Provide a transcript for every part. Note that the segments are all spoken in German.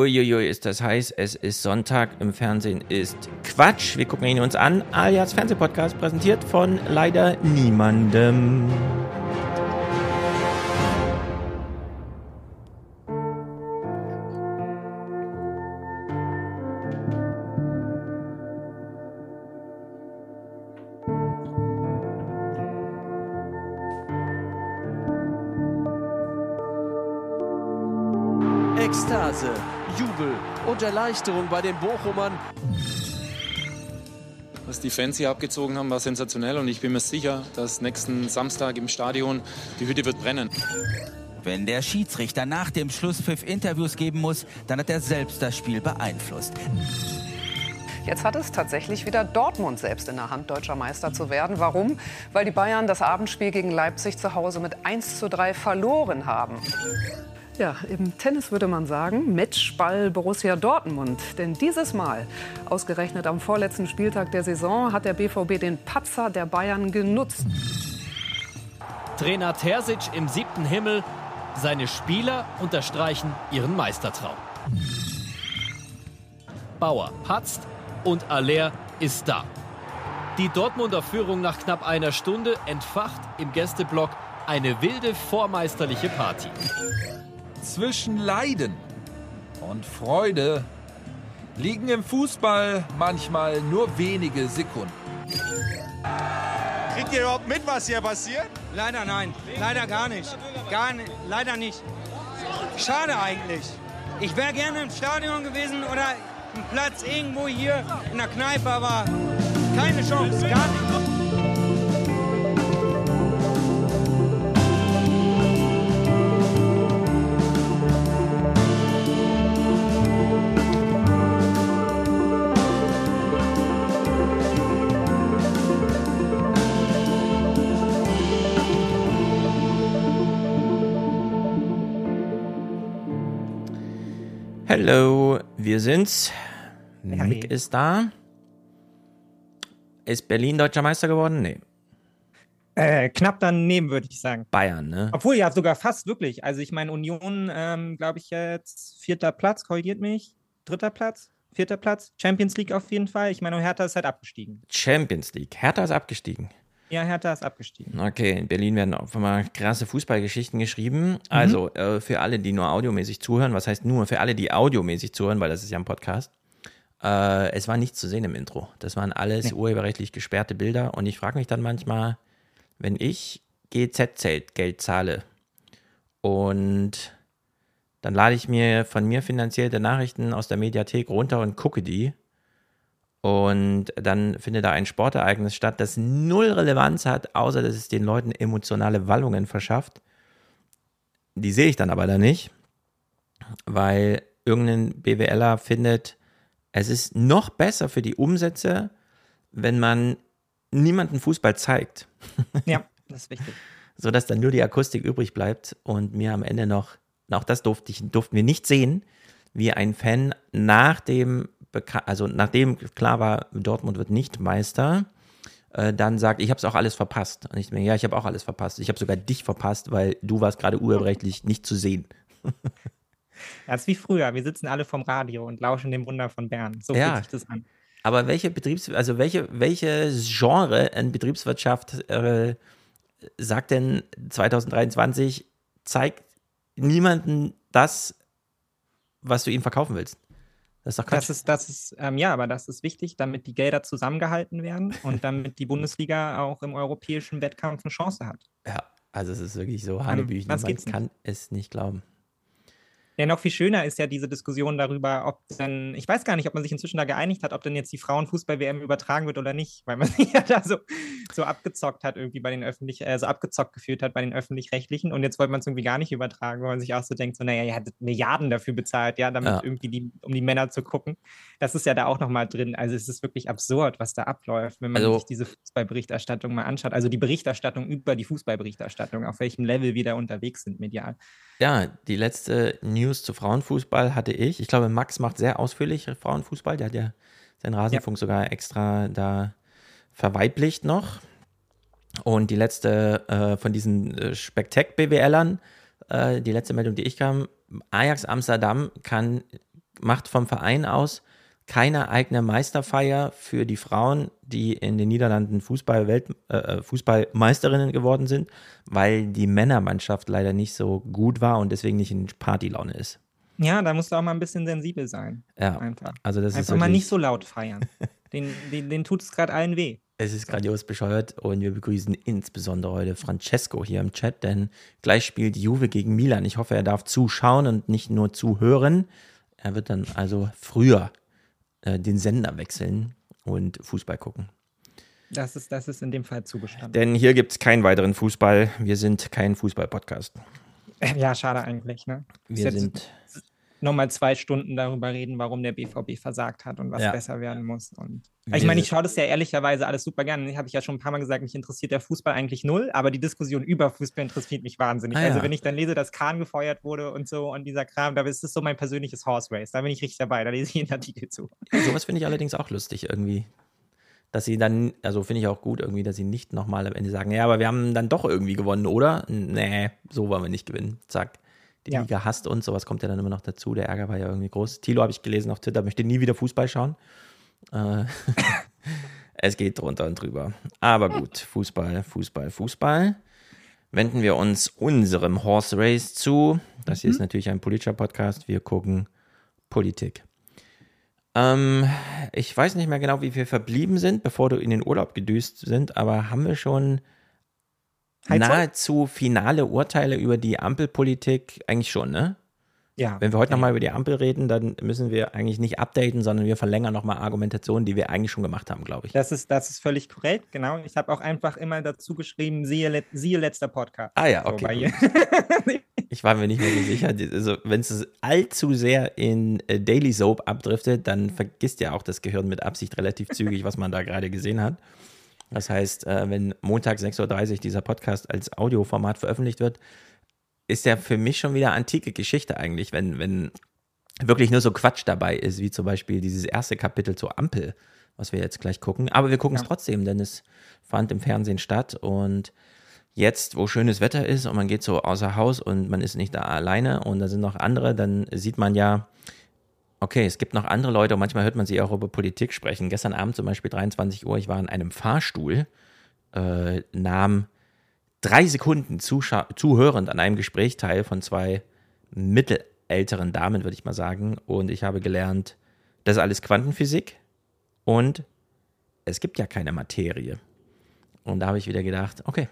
Uiuiui, ist das heiß. Es ist Sonntag. Im Fernsehen ist Quatsch. Wir gucken ihn uns an. Alias Fernsehpodcast präsentiert von leider niemandem. Erleichterung bei den Bochumern. Was die Fans hier abgezogen haben, war sensationell und ich bin mir sicher, dass nächsten Samstag im Stadion die Hütte wird brennen. Wenn der Schiedsrichter nach dem Schlusspfiff Interviews geben muss, dann hat er selbst das Spiel beeinflusst. Jetzt hat es tatsächlich wieder Dortmund selbst in der Hand, deutscher Meister zu werden. Warum? Weil die Bayern das Abendspiel gegen Leipzig zu Hause mit 1 zu 3 verloren haben. Ja, im Tennis würde man sagen, Matchball Borussia Dortmund. Denn dieses Mal, ausgerechnet am vorletzten Spieltag der Saison, hat der BVB den Patzer der Bayern genutzt. Trainer Terzic im siebten Himmel. Seine Spieler unterstreichen ihren Meistertraum. Bauer patzt und Aller ist da. Die Dortmunder Führung nach knapp einer Stunde entfacht im Gästeblock eine wilde vormeisterliche Party. Zwischen Leiden und Freude liegen im Fußball manchmal nur wenige Sekunden. Kriegt ihr überhaupt mit, was hier passiert? Leider nein, leider gar nicht. Gar nicht, leider nicht. Schade eigentlich. Ich wäre gerne im Stadion gewesen oder einen Platz irgendwo hier in der Kneipe, aber keine Chance, gar nicht. Hallo, wir sind's. Mick ist da. Ist Berlin deutscher Meister geworden? Nee. Äh, knapp daneben, würde ich sagen. Bayern, ne? Obwohl, ja, sogar fast wirklich. Also, ich meine, Union, ähm, glaube ich, jetzt vierter Platz, korrigiert mich. Dritter Platz, vierter Platz. Champions League auf jeden Fall. Ich meine, Hertha ist halt abgestiegen. Champions League. Hertha ist abgestiegen. Ja, Hertha ist abgestiegen. Okay, in Berlin werden auch mal krasse Fußballgeschichten geschrieben. Also äh, für alle, die nur audiomäßig zuhören, was heißt nur für alle, die audiomäßig zuhören, weil das ist ja ein Podcast. Äh, es war nichts zu sehen im Intro. Das waren alles Nee. urheberrechtlich gesperrte Bilder. Und ich frage mich dann manchmal, wenn ich GZ-Zelt Geld zahle und dann lade ich mir von mir finanzierte Nachrichten aus der Mediathek runter und gucke die. Und dann findet da ein Sportereignis statt, das null Relevanz hat, außer dass es den Leuten emotionale Wallungen verschafft. Die sehe ich dann aber da nicht, weil irgendein BWLer findet, es ist noch besser für die Umsätze, wenn man niemanden Fußball zeigt, Ja, das ist wichtig. sodass dann nur die Akustik übrig bleibt und mir am Ende noch, auch das durfte ich, durften wir nicht sehen, wie ein Fan nach dem, also nachdem klar war, Dortmund wird nicht Meister, äh, dann sagt, ich habe es auch alles verpasst. Und ich mir, ja, ich habe auch alles verpasst. Ich habe sogar dich verpasst, weil du warst gerade urheberrechtlich nicht zu sehen. Das ist wie früher. Wir sitzen alle vom Radio und lauschen dem Wunder von Bern. So Ja. fühlt sich das an. Aber welche Betriebs, also welche, welche Genre in Betriebswirtschaft äh, sagt denn 2023, zeigt niemanden das, was du ihm verkaufen willst? Das ist doch Quatsch. Das ist, das ist, ähm, ja, aber das ist wichtig, damit die Gelder zusammengehalten werden und damit die Bundesliga auch im europäischen Wettkampf eine Chance hat. ja, also es ist wirklich so Hanebüchen. Man kann es nicht glauben. Ja, noch viel schöner ist ja diese Diskussion darüber, ob denn, ich weiß gar nicht, ob man sich inzwischen da geeinigt hat, ob denn jetzt die Frauenfußball-WM übertragen wird oder nicht, weil man sich ja da so, so abgezockt hat, irgendwie bei den öffentlich, äh, so abgezockt gefühlt hat bei den öffentlich-rechtlichen und jetzt wollte man es irgendwie gar nicht übertragen, weil man sich auch so denkt, so, naja, ihr hattet Milliarden dafür bezahlt, ja, damit Ja. irgendwie die, um die Männer zu gucken. Das ist ja da auch nochmal drin. Also es ist wirklich absurd, was da abläuft, wenn man Also- sich diese Fußballberichterstattung mal anschaut. Also die Berichterstattung über die Fußballberichterstattung, auf welchem Level wir da unterwegs sind medial. Ja, die letzte News zu Frauenfußball hatte ich. Ich glaube, Max macht sehr ausführlich Frauenfußball. Der hat ja seinen Rasenfunk sogar extra da verweiblicht noch. Und die letzte äh, von diesen äh, Spektak-BWLern, äh, die letzte Meldung, die ich kam, Ajax Amsterdam kann macht vom Verein aus keine eigene Meisterfeier für die Frauen, die in den Niederlanden Fußball äh, äh, Fußballmeisterinnen geworden sind, weil die Männermannschaft leider nicht so gut war und deswegen nicht in Partylaune ist. Ja, da musst du auch mal ein bisschen sensibel sein. Ja, einfach. Also das einfach ist mal nicht so laut feiern. den, den, den tut es gerade allen weh. Es ist grandios bescheuert und wir begrüßen insbesondere heute Francesco hier im Chat, denn gleich spielt Juve gegen Milan. Ich hoffe, er darf zuschauen und nicht nur zuhören. Er wird dann also früher äh, den Sender wechseln und Fußball gucken. Das ist, das ist in dem Fall zugestanden. Denn hier gibt es keinen weiteren Fußball. Wir sind kein Fußball-Podcast. Ja, schade eigentlich. Ne? Wir sind nochmal zwei Stunden darüber reden, warum der BVB versagt hat und was Ja. besser werden muss. Und ich meine, ich schaue das ja ehrlicherweise alles super gerne. Habe ich ja schon ein paar Mal gesagt, mich interessiert der Fußball eigentlich null, aber die Diskussion über Fußball interessiert mich wahnsinnig. Ah, also ja. wenn ich dann lese, dass Kahn gefeuert wurde und so und dieser Kram, da ist es so mein persönliches Horse Race. Da bin ich richtig dabei. Da lese ich jeden Artikel zu. Sowas finde ich allerdings auch lustig irgendwie. Dass sie dann, also finde ich auch gut irgendwie, dass sie nicht nochmal am Ende sagen, ja, aber wir haben dann doch irgendwie gewonnen, oder? Nee, so wollen wir nicht gewinnen. Zack. Die Ja. Liga hasst uns, sowas kommt ja dann immer noch dazu. Der Ärger war ja irgendwie groß. Tilo habe ich gelesen auf Twitter, möchte nie wieder Fußball schauen. Äh, es geht drunter und drüber. Aber gut, Fußball, Fußball, Fußball. Wenden wir uns unserem Horse Race zu. Das hier ist natürlich ein politischer Podcast. Wir gucken Politik. Ähm, ich weiß nicht mehr genau, wie wir verblieben sind, bevor du in den Urlaub gedüst sind, aber haben wir schon Heizung? nahezu finale Urteile über die Ampelpolitik? Eigentlich schon, ne? Ja. Wenn wir heute nochmal über die Ampel reden, dann müssen wir eigentlich nicht updaten, sondern wir verlängern nochmal Argumentationen, die wir eigentlich schon gemacht haben, glaube ich. Das ist, das ist völlig korrekt, genau. Ich habe auch einfach immer dazu geschrieben, siehe, let, siehe letzter Podcast. Ah ja, okay. Ich war mir nicht mehr so sicher. Also, wenn es allzu sehr in äh, Daily Soap abdriftet, dann vergisst ja auch das Gehirn mit Absicht relativ zügig, was man da gerade gesehen hat. Das heißt, äh, wenn Montag 6.30 Uhr dieser Podcast als Audioformat veröffentlicht wird, ist ja für mich schon wieder antike Geschichte eigentlich, wenn, wenn wirklich nur so Quatsch dabei ist, wie zum Beispiel dieses erste Kapitel zur Ampel, was wir jetzt gleich gucken. Aber wir gucken es Ja. trotzdem, denn es fand im Fernsehen statt und jetzt, wo schönes Wetter ist und man geht so außer Haus und man ist nicht da alleine und da sind noch andere, dann sieht man ja, okay, es gibt noch andere Leute und manchmal hört man sie auch über Politik sprechen. Gestern Abend zum Beispiel 23 Uhr, ich war in einem Fahrstuhl, äh, nahm drei Sekunden zuhörend an einem Gespräch teil von zwei mittelälteren Damen, würde ich mal sagen. Und ich habe gelernt, das ist alles Quantenphysik und es gibt ja keine Materie. Und da habe ich wieder gedacht, okay,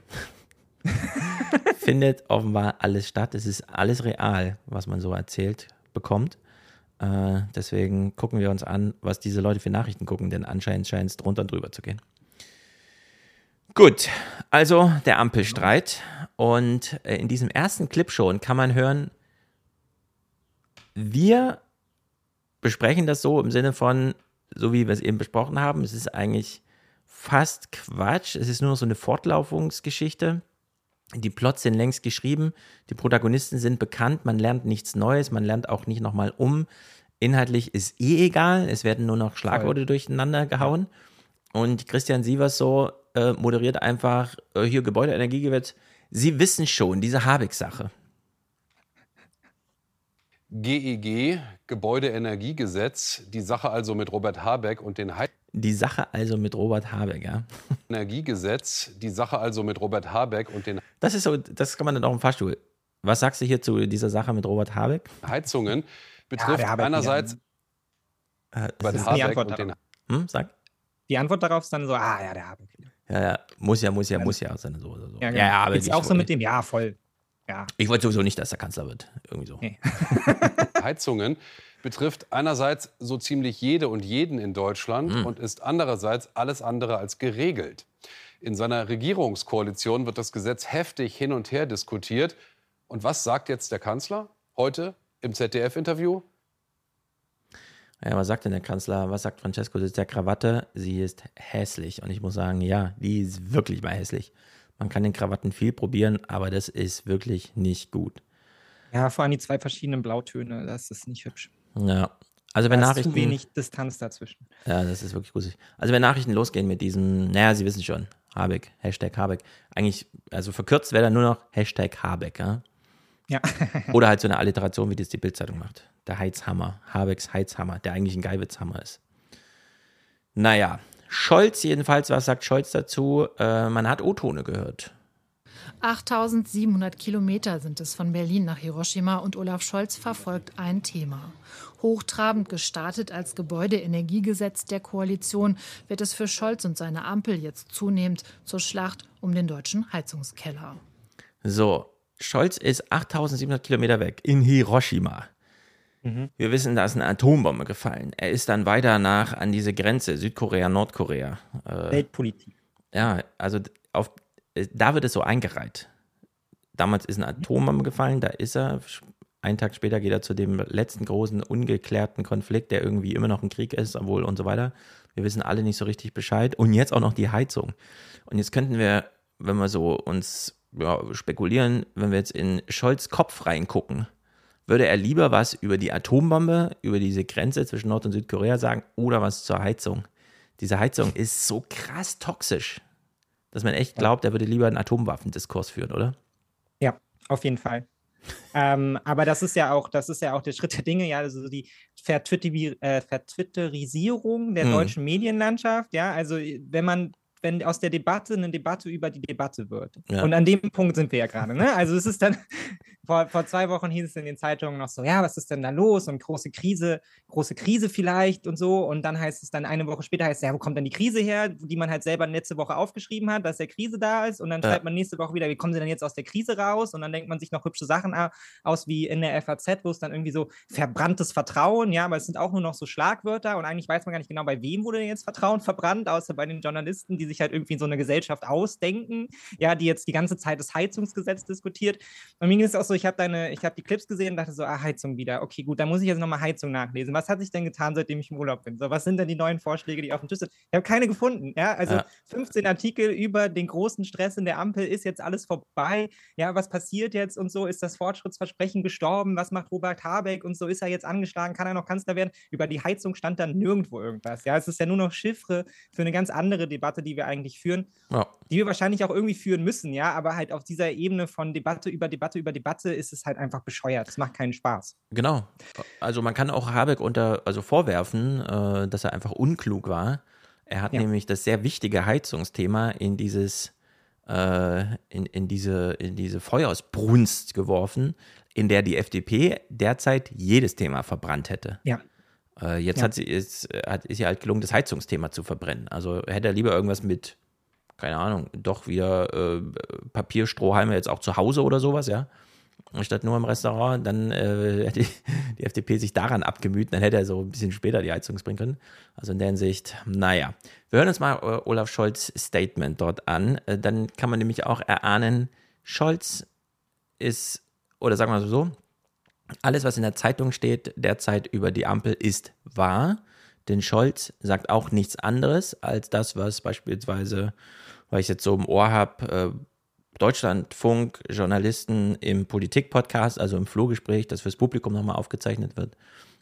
findet offenbar alles statt. Es ist alles real, was man so erzählt bekommt. Äh, deswegen gucken wir uns an, was diese Leute für Nachrichten gucken, denn anscheinend scheint es drunter und drüber zu gehen. Gut, also der Ampelstreit. Und äh, in diesem ersten Clip schon kann man hören, wir besprechen das so im Sinne von, so wie wir es eben besprochen haben, es ist eigentlich fast Quatsch. Es ist nur noch so eine Fortlaufungsgeschichte. Die Plots sind längst geschrieben, die Protagonisten sind bekannt, man lernt nichts Neues, man lernt auch nicht nochmal um. Inhaltlich ist eh egal, es werden nur noch Schlagworte durcheinander gehauen. Und Christian Sievers so äh, moderiert einfach äh, hier Gebäudeenergiegesetz. Sie wissen schon, diese Habeck-Sache. GEG, Gebäudeenergiegesetz, die Sache also mit Robert Habeck und den Die Sache also mit Robert Habeck, ja. Energiegesetz, die Sache also mit Robert Habeck und den Das ist so, das kann man dann auch im Fahrstuhl. Was sagst du hier zu dieser Sache mit Robert Habeck? Heizungen betrifft der Habeck einerseits Äh, Robert ist die Habeck Antwort und den darauf. hm, sag. Die Antwort darauf ist dann so, ah ja, der Habeck. Ja, ja, muss ja, muss ja, muss ja sein, so oder so. Ja, genau. aber Jetzt auch so mit dem, ja, voll. Ja. Ich wollte sowieso nicht, dass er Kanzler wird. Irgendwie so. Nee. Heizungen betrifft einerseits so ziemlich jede und jeden in Deutschland Hm. und ist andererseits alles andere als geregelt. In seiner Regierungskoalition wird das Gesetz heftig hin und her diskutiert. Und was sagt jetzt der Kanzler heute im ZDF-Interview? Ja, was sagt denn der Kanzler? Was sagt Francesco de der Krawatte? Sie ist hässlich. Und ich muss sagen, ja, die ist wirklich mal hässlich. Man kann den Krawatten viel probieren, aber das ist wirklich nicht gut. Ja, vor allem die zwei verschiedenen Blautöne, das ist nicht hübsch. Ja. Also wenn da ist Nachrichten. zu wenig Distanz dazwischen. Ja, das ist wirklich gruselig. Also wenn Nachrichten losgehen mit diesem, naja, Sie wissen schon, Habeck, Hashtag Habeck. Eigentlich, also verkürzt wäre dann nur noch Hashtag Habeck, ja. Ja. Oder halt so eine Alliteration, wie das die Bildzeitung macht. Der Heizhammer, Habecks Heizhammer, der eigentlich ein Geiwitzhammer ist. Naja, Scholz jedenfalls, was sagt Scholz dazu? Äh, man hat O-Tone gehört. 8700 Kilometer sind es von Berlin nach Hiroshima und Olaf Scholz verfolgt ein Thema. Hochtrabend gestartet als Gebäudeenergiegesetz der Koalition wird es für Scholz und seine Ampel jetzt zunehmend zur Schlacht um den deutschen Heizungskeller. So, Scholz ist 8700 Kilometer weg in Hiroshima. Mhm. Wir wissen, da ist eine Atombombe gefallen. Er ist dann weiter nach an diese Grenze, Südkorea, Nordkorea. Äh, Weltpolitik. Ja, also auf, da wird es so eingereiht. Damals ist eine Atombombe gefallen, da ist er. Einen Tag später geht er zu dem letzten großen ungeklärten Konflikt, der irgendwie immer noch ein Krieg ist, obwohl und so weiter. Wir wissen alle nicht so richtig Bescheid. Und jetzt auch noch die Heizung. Und jetzt könnten wir, wenn wir so uns ja, spekulieren, wenn wir jetzt in Scholz Kopf reingucken, würde er lieber was über die Atombombe, über diese Grenze zwischen Nord- und Südkorea sagen oder was zur Heizung? Diese Heizung ist so krass toxisch, dass man echt glaubt, er würde lieber einen Atomwaffendiskurs führen, oder? Ja, auf jeden Fall. ähm, aber das ist ja auch, das ist ja auch der Schritt der Dinge, ja, also die äh, Vertwitterisierung der hm. deutschen Medienlandschaft, ja, also wenn man wenn aus der Debatte eine Debatte über die Debatte wird. Ja. Und an dem Punkt sind wir ja gerade. Ne? Also es ist dann, vor, vor zwei Wochen hieß es in den Zeitungen noch so, ja, was ist denn da los? Und große Krise, große Krise vielleicht und so. Und dann heißt es dann eine Woche später, heißt es, ja, wo kommt denn die Krise her, die man halt selber letzte Woche aufgeschrieben hat, dass der Krise da ist. Und dann ja. schreibt man nächste Woche wieder, wie kommen sie denn jetzt aus der Krise raus? Und dann denkt man sich noch hübsche Sachen aus, wie in der FAZ, wo es dann irgendwie so verbranntes Vertrauen, ja, aber es sind auch nur noch so Schlagwörter und eigentlich weiß man gar nicht genau, bei wem wurde denn jetzt Vertrauen verbrannt, außer bei den Journalisten, die sich halt irgendwie in so eine Gesellschaft ausdenken, ja, die jetzt die ganze Zeit das Heizungsgesetz diskutiert. Und mir ging es auch so, ich habe deine, ich habe die Clips gesehen und dachte so, ah, Heizung wieder. Okay, gut, dann muss ich jetzt nochmal Heizung nachlesen. Was hat sich denn getan, seitdem ich im Urlaub bin? So, was sind denn die neuen Vorschläge, die auf dem Tisch sind? Ich habe keine gefunden, ja. Also ja. 15 Artikel über den großen Stress in der Ampel, ist jetzt alles vorbei. Ja, was passiert jetzt und so? Ist das Fortschrittsversprechen gestorben? Was macht Robert Habeck und so? Ist er jetzt angeschlagen? Kann er noch Kanzler werden? Über die Heizung stand dann nirgendwo irgendwas. Ja, es ist ja nur noch Chiffre für eine ganz andere Debatte, die wir eigentlich führen, ja. die wir wahrscheinlich auch irgendwie führen müssen, ja, aber halt auf dieser Ebene von Debatte über Debatte über Debatte ist es halt einfach bescheuert. Es macht keinen Spaß. Genau. Also man kann auch Habeck unter, also vorwerfen, äh, dass er einfach unklug war. Er hat ja. nämlich das sehr wichtige Heizungsthema in dieses äh, in, in, diese, in diese Feuersbrunst geworfen, in der die FDP derzeit jedes Thema verbrannt hätte. Ja. Äh, jetzt ja. hat sie, ist, hat, ist ihr halt gelungen, das Heizungsthema zu verbrennen. Also hätte er lieber irgendwas mit keine Ahnung, doch wieder äh, Papierstrohhalme jetzt auch zu Hause oder sowas, ja. Statt nur im Restaurant, dann äh, hätte die, die, FDP sich daran abgemüht, dann hätte er so ein bisschen später die Heizung bringen können. Also in der Hinsicht, naja. Wir hören uns mal äh, Olaf Scholz Statement dort an. Äh, dann kann man nämlich auch erahnen, Scholz ist, oder sagen wir so, alles, was in der Zeitung steht, derzeit über die Ampel, ist wahr. Denn Scholz sagt auch nichts anderes als das, was beispielsweise weil ich jetzt so im Ohr habe, äh, Deutschlandfunk, Journalisten im Politik-Podcast, also im Flohgespräch, das fürs Publikum nochmal aufgezeichnet wird,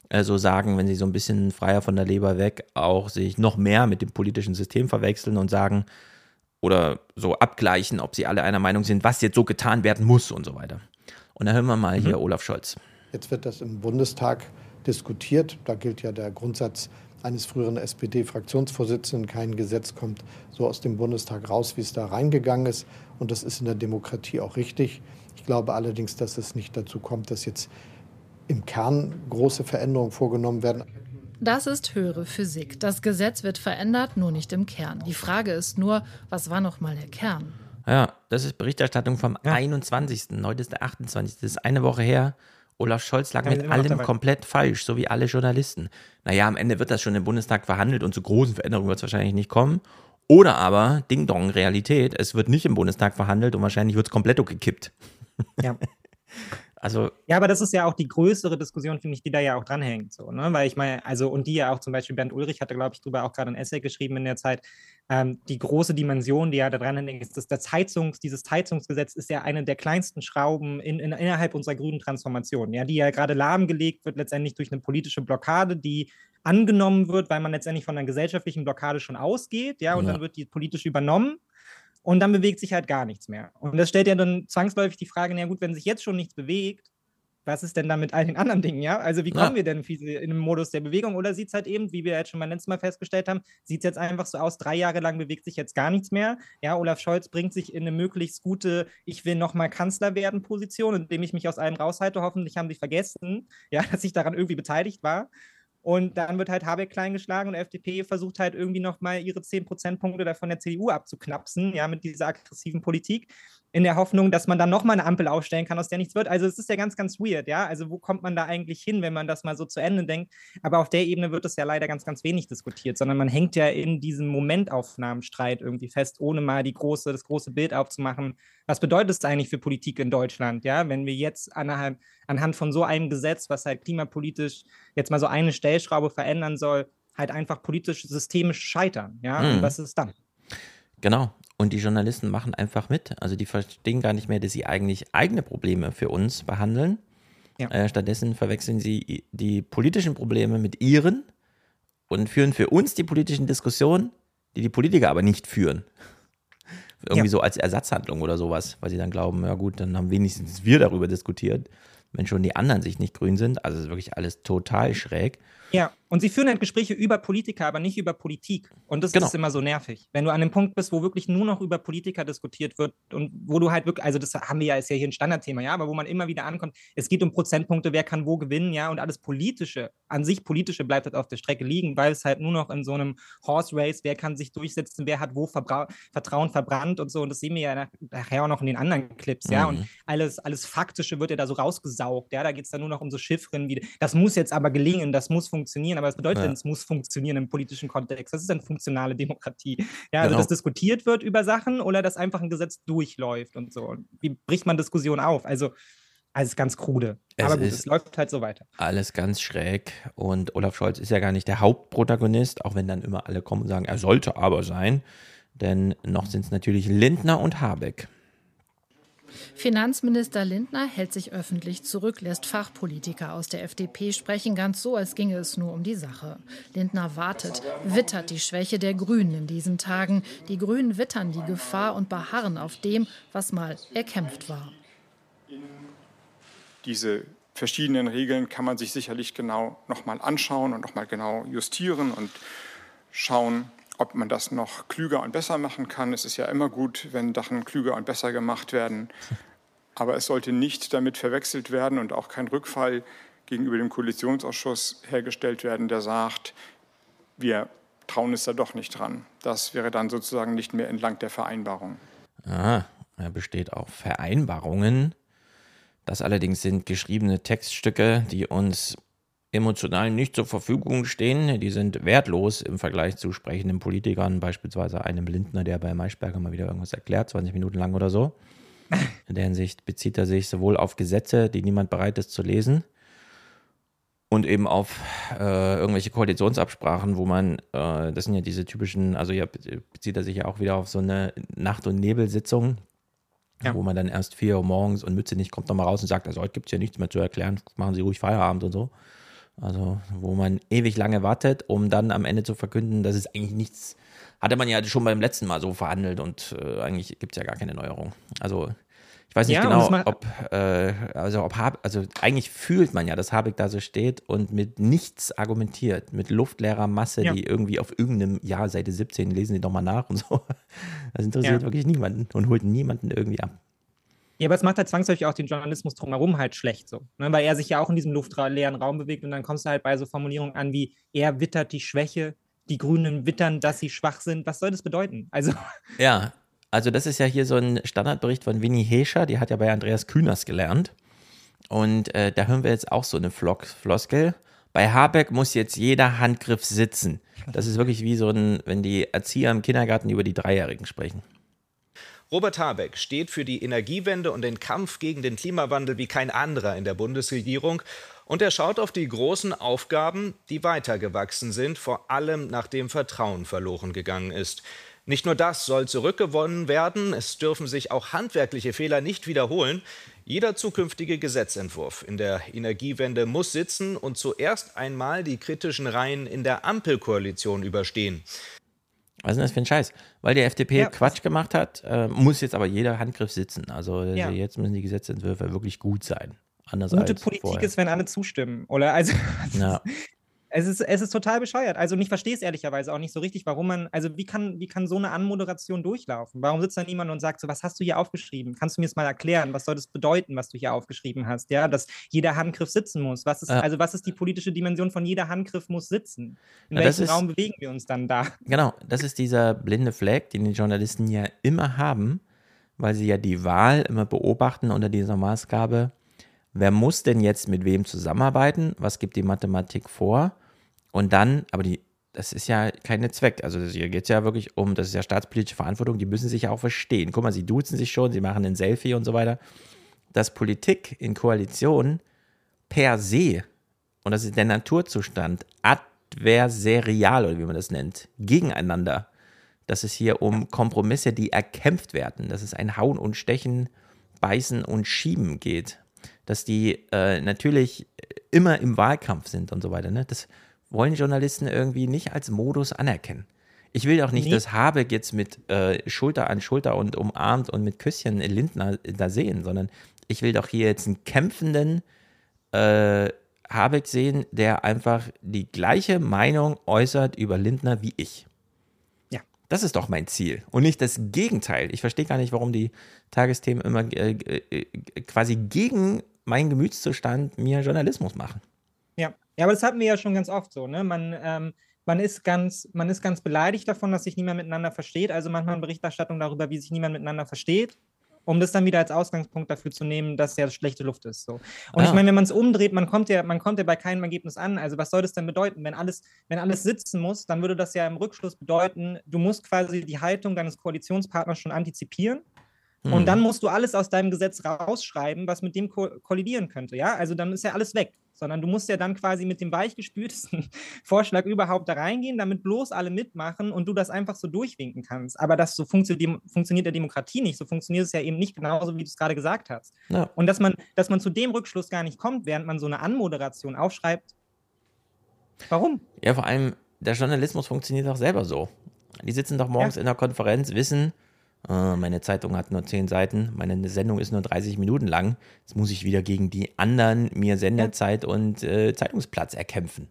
äh, so sagen, wenn sie so ein bisschen freier von der Leber weg auch sich noch mehr mit dem politischen System verwechseln und sagen oder so abgleichen, ob sie alle einer Meinung sind, was jetzt so getan werden muss und so weiter. Und da hören wir mal mhm. hier Olaf Scholz. Jetzt wird das im Bundestag diskutiert. Da gilt ja der Grundsatz eines früheren SPD-Fraktionsvorsitzenden. Kein Gesetz kommt so aus dem Bundestag raus, wie es da reingegangen ist. Und das ist in der Demokratie auch richtig. Ich glaube allerdings, dass es nicht dazu kommt, dass jetzt im Kern große Veränderungen vorgenommen werden. Das ist höhere Physik. Das Gesetz wird verändert, nur nicht im Kern. Die Frage ist nur, was war noch mal der Kern? Ja, das ist Berichterstattung vom ja. 21. Heute ist der 28. Das ist eine Woche her. Olaf Scholz lag mit allem komplett falsch, so wie alle Journalisten. Naja, am Ende wird das schon im Bundestag verhandelt und zu großen Veränderungen wird es wahrscheinlich nicht kommen. Oder aber, Ding Dong, Realität, es wird nicht im Bundestag verhandelt und wahrscheinlich wird es komplett gekippt. Ja. Also, ja, aber das ist ja auch die größere Diskussion, finde ich, die da ja auch dranhängt. So, ne? Weil ich meine, also, und die ja auch zum Beispiel Bernd Ulrich hatte, glaube ich, darüber auch gerade ein Essay geschrieben in der Zeit. Ähm, die große Dimension, die ja da dran hängt, ist, dass das Heizungs, dieses Heizungsgesetz ist ja eine der kleinsten Schrauben in, in, innerhalb unserer grünen Transformation, ja, die ja gerade lahmgelegt wird, letztendlich durch eine politische Blockade, die angenommen wird, weil man letztendlich von einer gesellschaftlichen Blockade schon ausgeht, ja, und ja. dann wird die politisch übernommen. Und dann bewegt sich halt gar nichts mehr. Und das stellt ja dann zwangsläufig die Frage, na gut, wenn sich jetzt schon nichts bewegt, was ist denn da mit all den anderen Dingen, ja? Also wie kommen ja. wir denn in den Modus der Bewegung? Oder sieht es halt eben, wie wir jetzt schon beim letzten Mal festgestellt haben, sieht es jetzt einfach so aus, drei Jahre lang bewegt sich jetzt gar nichts mehr. Ja, Olaf Scholz bringt sich in eine möglichst gute, ich will nochmal Kanzler werden Position, indem ich mich aus allem raushalte. Hoffentlich haben sie vergessen, ja, dass ich daran irgendwie beteiligt war. Und dann wird halt Habeck kleingeschlagen und die FDP versucht halt irgendwie nochmal ihre 10 Prozentpunkte davon der CDU abzuknapsen, ja, mit dieser aggressiven Politik in der Hoffnung, dass man dann nochmal eine Ampel aufstellen kann, aus der nichts wird. Also es ist ja ganz, ganz weird, ja. Also wo kommt man da eigentlich hin, wenn man das mal so zu Ende denkt? Aber auf der Ebene wird es ja leider ganz, ganz wenig diskutiert, sondern man hängt ja in diesem Momentaufnahmenstreit irgendwie fest, ohne mal die große, das große Bild aufzumachen. Was bedeutet es eigentlich für Politik in Deutschland, ja, wenn wir jetzt anhand, anhand von so einem Gesetz, was halt klimapolitisch jetzt mal so eine Stellschraube verändern soll, halt einfach politisch systemisch scheitern, ja? Mhm. Und was ist dann? Genau. Und die Journalisten machen einfach mit. Also die verstehen gar nicht mehr, dass sie eigentlich eigene Probleme für uns behandeln. Ja. Äh, stattdessen verwechseln sie die politischen Probleme mit ihren und führen für uns die politischen Diskussionen, die die Politiker aber nicht führen. Irgendwie ja. so als Ersatzhandlung oder sowas, weil sie dann glauben, ja gut, dann haben wenigstens wir darüber diskutiert, wenn schon die anderen sich nicht grün sind. Also ist wirklich alles total schräg. Ja, und sie führen halt Gespräche über Politiker, aber nicht über Politik. Und das genau. ist immer so nervig. Wenn du an dem Punkt bist, wo wirklich nur noch über Politiker diskutiert wird und wo du halt wirklich, also das haben wir ja, ist ja hier ein Standardthema, ja, aber wo man immer wieder ankommt, es geht um Prozentpunkte, wer kann wo gewinnen, ja, und alles Politische, an sich Politische bleibt halt auf der Strecke liegen, weil es halt nur noch in so einem Horse Race, wer kann sich durchsetzen, wer hat wo Verbra Vertrauen verbrannt und so. Und das sehen wir ja nachher auch noch in den anderen Clips, ja. Mhm. Und alles, alles Faktische wird ja da so rausgesaugt, ja. Da geht es dann nur noch um so Chiffren wie, das muss jetzt aber gelingen, das muss funktionieren, aber es bedeutet ja. denn, es muss funktionieren im politischen Kontext? Das ist eine funktionale Demokratie. Ja, also genau. dass diskutiert wird über Sachen oder dass einfach ein Gesetz durchläuft und so. Wie bricht man Diskussion auf? Also, alles ganz krude. Es aber gut, es läuft halt so weiter. Alles ganz schräg. Und Olaf Scholz ist ja gar nicht der Hauptprotagonist, auch wenn dann immer alle kommen und sagen, er sollte aber sein. Denn noch sind es natürlich Lindner und Habeck. Finanzminister Lindner hält sich öffentlich zurück, lässt Fachpolitiker aus der FDP sprechen, ganz so, als ginge es nur um die Sache. Lindner wartet, wittert die Schwäche der Grünen in diesen Tagen. Die Grünen wittern die Gefahr und beharren auf dem, was mal erkämpft war. Diese verschiedenen Regeln kann man sich sicherlich genau nochmal anschauen und nochmal genau justieren und schauen, ob man das noch klüger und besser machen kann. Es ist ja immer gut, wenn Sachen klüger und besser gemacht werden. Aber es sollte nicht damit verwechselt werden und auch kein Rückfall gegenüber dem Koalitionsausschuss hergestellt werden, der sagt, wir trauen es da doch nicht dran. Das wäre dann sozusagen nicht mehr entlang der Vereinbarung. Ah, er besteht auf Vereinbarungen. Das allerdings sind geschriebene Textstücke, die uns emotional nicht zur Verfügung stehen. Die sind wertlos im Vergleich zu sprechenden Politikern, beispielsweise einem Lindner, der bei Maischberger mal wieder irgendwas erklärt, 20 Minuten lang oder so. In der Hinsicht bezieht er sich sowohl auf Gesetze, die niemand bereit ist zu lesen, und eben auf äh, irgendwelche Koalitionsabsprachen, wo man, äh, das sind ja diese typischen, also ja, bezieht er sich ja auch wieder auf so eine Nacht- und Nebelsitzung, ja. wo man dann erst vier Uhr morgens und Mütze nicht kommt nochmal raus und sagt, also heute gibt es ja nichts mehr zu erklären, machen Sie ruhig Feierabend und so. Also, wo man ewig lange wartet, um dann am Ende zu verkünden, dass es eigentlich nichts, hatte man ja schon beim letzten Mal so verhandelt und äh, eigentlich gibt es ja gar keine Neuerung. Also, ich weiß nicht ja, genau, ob, äh, also ob Hab, also eigentlich fühlt man ja, dass Habeck da so steht und mit nichts argumentiert, mit luftleerer Masse, ja. die irgendwie auf irgendeinem, ja, Seite 17, lesen Sie doch mal nach und so. Das interessiert ja. wirklich niemanden und holt niemanden irgendwie ab. Ja, aber es macht halt zwangsläufig auch den Journalismus drumherum halt schlecht so. Ne? Weil er sich ja auch in diesem luftleeren Raum bewegt und dann kommst du halt bei so Formulierungen an wie, er wittert die Schwäche, die Grünen wittern, dass sie schwach sind. Was soll das bedeuten? Also. Ja, also das ist ja hier so ein Standardbericht von Winnie Hescher, die hat ja bei Andreas Kühners gelernt. Und äh, da hören wir jetzt auch so eine Floskel. Bei Habeck muss jetzt jeder Handgriff sitzen. Das ist wirklich wie so ein, wenn die Erzieher im Kindergarten über die Dreijährigen sprechen. Robert Habeck steht für die Energiewende und den Kampf gegen den Klimawandel wie kein anderer in der Bundesregierung. Und er schaut auf die großen Aufgaben, die weitergewachsen sind, vor allem nachdem Vertrauen verloren gegangen ist. Nicht nur das soll zurückgewonnen werden, es dürfen sich auch handwerkliche Fehler nicht wiederholen. Jeder zukünftige Gesetzentwurf in der Energiewende muss sitzen und zuerst einmal die kritischen Reihen in der Ampelkoalition überstehen. Was ist denn das für ein Scheiß? Weil die FDP Ja. Quatsch gemacht hat, äh, muss jetzt aber jeder Handgriff sitzen. Also Ja. jetzt müssen die Gesetzentwürfe wirklich gut sein. Anders Gute als Politik vorher. ist, wenn alle zustimmen, oder? Also, Ja. Es ist, es ist total bescheuert. Also, ich verstehe es ehrlicherweise auch nicht so richtig, warum man, also, wie kann, wie kann so eine Anmoderation durchlaufen? Warum sitzt da niemand und sagt so, was hast du hier aufgeschrieben? Kannst du mir das mal erklären? Was soll das bedeuten, was du hier aufgeschrieben hast? Ja, dass jeder Handgriff sitzen muss. Was ist, Ja. also, was ist die politische Dimension von jeder Handgriff muss sitzen? In Ja, welchem ist- Raum bewegen wir uns dann da? Genau, das ist dieser blinde Fleck, den die Journalisten ja immer haben, weil sie ja die Wahl immer beobachten unter dieser Maßgabe, wer muss denn jetzt mit wem zusammenarbeiten, was gibt die Mathematik vor und dann, aber die, das ist ja keine Zweck, also hier geht es ja wirklich um, das ist ja staatspolitische Verantwortung, die müssen sich ja auch verstehen. Guck mal, sie duzen sich schon, sie machen ein Selfie und so weiter. Dass Politik in Koalition per se, und das ist der Naturzustand, adversarial oder wie man das nennt, gegeneinander, dass es hier um Kompromisse, die erkämpft werden, dass es ein Hauen und Stechen, Beißen und Schieben geht, dass die äh, natürlich immer im Wahlkampf sind und so weiter. Ne? Das wollen Journalisten irgendwie nicht als Modus anerkennen. Ich will auch nicht, Nee. dass Habeck jetzt mit äh, Schulter an Schulter und umarmt und mit Küsschen Lindner da sehen, sondern ich will doch hier jetzt einen kämpfenden äh, Habeck sehen, der einfach die gleiche Meinung äußert über Lindner wie ich. Ja. Das ist doch mein Ziel und nicht das Gegenteil. Ich verstehe gar nicht, warum die Tagesthemen immer äh, äh, quasi gegen meinen Gemütszustand mir Journalismus machen. Ja. aber das hatten wir ja schon ganz oft so, ne? Man, ähm, man, ist ganz, man ist ganz beleidigt davon, dass sich niemand miteinander versteht. Also macht man Berichterstattung darüber, wie sich niemand miteinander versteht, um das dann wieder als Ausgangspunkt dafür zu nehmen, dass ja schlechte Luft ist. So. Und Ah. ich meine, wenn man es umdreht, man kommt, ja, man kommt ja bei keinem Ergebnis an. Also was soll das denn bedeuten? Wenn alles, wenn alles sitzen muss, dann würde das ja im Rückschluss bedeuten, du musst quasi die Haltung deines Koalitionspartners schon antizipieren. Hm. Und dann musst du alles aus deinem Gesetz rausschreiben, was mit dem ko kollidieren könnte. Ja, also dann ist ja alles weg. Sondern du musst ja dann quasi mit dem weichgespültesten Vorschlag überhaupt da reingehen, damit bloß alle mitmachen und du das einfach so durchwinken kannst. Aber das so funktio funktioniert der Demokratie nicht. So funktioniert es ja eben nicht genauso, wie du es gerade gesagt hast. Ja. Und dass man, dass man zu dem Rückschluss gar nicht kommt, während man so eine Anmoderation aufschreibt. Warum? Ja, vor allem, der Journalismus funktioniert auch selber so. Die sitzen doch morgens in der Konferenz, wissen, meine Zeitung hat nur 10 Seiten, meine Sendung ist nur 30 Minuten lang. Jetzt muss ich wieder gegen die anderen mir Sendezeit und äh, Zeitungsplatz erkämpfen.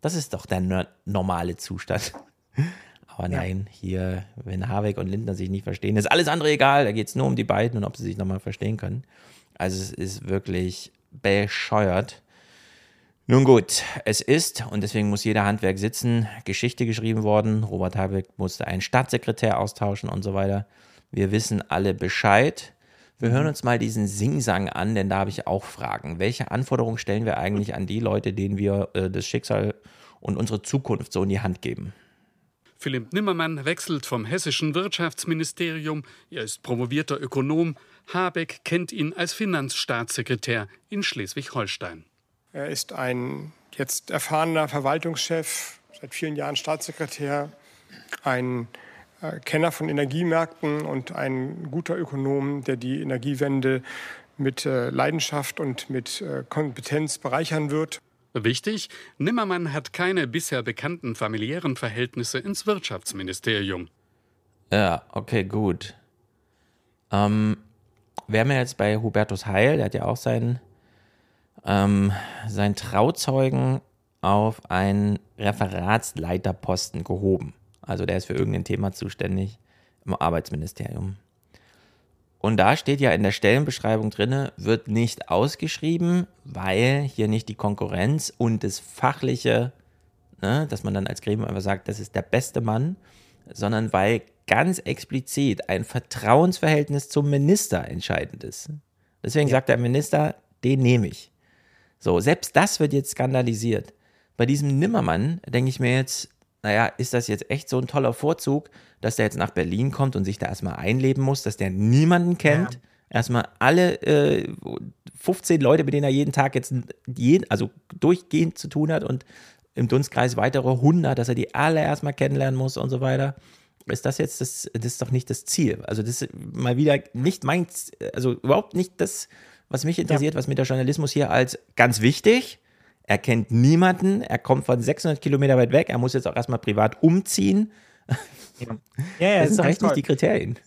Das ist doch der no normale Zustand. Aber nein, hier, wenn Habeck und Lindner sich nicht verstehen, ist alles andere egal. Da geht es nur um die beiden und ob sie sich nochmal verstehen können. Also es ist wirklich bescheuert. Nun gut, es ist, und deswegen muss jeder Handwerk sitzen, Geschichte geschrieben worden. Robert Habeck musste einen Staatssekretär austauschen und so weiter. Wir wissen alle Bescheid. Wir hören uns mal diesen Singsang an, denn da habe ich auch Fragen. Welche Anforderungen stellen wir eigentlich an die Leute, denen wir äh, das Schicksal und unsere Zukunft so in die Hand geben? Philipp Nimmermann wechselt vom hessischen Wirtschaftsministerium. Er ist promovierter Ökonom. Habeck kennt ihn als Finanzstaatssekretär in Schleswig-Holstein. Er ist ein jetzt erfahrener Verwaltungschef, seit vielen Jahren Staatssekretär, ein äh, Kenner von Energiemärkten und ein guter Ökonom, der die Energiewende mit äh, Leidenschaft und mit äh, Kompetenz bereichern wird. Wichtig, Nimmermann hat keine bisher bekannten familiären Verhältnisse ins Wirtschaftsministerium. Ja, okay, gut. Ähm, wir haben ja jetzt bei Hubertus Heil, der hat ja auch seinen, ähm, seinen Trauzeugen auf einen Referatsleiterposten gehoben. Also der ist für irgendein Thema zuständig im Arbeitsministerium. Und da steht ja in der Stellenbeschreibung drinne, wird nicht ausgeschrieben, weil hier nicht die Konkurrenz und das Fachliche, ne, dass man dann als Gremium einfach sagt, das ist der beste Mann, sondern weil ganz explizit ein Vertrauensverhältnis zum Minister entscheidend ist. Deswegen sagt der Minister, den nehme ich. So, selbst das wird jetzt skandalisiert. Bei diesem Nimmermann denke ich mir jetzt, naja, ist das jetzt echt so ein toller Vorzug, dass der jetzt nach Berlin kommt und sich da erstmal einleben muss, dass der niemanden kennt? Erstmal alle äh, 15 Leute, mit denen er jeden Tag jetzt jeden, also durchgehend zu tun hat und im Dunstkreis weitere 100, dass er die alle erstmal kennenlernen muss und so weiter. Ist das jetzt das, das ist doch nicht das Ziel. Also das ist mal wieder nicht mein, also überhaupt nicht das, was mich interessiert, was mir der Journalismus hier als ganz wichtig, er kennt niemanden, er kommt von 600 Kilometer weit weg, er muss jetzt auch erstmal privat umziehen, Ja, ja, ja das sind echt nicht toll. die Kriterien.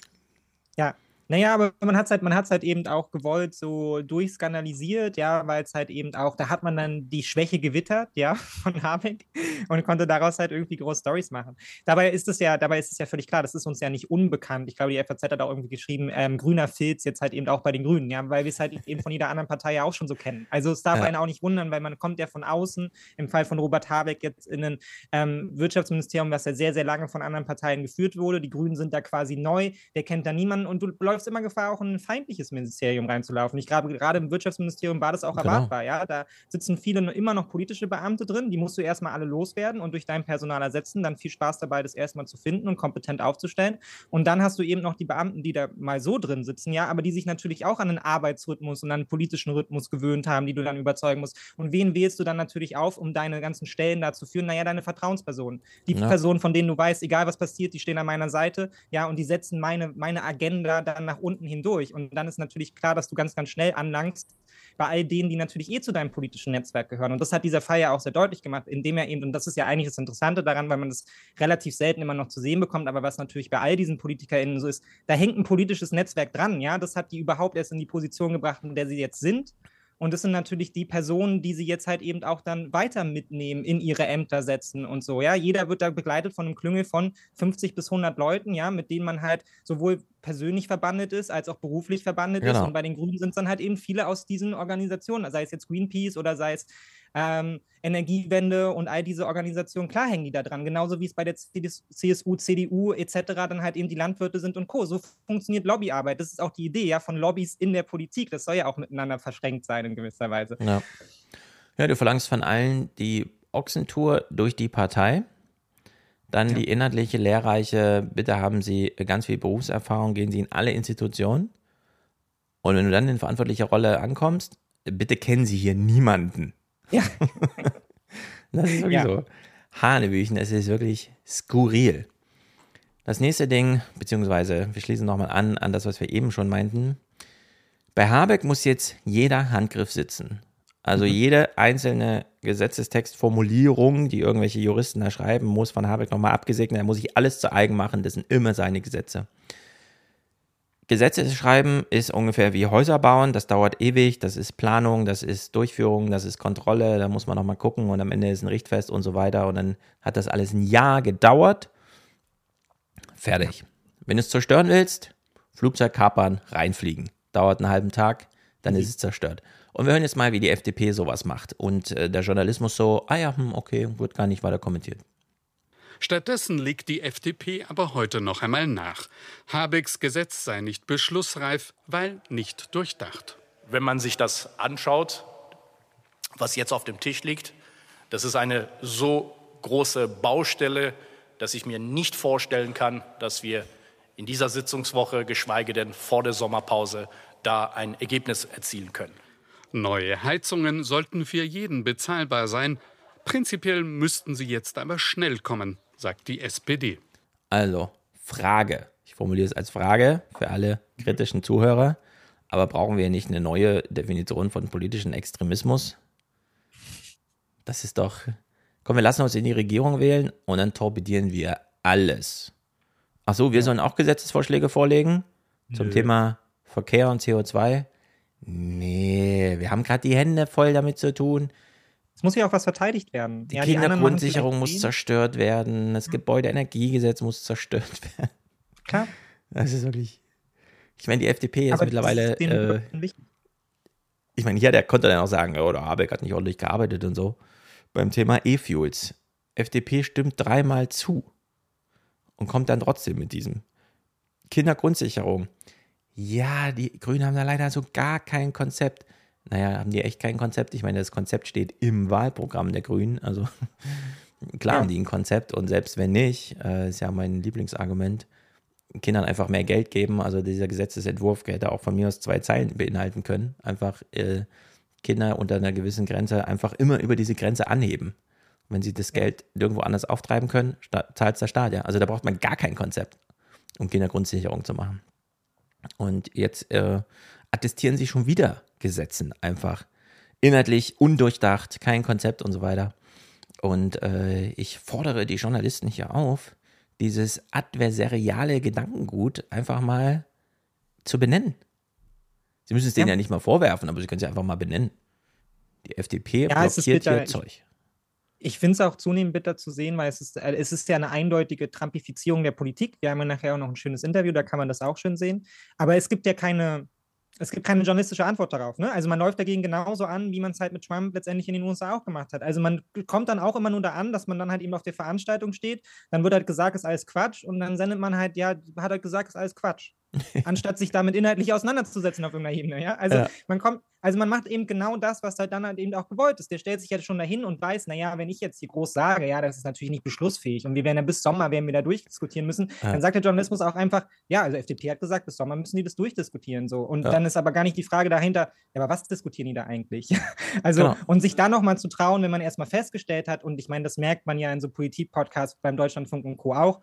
Ja, naja, aber man hat es halt, man hat's halt eben auch gewollt so durchskandalisiert, ja, weil es halt eben auch, da hat man dann die Schwäche gewittert, ja, von Habeck und konnte daraus halt irgendwie große Stories machen. Dabei ist es ja, dabei ist es ja völlig klar, das ist uns ja nicht unbekannt. Ich glaube, die FAZ hat auch irgendwie geschrieben, ähm, grüner Filz jetzt halt eben auch bei den Grünen, ja, weil wir es halt eben von jeder anderen Partei ja auch schon so kennen. Also es darf Ja. einen auch nicht wundern, weil man kommt ja von außen, im Fall von Robert Habeck jetzt in ein ähm, Wirtschaftsministerium, was ja sehr, sehr lange von anderen Parteien geführt wurde. Die Grünen sind da quasi neu, der kennt da niemanden und du läufst immer Gefahr, auch in ein feindliches Ministerium reinzulaufen. Ich glaube, gerade im Wirtschaftsministerium war das auch Genau. erwartbar, ja. Da sitzen viele immer noch politische Beamte drin, die musst du erstmal alle loswerden und durch dein Personal ersetzen. Dann viel Spaß dabei, das erstmal zu finden und kompetent aufzustellen. Und dann hast du eben noch die Beamten, die da mal so drin sitzen, ja, aber die sich natürlich auch an den Arbeitsrhythmus und an den politischen Rhythmus gewöhnt haben, die du dann überzeugen musst. Und wen wählst du dann natürlich auf, um deine ganzen Stellen da zu führen? Naja, deine Vertrauenspersonen. Die Ja. Personen, von denen du weißt, egal was passiert, die stehen an meiner Seite, ja, und die setzen meine, meine Agenda dann nach unten hindurch. Und dann ist natürlich klar, dass du ganz, ganz schnell anlangst bei all denen, die natürlich eh zu deinem politischen Netzwerk gehören. Und das hat dieser Fall ja auch sehr deutlich gemacht, indem er eben, und das ist ja eigentlich das Interessante daran, weil man das relativ selten immer noch zu sehen bekommt, aber was natürlich bei all diesen PolitikerInnen so ist, da hängt ein politisches Netzwerk dran, ja, das hat die überhaupt erst in die Position gebracht, in der sie jetzt sind. Und das sind natürlich die Personen, die sie jetzt halt eben auch dann weiter mitnehmen, in ihre Ämter setzen und so. Ja, jeder wird da begleitet von einem Klüngel von 50 bis 100 Leuten, ja, mit denen man halt sowohl persönlich verbandet ist, als auch beruflich verbandet ist. Genau. Und bei den Grünen sind es dann halt eben viele aus diesen Organisationen, sei es jetzt Greenpeace oder sei es ähm, Energiewende und all diese Organisationen, klar hängen die da dran. Genauso wie es bei der CSU, CDU etc. dann halt eben die Landwirte sind und Co. So funktioniert Lobbyarbeit. Das ist auch die Idee ja von Lobbys in der Politik. Das soll ja auch miteinander verschränkt sein in gewisser Weise. Ja. ja, du verlangst von allen die Ochsentour durch die Partei. Dann die inhaltliche, lehrreiche, bitte haben Sie ganz viel Berufserfahrung, gehen Sie in alle Institutionen. Und wenn du dann in verantwortlicher Rolle ankommst, bitte kennen Sie hier niemanden. Ja. das ist wirklich Ja. so. Hanebüchen, es ist wirklich skurril. Das nächste Ding, beziehungsweise wir schließen nochmal an, an das, was wir eben schon meinten. Bei Habeck muss jetzt jeder Handgriff sitzen. Also jede einzelne Gesetzestextformulierung, die irgendwelche Juristen da schreiben, muss von Habeck nochmal abgesegnet. Er muss sich alles zu eigen machen. Das sind immer seine Gesetze. Gesetze schreiben ist ungefähr wie Häuser bauen. Das dauert ewig. Das ist Planung, das ist Durchführung, das ist Kontrolle. Da muss man nochmal gucken und am Ende ist ein Richtfest und so weiter. Und dann hat das alles ein Jahr gedauert. Fertig. Wenn du es zerstören willst, Flugzeug kapern, reinfliegen. Dauert einen halben Tag, dann ist es zerstört. Und wir hören jetzt mal, wie die FDP sowas macht. Und äh, der Journalismus so, ah ja, hm, okay, wird gar nicht weiter kommentiert. Stattdessen legt die FDP aber heute noch einmal nach. Habecks Gesetz sei nicht beschlussreif, weil nicht durchdacht. Wenn man sich das anschaut, was jetzt auf dem Tisch liegt, das ist eine so große Baustelle, dass ich mir nicht vorstellen kann, dass wir in dieser Sitzungswoche, geschweige denn vor der Sommerpause, da ein Ergebnis erzielen können. Neue Heizungen sollten für jeden bezahlbar sein. Prinzipiell müssten sie jetzt aber schnell kommen, sagt die SPD. Also, Frage. Ich formuliere es als Frage für alle kritischen Zuhörer. Aber brauchen wir nicht eine neue Definition von politischen Extremismus? Das ist doch. Komm, wir lassen uns in die Regierung wählen und dann torpedieren wir alles. Ach so, wir sollen auch Gesetzesvorschläge vorlegen zum Nö. Thema Verkehr und CO2? Nee, wir haben gerade die Hände voll damit zu tun. Es muss ja auch was verteidigt werden. Die ja, Kindergrundsicherung muss zerstört werden, das Gebäudeenergiegesetz muss zerstört werden. Klar. Das ist wirklich. Ich meine, die FDP ist Aber mittlerweile. ist Äh, ich meine, hier, der konnte dann auch sagen, oh, der Habeck hat nicht ordentlich gearbeitet und so. Beim Thema E-Fuels. FDP stimmt dreimal zu und kommt dann trotzdem mit diesem. Kindergrundsicherung. Ja, die Grünen haben da leider so gar kein Konzept. Naja, haben die echt kein Konzept? Ich meine, das Konzept steht im Wahlprogramm der Grünen. Also klar Ja. haben die ein Konzept und selbst wenn nicht, äh, ist ja mein Lieblingsargument, Kindern einfach mehr Geld geben. Also dieser Gesetzesentwurf hätte auch von mir aus zwei Zeilen beinhalten können. Einfach äh, Kinder unter einer gewissen Grenze einfach immer über diese Grenze anheben. Wenn sie das Geld nirgendwo anders auftreiben können, zahlt der Staat ja. Also da braucht man gar kein Konzept, um Kindergrundsicherung zu machen. Und jetzt äh, attestieren sie schon wieder Gesetzen einfach. Inhaltlich undurchdacht, kein Konzept und so weiter. Und äh, ich fordere die Journalisten hier auf, dieses adversariale Gedankengut einfach mal zu benennen. Sie müssen es denen ja. ja nicht mal vorwerfen, aber sie können es einfach mal benennen. Die FDP ja, blockiert hier Zeug. Ich, ich finde es auch zunehmend bitter zu sehen, weil es ist, äh, es ist ja eine eindeutige Trumpifizierung der Politik. Wir haben ja nachher auch noch ein schönes Interview, da kann man das auch schön sehen. Aber es gibt ja keine, es gibt keine journalistische Antwort darauf. Ne? Also man läuft dagegen genauso an, wie man es halt mit Trump letztendlich in den USA auch gemacht hat. Also man kommt dann auch immer nur da an, dass man dann halt eben auf der Veranstaltung steht, dann wird halt gesagt, ist alles Quatsch und dann sendet man halt, ja, hat halt gesagt, ist alles Quatsch. anstatt sich damit inhaltlich auseinanderzusetzen auf irgendeiner Ebene. Ja? Also ja. man kommt, also man macht eben genau das, was halt dann halt eben auch gewollt ist. Der stellt sich ja schon dahin und weiß, naja, wenn ich jetzt hier groß sage, ja, das ist natürlich nicht beschlussfähig und wir werden ja bis Sommer werden wir da durchdiskutieren müssen, ja. dann sagt der Journalismus auch einfach, ja, also FDP hat gesagt, bis Sommer müssen die das durchdiskutieren so. Und dann ist aber gar nicht die Frage dahinter, ja, aber was diskutieren die da eigentlich? also, genau. und sich da nochmal zu trauen, wenn man erstmal festgestellt hat, und ich meine, das merkt man ja in so Politik-Podcasts beim Deutschlandfunk und Co. auch,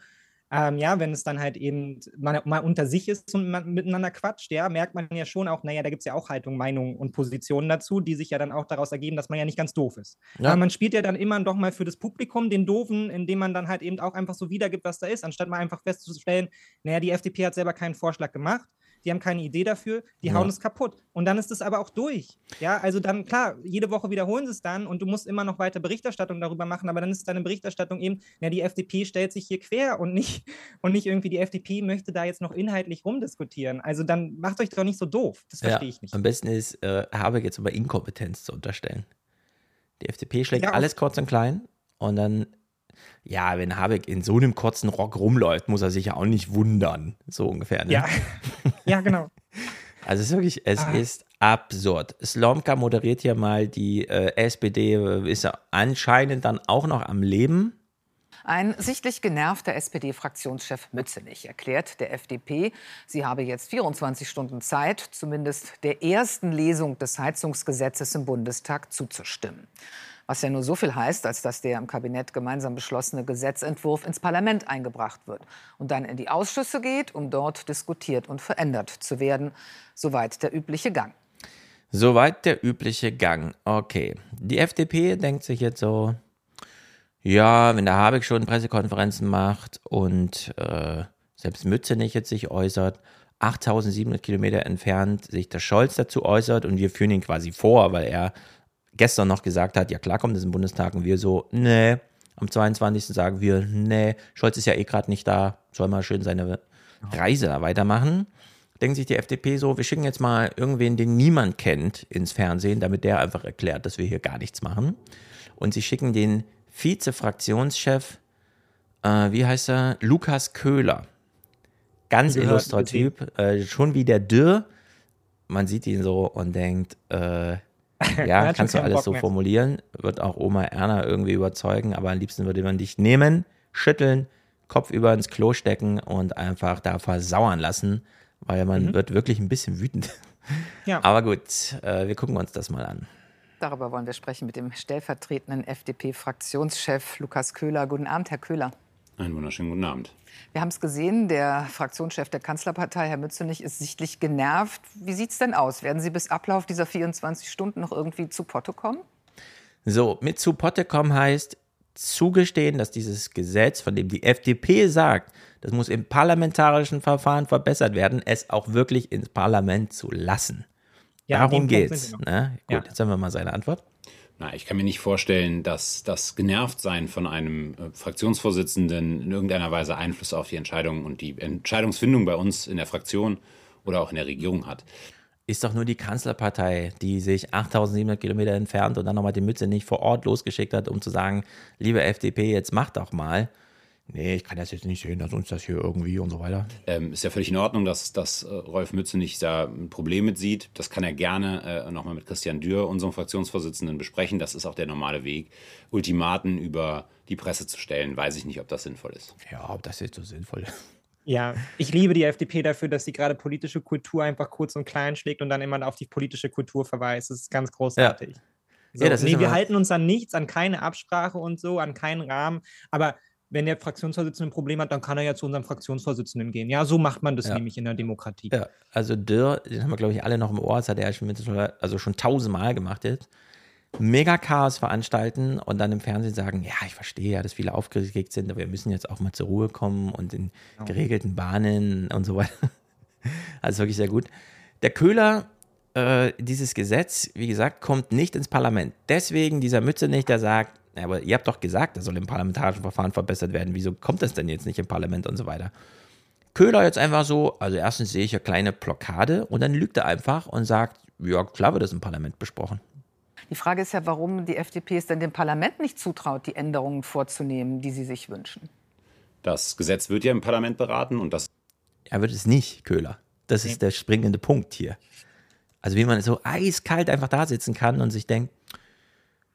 ähm, ja, wenn es dann halt eben mal, mal unter sich ist und man miteinander quatscht, ja, merkt man ja schon auch, naja, da gibt es ja auch Haltung, Meinungen und Positionen dazu, die sich ja dann auch daraus ergeben, dass man ja nicht ganz doof ist. Ja. Aber man spielt ja dann immer doch mal für das Publikum den Doofen, indem man dann halt eben auch einfach so wiedergibt, was da ist, anstatt mal einfach festzustellen, naja, die FDP hat selber keinen Vorschlag gemacht die haben keine Idee dafür, die ja. hauen es kaputt. Und dann ist es aber auch durch. Ja, also dann, klar, jede Woche wiederholen sie es dann und du musst immer noch weiter Berichterstattung darüber machen, aber dann ist deine Berichterstattung eben, ja, die FDP stellt sich hier quer und nicht, und nicht irgendwie die FDP möchte da jetzt noch inhaltlich rumdiskutieren. Also dann macht euch doch nicht so doof. Das verstehe ja, ich nicht. Am besten ist, äh, habe jetzt aber Inkompetenz zu unterstellen. Die FDP schlägt ja, alles kurz und klein und dann ja, wenn Habeck in so einem kurzen Rock rumläuft, muss er sich ja auch nicht wundern. So ungefähr. Ne? Ja. ja, genau. Also es ist wirklich, es ah. ist absurd. Slomka moderiert ja mal die äh, SPD, äh, ist ja anscheinend dann auch noch am Leben. Ein sichtlich genervter SPD-Fraktionschef Mützenich erklärt der FDP, sie habe jetzt 24 Stunden Zeit, zumindest der ersten Lesung des Heizungsgesetzes im Bundestag zuzustimmen. Was ja nur so viel heißt, als dass der im Kabinett gemeinsam beschlossene Gesetzentwurf ins Parlament eingebracht wird und dann in die Ausschüsse geht, um dort diskutiert und verändert zu werden. Soweit der übliche Gang. Soweit der übliche Gang. Okay. Die FDP denkt sich jetzt so, ja, wenn der Habeck schon Pressekonferenzen macht und äh, selbst Mütze nicht jetzt sich äußert, 8700 Kilometer entfernt sich der Scholz dazu äußert und wir führen ihn quasi vor, weil er gestern noch gesagt hat, ja klar kommt es im Bundestag und wir so, nee. Am 22. sagen wir, nee, Scholz ist ja eh gerade nicht da, soll mal schön seine Reise da weitermachen. Denkt sich die FDP so, wir schicken jetzt mal irgendwen, den niemand kennt, ins Fernsehen, damit der einfach erklärt, dass wir hier gar nichts machen. Und sie schicken den Vize-Fraktionschef, äh, wie heißt er, Lukas Köhler. Ganz illustrer Typ, äh, schon wie der Dürr. Man sieht ihn so und denkt, äh, ja, kannst du alles so formulieren. Wird auch Oma Erna irgendwie überzeugen, aber am liebsten würde man dich nehmen, schütteln, Kopf über ins Klo stecken und einfach da versauern lassen, weil man mhm. wird wirklich ein bisschen wütend. Ja. Aber gut, äh, wir gucken uns das mal an. Darüber wollen wir sprechen mit dem stellvertretenden FDP-Fraktionschef Lukas Köhler. Guten Abend, Herr Köhler. Einen wunderschönen guten Abend. Wir haben es gesehen, der Fraktionschef der Kanzlerpartei, Herr Mützenich, ist sichtlich genervt. Wie sieht es denn aus? Werden Sie bis Ablauf dieser 24 Stunden noch irgendwie zu Potte kommen? So, mit zu Potte kommen heißt zugestehen, dass dieses Gesetz, von dem die FDP sagt, das muss im parlamentarischen Verfahren verbessert werden, es auch wirklich ins Parlament zu lassen. Ja, Darum geht's. Ne? Gut, ja. jetzt haben wir mal seine Antwort. Na, ich kann mir nicht vorstellen, dass das Genervtsein von einem äh, Fraktionsvorsitzenden in irgendeiner Weise Einfluss auf die Entscheidung und die Entscheidungsfindung bei uns in der Fraktion oder auch in der Regierung hat. Ist doch nur die Kanzlerpartei, die sich 8700 Kilometer entfernt und dann nochmal die Mütze nicht vor Ort losgeschickt hat, um zu sagen, liebe FDP, jetzt mach doch mal nee, ich kann das jetzt nicht sehen, dass uns das hier irgendwie und so weiter. Ähm, ist ja völlig in Ordnung, dass, dass äh, Rolf Mütze nicht da ein Problem mit sieht. Das kann er gerne äh, nochmal mit Christian Dürr, unserem Fraktionsvorsitzenden, besprechen. Das ist auch der normale Weg. Ultimaten über die Presse zu stellen, weiß ich nicht, ob das sinnvoll ist. Ja, ob das jetzt so sinnvoll ist. Ja, ich liebe die FDP dafür, dass sie gerade politische Kultur einfach kurz und klein schlägt und dann immer auf die politische Kultur verweist. Das ist ganz großartig. Ja. So, ja, nee, wir halten uns an nichts, an keine Absprache und so, an keinen Rahmen. Aber wenn der Fraktionsvorsitzende ein Problem hat, dann kann er ja zu unserem Fraktionsvorsitzenden gehen. Ja, so macht man das ja. nämlich in der Demokratie. Ja, also Dürr, den haben wir, glaube ich, alle noch im Ohr, das hat er ja schon, also schon tausendmal gemacht jetzt. mega Chaos veranstalten und dann im Fernsehen sagen, ja, ich verstehe ja, dass viele aufgeregt sind, aber wir müssen jetzt auch mal zur Ruhe kommen und in geregelten Bahnen und so weiter. Also wirklich sehr gut. Der Köhler, äh, dieses Gesetz, wie gesagt, kommt nicht ins Parlament. Deswegen dieser Mütze nicht, der sagt, ja, aber ihr habt doch gesagt, das soll im parlamentarischen Verfahren verbessert werden. Wieso kommt das denn jetzt nicht im Parlament und so weiter? Köhler jetzt einfach so, also erstens sehe ich eine kleine Blockade und dann lügt er einfach und sagt, ja, klar wird das im Parlament besprochen. Die Frage ist ja, warum die FDP es denn dem Parlament nicht zutraut, die Änderungen vorzunehmen, die sie sich wünschen. Das Gesetz wird ja im Parlament beraten und das. Er wird es nicht, Köhler. Das ist der springende Punkt hier. Also wie man so eiskalt einfach da sitzen kann und sich denkt,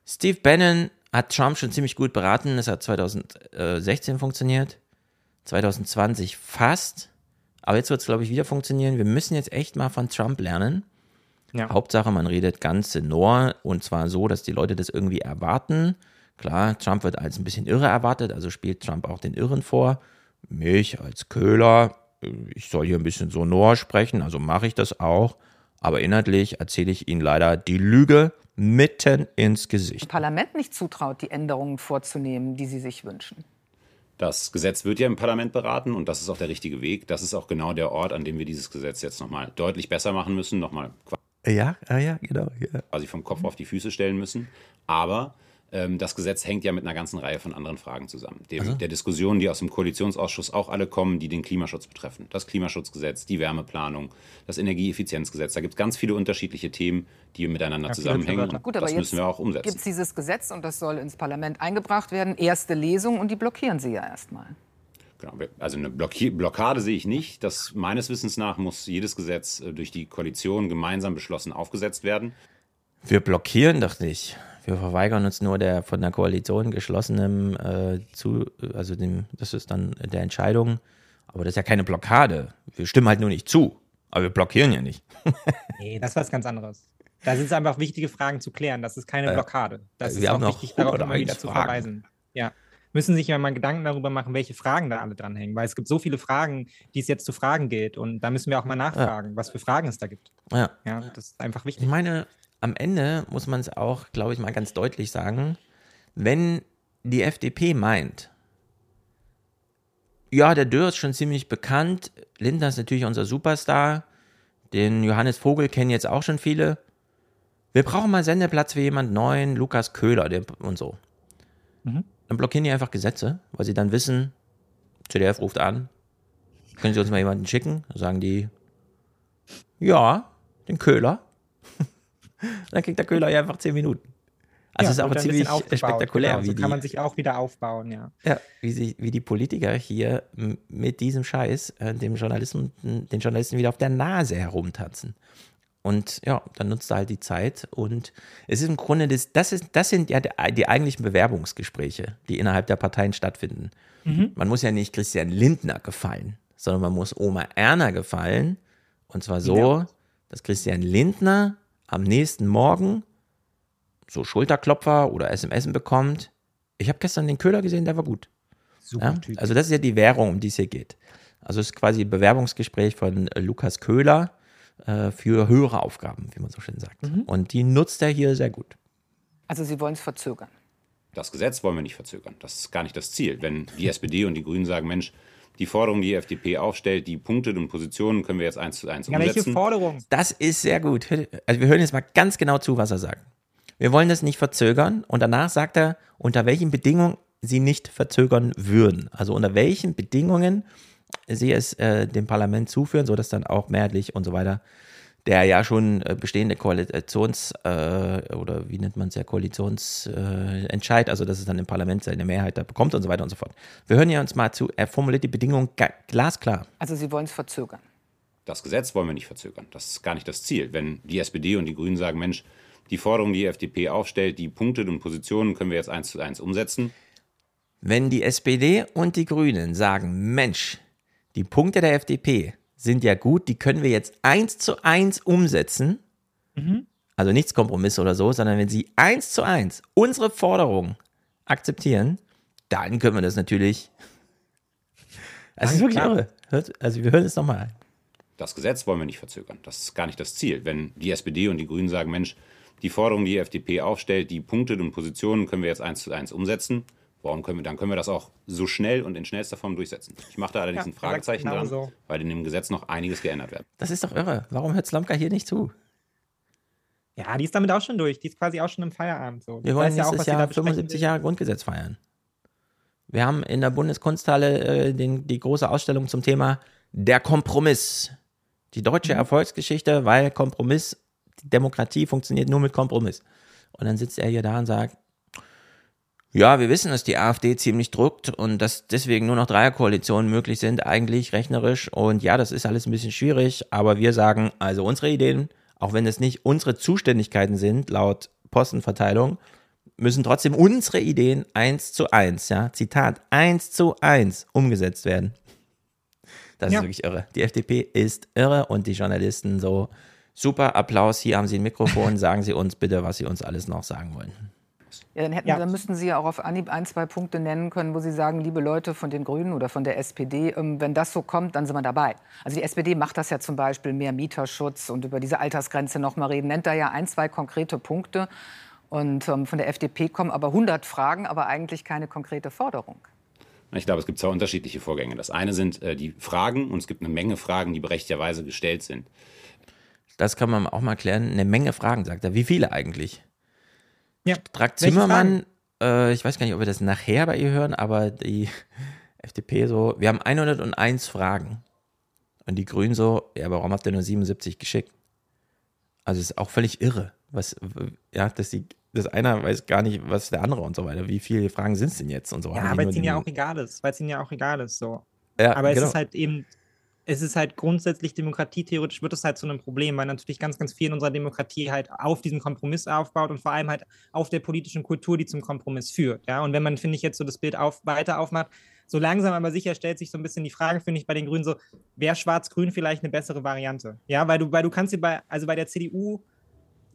Steve Bannon hat Trump schon ziemlich gut beraten. Es hat 2016 funktioniert, 2020 fast. Aber jetzt wird es, glaube ich, wieder funktionieren. Wir müssen jetzt echt mal von Trump lernen. Ja. Hauptsache, man redet ganz tenor und zwar so, dass die Leute das irgendwie erwarten. Klar, Trump wird als ein bisschen irre erwartet, also spielt Trump auch den Irren vor. Mich als Köhler, ich soll hier ein bisschen sonor sprechen, also mache ich das auch. Aber inhaltlich erzähle ich Ihnen leider die Lüge mitten ins Gesicht. Parlament nicht zutraut, die Änderungen vorzunehmen, die sie sich wünschen. Das Gesetz wird ja im Parlament beraten und das ist auch der richtige Weg. Das ist auch genau der Ort, an dem wir dieses Gesetz jetzt nochmal deutlich besser machen müssen, nochmal Ja, ah, ja, genau. Ja. quasi vom Kopf auf die Füße stellen müssen. Aber das Gesetz hängt ja mit einer ganzen Reihe von anderen Fragen zusammen. Dem, Also? Der Diskussion, die aus dem Koalitionsausschuss auch alle kommen, die den Klimaschutz betreffen. Das Klimaschutzgesetz, die Wärmeplanung, das Energieeffizienzgesetz. Da gibt es ganz viele unterschiedliche Themen, die miteinander zusammenhängen. Und Gut, aber das müssen wir auch umsetzen. gibt es dieses Gesetz und das soll ins Parlament eingebracht werden. Erste Lesung und die blockieren Sie ja erstmal. Genau, also eine Blocki Blockade sehe ich nicht. Das, meines Wissens nach muss jedes Gesetz äh, durch die Koalition gemeinsam beschlossen aufgesetzt werden. Wir blockieren doch nicht. Wir verweigern uns nur der von der Koalition geschlossenen äh, zu, also dem, das ist dann der Entscheidung. Aber das ist ja keine Blockade. Wir stimmen halt nur nicht zu. Aber wir blockieren ja nicht. Nee, das ist was ganz anderes. Da sind es einfach wichtige Fragen zu klären. Das ist keine Blockade. Das wir ist haben auch noch wichtig, darauf 101 immer wieder zu Fragen. verweisen. Ja. Müssen sich ja mal Gedanken darüber machen, welche Fragen da alle dranhängen. Weil es gibt so viele Fragen, die es jetzt zu fragen gilt. Und da müssen wir auch mal nachfragen, was für Fragen es da gibt. Ja. Ja, das ist einfach wichtig. Ich meine, am Ende muss man es auch, glaube ich, mal ganz deutlich sagen, wenn die FDP meint, ja, der Dürr ist schon ziemlich bekannt, Lindner ist natürlich unser Superstar, den Johannes Vogel kennen jetzt auch schon viele. Wir brauchen mal Sendeplatz für jemand neuen, Lukas Köhler der, und so. Mhm. Dann blockieren die einfach Gesetze, weil sie dann wissen, CDF ruft an, können Sie uns mal jemanden schicken? Dann sagen die, ja, den Köhler. Dann kriegt der Köhler ja einfach zehn Minuten. Also Ja, es ist auch ziemlich spektakulär, Genau, wie so die, kann man sich auch wieder aufbauen, ja. ja, wie, sie, wie die Politiker hier mit diesem Scheiß äh, dem Journalisten, den Journalisten wieder auf der Nase herumtanzen. Und ja, dann nutzt er halt die Zeit. Und es ist im Grunde, das, das, ist, das sind ja die, eigentlichen Bewerbungsgespräche, die innerhalb der Parteien stattfinden. Mhm. Man muss ja nicht Christian Lindner gefallen, sondern man muss Oma Erna gefallen. Und zwar so, Ja. dass Christian Lindner am nächsten Morgen so Schulterklopfer oder SMS bekommt. Ich habe gestern den Köhler gesehen, der war gut. Super Ja? Typ. Also das ist ja die Währung, um die es hier geht. Also es ist quasi ein Bewerbungsgespräch von Lukas Köhler äh, für höhere Aufgaben, wie man so schön sagt. Mhm. Und die nutzt er hier sehr gut. Also Sie wollen es verzögern. Das Gesetz wollen wir nicht verzögern. Das ist gar nicht das Ziel. Wenn die SPD und die Grünen sagen, Mensch, die Forderung, die die FDP aufstellt, die Punkte und Positionen können wir jetzt eins zu eins Ja, welche umsetzen. Forderung? Das ist sehr gut. Also wir hören jetzt mal ganz genau zu, was er sagt. Wir wollen das nicht verzögern und danach sagt er, unter welchen Bedingungen sie nicht verzögern würden. Also unter welchen Bedingungen sie es äh, dem Parlament zuführen, sodass dann auch mehrheitlich und so weiter der ja schon äh, bestehende Koalitions- äh, oder wie nennt man es ja, Koalitionsentscheid, äh, also dass es dann im Parlament seine Mehrheit da bekommt und so weiter und so fort. Wir hören ja uns mal zu, er formuliert die Bedingungen glasklar. Also Sie wollen es verzögern. Das Gesetz wollen wir nicht verzögern. Das ist gar nicht das Ziel. Wenn die SPD und die Grünen sagen, Mensch, die Forderung, die die FDP aufstellt, die Punkte und Positionen können wir jetzt eins zu eins umsetzen. Wenn die SPD und die Grünen sagen, Mensch, die Punkte der FDP sind ja gut, die können wir jetzt eins zu eins umsetzen, Mhm. also nichts Kompromiss oder so, sondern wenn sie eins zu eins unsere Forderung akzeptieren, dann können wir das natürlich. Es ist wirklich irre. Also wir hören es nochmal. Das Gesetz wollen wir nicht verzögern. Das ist gar nicht das Ziel. Wenn die SPD und die Grünen sagen, Mensch, die Forderungen, die die FDP aufstellt, die Punkte und Positionen können wir jetzt eins zu eins umsetzen. Warum können wir, dann können wir das auch so schnell und in schnellster Form durchsetzen. Ich mache da allerdings Ja, ein Fragezeichen genau dran, so. weil in dem Gesetz noch einiges geändert wird. Das ist doch irre. Warum hört Slomka hier nicht zu? Ja, die ist damit auch schon durch. Die ist quasi auch schon im Feierabend. So. Wir wollen weiß ja auch, nächstes Jahr besprechen 75 will. Jahre Grundgesetz feiern. Wir haben in der Bundeskunsthalle äh, den, die große Ausstellung zum Thema Der Kompromiss. Die Mhm. deutsche Erfolgsgeschichte, weil Kompromiss, die Demokratie funktioniert nur mit Kompromiss. Und dann sitzt er hier da und sagt, ja, wir wissen, dass die AfD ziemlich druckt und dass deswegen nur noch Dreierkoalitionen möglich sind, eigentlich rechnerisch. Und ja, das ist alles ein bisschen schwierig, aber wir sagen, also unsere Ideen, auch wenn es nicht unsere Zuständigkeiten sind, laut Postenverteilung, müssen trotzdem unsere Ideen eins zu eins, ja, Zitat, eins zu eins umgesetzt werden. Das Ja. ist wirklich irre. Die FDP ist irre und die Journalisten so, super Applaus, hier haben Sie ein Mikrofon, sagen Sie uns bitte, was Sie uns alles noch sagen wollen. Ja, dann, hätten, Ja. dann müssten Sie ja auch auf Anhieb ein, zwei Punkte nennen können, wo Sie sagen, liebe Leute von den Grünen oder von der SPD, ähm, wenn das so kommt, dann sind wir dabei. Also die SPD macht das ja zum Beispiel, mehr Mieterschutz und über diese Altersgrenze noch mal reden, nennt da ja ein, zwei konkrete Punkte. Und ähm, von der FDP kommen aber 100 Fragen, aber eigentlich keine konkrete Forderung. Ich glaube, es gibt zwei unterschiedliche Vorgänge. Das eine sind äh, die Fragen und es gibt eine Menge Fragen, die berechtigterweise gestellt sind. Das kann man auch mal klären. Eine Menge Fragen, sagt er. Wie viele eigentlich? Ja. Strack Zimmermann, äh, ich weiß gar nicht, ob wir das nachher bei ihr hören, aber die FDP so, wir haben 101 Fragen. Und die Grünen so, ja, aber warum habt ihr nur 77 geschickt? Also es ist auch völlig irre, was, ja, dass die, dass einer weiß gar nicht, was der andere und so weiter. Wie viele Fragen sind es denn jetzt und so? Ja, weil es ihnen ja auch egal ist. Weil es ihnen ja auch egal ist. So. Ja, Aber es genau. ist halt eben, es ist halt grundsätzlich demokratietheoretisch wird es halt zu einem Problem, weil natürlich ganz, ganz viel in unserer Demokratie halt auf diesen Kompromiss aufbaut und vor allem halt auf der politischen Kultur, die zum Kompromiss führt. Ja, und wenn man, finde ich, jetzt so das Bild auf, weiter aufmacht, so langsam aber sicher stellt sich so ein bisschen die Frage, finde ich, bei den Grünen so, wäre Schwarz-Grün vielleicht eine bessere Variante? Ja, weil du, weil du kannst dir bei, also bei der CDU,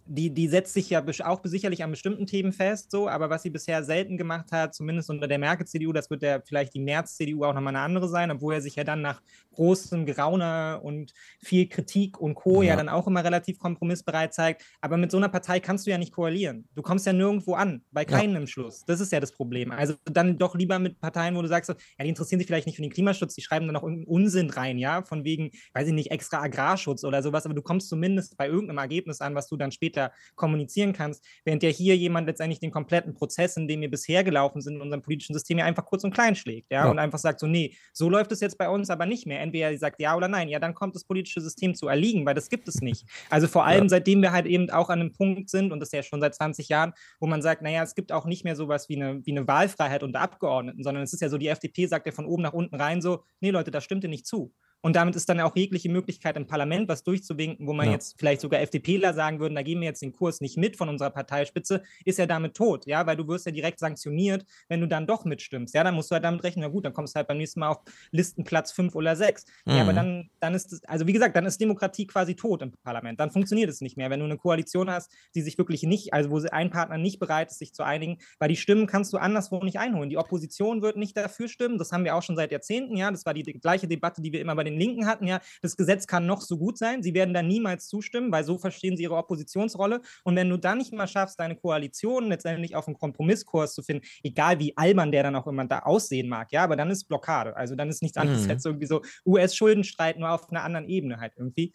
die, die setzt sich ja auch sicherlich an bestimmten Themen fest, so, aber was sie bisher selten gemacht hat, zumindest unter der Merkel-CDU, das wird der vielleicht die März-CDU auch nochmal eine andere sein, obwohl er sich ja dann nach großem Gerauner und viel Kritik und Co. ja. Ja. dann auch immer relativ kompromissbereit zeigt. Aber mit so einer Partei kannst du ja nicht koalieren. Du kommst ja nirgendwo an, bei keinem im Schluss. Das ist ja das Problem. Also dann doch lieber mit Parteien, wo du sagst, ja, die interessieren sich vielleicht nicht für den Klimaschutz, die schreiben dann noch irgendeinen Unsinn rein, ja, von wegen, weiß ich nicht, extra Agrarschutz oder sowas, aber du kommst zumindest bei irgendeinem Ergebnis an, was du dann später kommunizieren kannst, während ja hier jemand letztendlich den kompletten Prozess, in dem wir bisher gelaufen sind in unserem politischen System, ja einfach kurz und klein schlägt, ja, Ja. und einfach sagt so, nee, so läuft es jetzt bei uns aber nicht mehr. Entweder sie sagt ja oder nein, ja, dann kommt das politische System zu erliegen, weil das gibt es nicht. Also vor allem, seitdem wir halt eben auch an einem Punkt sind, und das ja schon seit 20 Jahren, wo man sagt, naja, es gibt auch nicht mehr sowas wie eine, wie eine Wahlfreiheit unter Abgeordneten, sondern es ist ja so, die FDP sagt ja von oben nach unten rein so, nee, Leute, das stimmt dir nicht zu. Und damit ist dann auch jegliche Möglichkeit im Parlament was durchzuwinken, wo man Ja. jetzt vielleicht sogar FDPler sagen würden, da gehen wir jetzt den Kurs nicht mit von unserer Parteispitze, ist ja damit tot, ja, weil du wirst ja direkt sanktioniert, wenn du dann doch mitstimmst. Ja, dann musst du halt damit rechnen, na gut, dann kommst du halt beim nächsten Mal auf Listenplatz 5 oder 6. Ja, aber Mhm. dann, dann ist es, also wie gesagt, dann ist Demokratie quasi tot im Parlament. Dann funktioniert es nicht mehr. Wenn du eine Koalition hast, die sich wirklich nicht, also wo ein Partner nicht bereit ist, sich zu einigen, weil die Stimmen kannst du anderswo nicht einholen. Die Opposition wird nicht dafür stimmen. Das haben wir auch schon seit Jahrzehnten, ja. Das war die, die gleiche Debatte, die wir immer bei den Linken hatten, ja. Das Gesetz kann noch so gut sein. Sie werden da niemals zustimmen, weil so verstehen sie ihre Oppositionsrolle. Und wenn du dann nicht mal schaffst, deine Koalition letztendlich auf einen Kompromisskurs zu finden, egal wie albern der dann auch immer da aussehen mag, ja, aber dann ist Blockade. Also dann ist nichts anderes Mhm. als irgendwie so US-Schuldenstreit nur auf einer anderen Ebene halt irgendwie.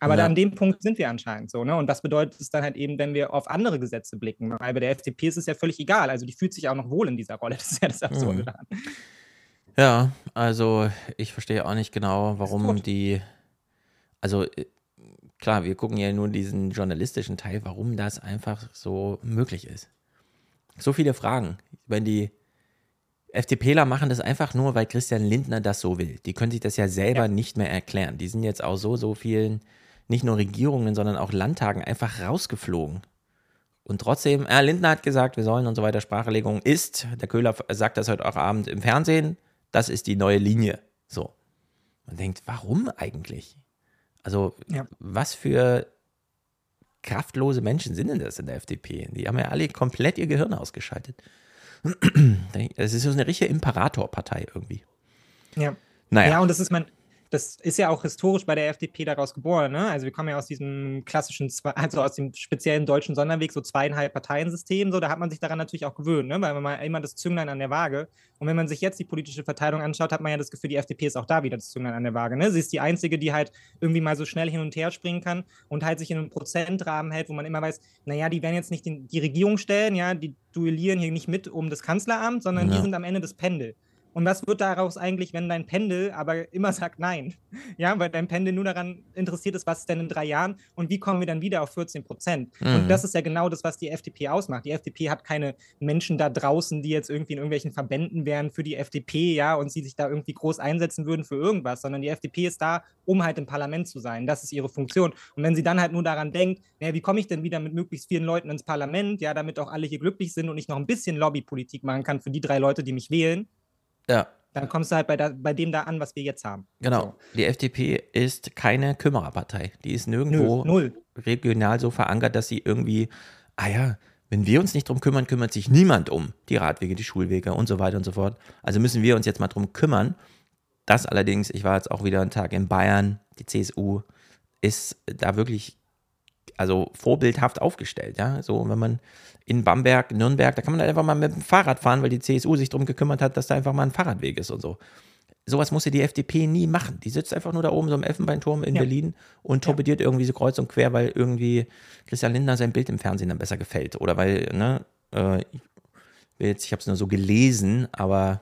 Aber Ja. da an dem Punkt sind wir anscheinend so, ne? Und was bedeutet es dann halt eben, wenn wir auf andere Gesetze blicken? Weil bei der FDP ist es ja völlig egal. Also die fühlt sich auch noch wohl in dieser Rolle. Das ist ja das Absurde Mhm. daran. Ja, also ich verstehe auch nicht genau, warum die, also äh, klar, wir gucken ja nur diesen journalistischen Teil, warum das einfach so möglich ist. So viele Fragen. Wenn die FDPler machen das einfach nur, weil Christian Lindner das so will. Die können sich das ja selber nicht mehr erklären. Die sind jetzt auch so, so vielen, nicht nur Regierungen, sondern auch Landtagen einfach rausgeflogen. Und trotzdem, äh, Lindner hat gesagt, wir sollen und so weiter, Sprachlegung ist, der Köhler sagt das heute auch Abend im Fernsehen, das ist die neue Linie. So. Man denkt, warum eigentlich? Also, Ja. was für kraftlose Menschen sind denn das in der FDP? Die haben ja alle komplett ihr Gehirn ausgeschaltet. Es ist so eine richtige Imperatorpartei irgendwie. Ja. Naja. Ja, und das ist mein, das ist ja auch historisch bei der FDP daraus geboren. Ne? Also wir kommen ja aus diesem klassischen, also aus dem speziellen deutschen Sonderweg, so zweieinhalb Parteiensystem. So, da hat man sich daran natürlich auch gewöhnt, ne? weil man mal immer das Zünglein an der Waage. Und wenn man sich jetzt die politische Verteilung anschaut, hat man ja das Gefühl, die FDP ist auch da wieder das Zünglein an der Waage. Ne? Sie ist die einzige, die halt irgendwie mal so schnell hin und her springen kann und halt sich in einem Prozentrahmen hält, wo man immer weiß, naja, die werden jetzt nicht den, die Regierung stellen, ja, die duellieren hier nicht mit um das Kanzleramt, sondern ja. die sind am Ende das Pendel. Und was wird daraus eigentlich, wenn dein Pendel aber immer sagt Nein? Ja, weil dein Pendel nur daran interessiert ist, was ist denn in drei Jahren und wie kommen wir dann wieder auf 14 Prozent? Mhm. Und das ist ja genau das, was die FDP ausmacht. Die FDP hat keine Menschen da draußen, die jetzt irgendwie in irgendwelchen Verbänden wären für die FDP, ja, und sie sich da irgendwie groß einsetzen würden für irgendwas, sondern die FDP ist da, um halt im Parlament zu sein. Das ist ihre Funktion. Und wenn sie dann halt nur daran denkt, naja, wie komme ich denn wieder mit möglichst vielen Leuten ins Parlament, ja, damit auch alle hier glücklich sind und ich noch ein bisschen Lobbypolitik machen kann für die drei Leute, die mich wählen, ja. Dann kommst du halt bei, da, bei dem da an, was wir jetzt haben. Genau. So. Die FDP ist keine Kümmererpartei. Die ist nirgendwo Null. regional so verankert, dass sie irgendwie, ah ja, wenn wir uns nicht drum kümmern, kümmert sich niemand um die Radwege, die Schulwege und so weiter und so fort. Also müssen wir uns jetzt mal drum kümmern. Das allerdings, ich war jetzt auch wieder einen Tag in Bayern, die CSU ist da wirklich also vorbildhaft aufgestellt, ja. So, wenn man in Bamberg, Nürnberg, da kann man halt einfach mal mit dem Fahrrad fahren, weil die CSU sich darum gekümmert hat, dass da einfach mal ein Fahrradweg ist und so. Sowas musste die FDP nie machen. Die sitzt einfach nur da oben so im Elfenbeinturm in ja. Berlin und torpediert ja. irgendwie so kreuz und quer, weil irgendwie Christian Lindner sein Bild im Fernsehen dann besser gefällt. Oder weil, ne, äh, ich habe es nur so gelesen, aber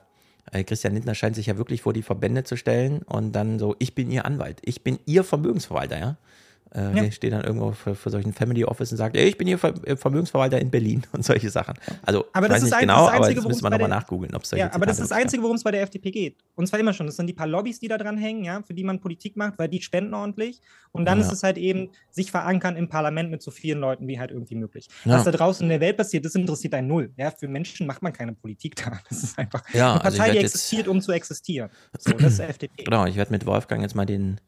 äh, Christian Lindner scheint sich ja wirklich vor die Verbände zu stellen und dann so, ich bin Ihr Anwalt, ich bin Ihr Vermögensverwalter, ja. Äh, ja. steht dann irgendwo für, für solchen Family Office und sagt, ey, ich bin hier äh, Vermögensverwalter in Berlin und solche Sachen. Also aber das ist nicht ein, genau, das Einzige, aber das müssen wir nochmal nachgoogeln. Ob ja, aber das ist das Einzige, worum es bei der FDP geht. Und zwar immer schon. Das sind die paar Lobbys, die da dran hängen, ja, für die man Politik macht, weil die spenden ordentlich. Und dann ja. ist es halt eben, sich verankern im Parlament mit so vielen Leuten wie halt irgendwie möglich. Ja. Was da draußen in der Welt passiert, das interessiert einen null. Ja, für Menschen macht man keine Politik da. Das ist einfach eine also Partei, also die existiert, um zu existieren. So, das ist FDP. Genau, ich werde mit Wolfgang jetzt mal den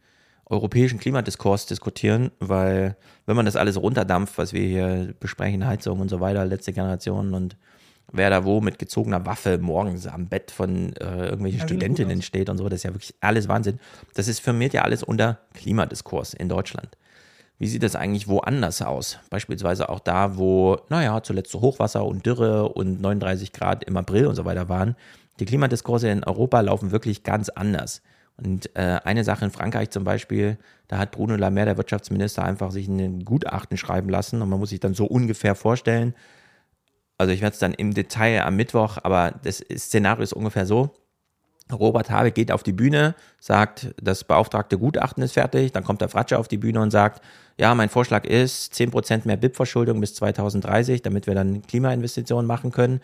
europäischen Klimadiskurs diskutieren, weil wenn man das alles runterdampft, was wir hier besprechen, Heizung und so weiter, letzte Generation und wer da wo mit gezogener Waffe morgens am Bett von äh, irgendwelchen ja, Studentinnen steht und so, das ist ja wirklich alles Wahnsinn. Das ist firmiert ja alles unter Klimadiskurs in Deutschland. Wie sieht das eigentlich woanders aus? Beispielsweise auch da, wo, naja, zuletzt so Hochwasser und Dürre und 39 Grad im April und so weiter waren. Die Klimadiskurse in Europa laufen wirklich ganz anders. Und äh, eine Sache in Frankreich zum Beispiel, da hat Bruno Le der Wirtschaftsminister, einfach sich ein Gutachten schreiben lassen und man muss sich dann so ungefähr vorstellen. Also ich werde es dann im Detail am Mittwoch, aber das Szenario ist ungefähr so. Robert Habe geht auf die Bühne, sagt, das beauftragte Gutachten ist fertig, dann kommt der Fratsche auf die Bühne und sagt, ja, mein Vorschlag ist 10% mehr BIP-Verschuldung bis 2030, damit wir dann Klimainvestitionen machen können.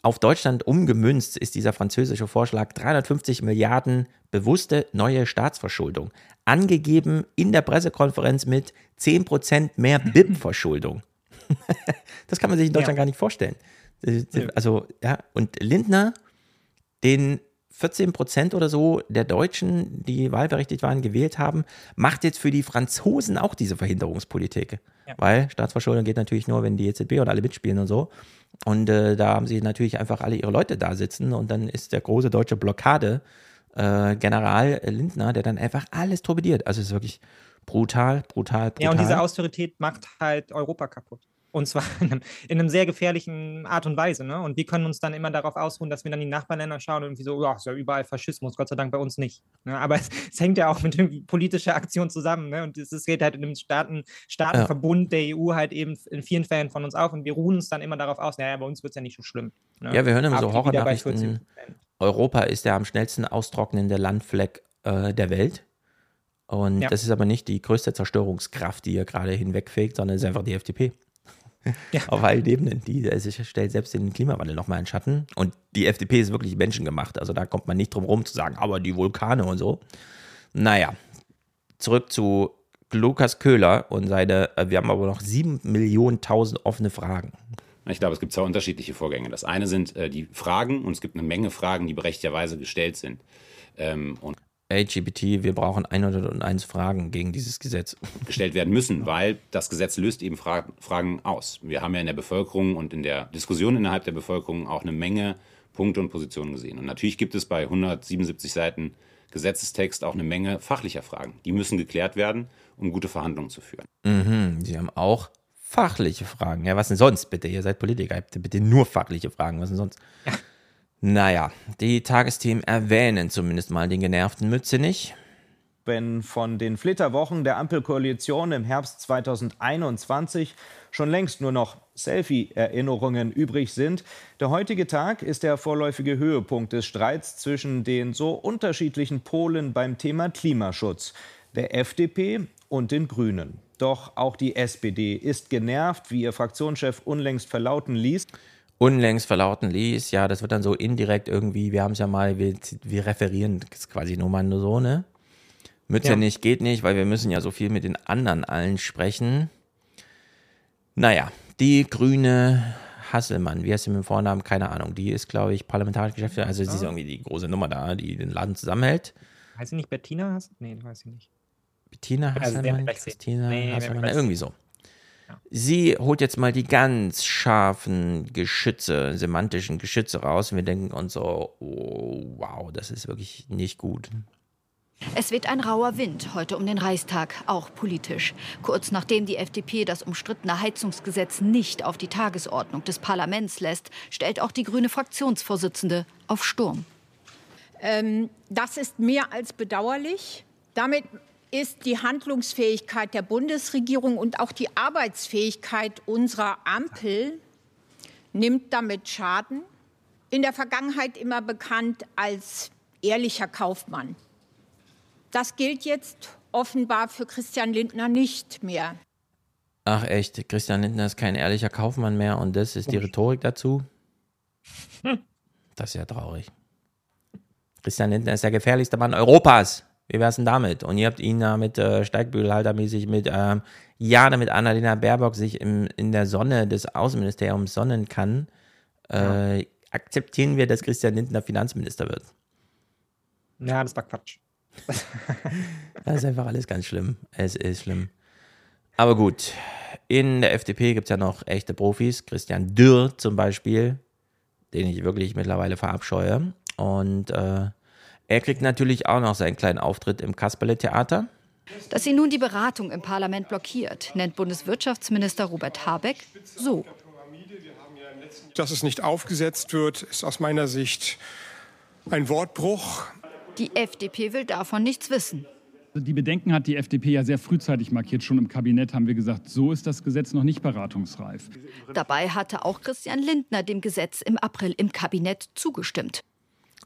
Auf Deutschland umgemünzt ist dieser französische Vorschlag 350 Milliarden bewusste neue Staatsverschuldung. Angegeben in der Pressekonferenz mit 10% mehr BIP-Verschuldung. das kann man sich in Deutschland ja. gar nicht vorstellen. Also, ja, und Lindner, den 14 Prozent oder so der Deutschen, die wahlberechtigt waren, gewählt haben, macht jetzt für die Franzosen auch diese Verhinderungspolitik. Ja. Weil Staatsverschuldung geht natürlich nur, wenn die EZB und alle mitspielen und so. Und äh, da haben sie natürlich einfach alle ihre Leute da sitzen und dann ist der große deutsche Blockade äh, General Lindner, der dann einfach alles torpediert. Also es ist wirklich brutal, brutal, brutal. Ja, und diese Austerität macht halt Europa kaputt. Und zwar in einem, in einem, sehr gefährlichen Art und Weise. Ne? Und wir können uns dann immer darauf ausruhen, dass wir dann die Nachbarländer schauen und irgendwie so, ja, ist ja überall Faschismus, Gott sei Dank bei uns nicht. Ne? Aber es, es, hängt ja auch mit politischer Aktion zusammen. Ne? Und es geht halt in einem Staaten, Staatenverbund ja. der EU halt eben in vielen Fällen von uns auf und wir ruhen uns dann immer darauf aus, naja, bei uns wird es ja nicht so schlimm. Ne? Ja, wir hören immer so Horrornachrichten. Europa ist der am schnellsten austrocknende Landfleck äh, der Welt. Und ja. das ist aber nicht die größte Zerstörungskraft, die hier gerade hinwegfegt, sondern es ist einfach die FDP. Ja. Auf allen Ebenen. Die also stellt selbst den Klimawandel nochmal in Schatten. Und die FDP ist wirklich menschengemacht. Also da kommt man nicht drum rum zu sagen, aber die Vulkane und so. Naja, zurück zu Lukas Köhler und seine, äh, wir haben aber noch sieben Millionen tausend offene Fragen. Ich glaube, es gibt zwei unterschiedliche Vorgänge. Das eine sind äh, die Fragen und es gibt eine Menge Fragen, die berechtigterweise gestellt sind. Ähm, und LGBT, wir brauchen 101 Fragen gegen dieses Gesetz. Gestellt werden müssen, weil das Gesetz löst eben Fra Fragen aus. Wir haben ja in der Bevölkerung und in der Diskussion innerhalb der Bevölkerung auch eine Menge Punkte und Positionen gesehen. Und natürlich gibt es bei 177 Seiten Gesetzestext auch eine Menge fachlicher Fragen. Die müssen geklärt werden, um gute Verhandlungen zu führen. Mhm, Sie haben auch fachliche Fragen. Ja, was denn sonst bitte? Ihr seid Politiker, habt bitte nur fachliche Fragen. Was denn sonst? Ja. Naja, die Tagesthemen erwähnen zumindest mal den genervten Mütze nicht. Wenn von den Flitterwochen der Ampelkoalition im Herbst 2021 schon längst nur noch Selfie-Erinnerungen übrig sind. Der heutige Tag ist der vorläufige Höhepunkt des Streits zwischen den so unterschiedlichen Polen beim Thema Klimaschutz, der FDP und den Grünen. Doch auch die SPD ist genervt, wie ihr Fraktionschef unlängst verlauten ließ unlängst verlauten ließ, ja, das wird dann so indirekt irgendwie, wir haben es ja mal, wir, wir referieren das quasi nur mal nur so, ne? Mütze ja. nicht, geht nicht, weil wir müssen ja so viel mit den anderen allen sprechen. Naja, die grüne Hasselmann, wie heißt sie mit dem Vornamen? Keine Ahnung. Die ist, glaube ich, parlamentarische Geschäftsführerin. Also, sie ist irgendwie die große Nummer da, die den Laden zusammenhält. Heißt sie nicht Bettina Hasselmann? Nee, weiß sie nicht. Bettina Hasselmann? Also Christina nee, Hasselmann? irgendwie so. Sie holt jetzt mal die ganz scharfen Geschütze, semantischen Geschütze raus und wir denken uns so, oh, wow, das ist wirklich nicht gut. Es weht ein rauer Wind heute um den Reichstag, auch politisch. Kurz nachdem die FDP das umstrittene Heizungsgesetz nicht auf die Tagesordnung des Parlaments lässt, stellt auch die grüne Fraktionsvorsitzende auf Sturm. Ähm, das ist mehr als bedauerlich. Damit ist die Handlungsfähigkeit der Bundesregierung und auch die Arbeitsfähigkeit unserer Ampel nimmt damit Schaden. In der Vergangenheit immer bekannt als ehrlicher Kaufmann. Das gilt jetzt offenbar für Christian Lindner nicht mehr. Ach echt, Christian Lindner ist kein ehrlicher Kaufmann mehr und das ist die Rhetorik dazu? Das ist ja traurig. Christian Lindner ist der gefährlichste Mann Europas. Wie wär's denn damit? Und ihr habt ihn da mit äh, Steigbügelhaltermäßig mit, ähm, ja, damit Annalena Baerbock sich im, in der Sonne des Außenministeriums sonnen kann, äh, ja. akzeptieren wir, dass Christian Lindner Finanzminister wird. Ja, das war Quatsch. das ist einfach alles ganz schlimm. Es ist schlimm. Aber gut, in der FDP gibt es ja noch echte Profis. Christian Dürr zum Beispiel, den ich wirklich mittlerweile verabscheue. Und äh, er kriegt natürlich auch noch seinen kleinen Auftritt im Kasperle-Theater. Dass sie nun die Beratung im Parlament blockiert, nennt Bundeswirtschaftsminister Robert Habeck so. Dass es nicht aufgesetzt wird, ist aus meiner Sicht ein Wortbruch. Die FDP will davon nichts wissen. Also die Bedenken hat die FDP ja sehr frühzeitig markiert. Schon im Kabinett haben wir gesagt, so ist das Gesetz noch nicht beratungsreif. Dabei hatte auch Christian Lindner dem Gesetz im April im Kabinett zugestimmt.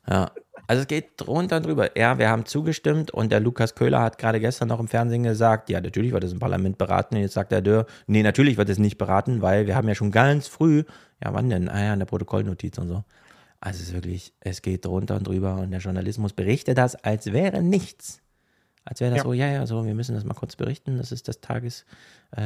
Ja, also es geht drunter und drüber. Ja, wir haben zugestimmt und der Lukas Köhler hat gerade gestern noch im Fernsehen gesagt, ja, natürlich wird es im Parlament beraten. Und jetzt sagt der Dürr, nee, natürlich wird es nicht beraten, weil wir haben ja schon ganz früh, ja, wann denn? Ah ja, in der Protokollnotiz und so. Also es ist wirklich, es geht drunter und drüber und der Journalismus berichtet das, als wäre nichts. Als wäre das ja. so, ja, ja, so, wir müssen das mal kurz berichten. Das ist das Tages,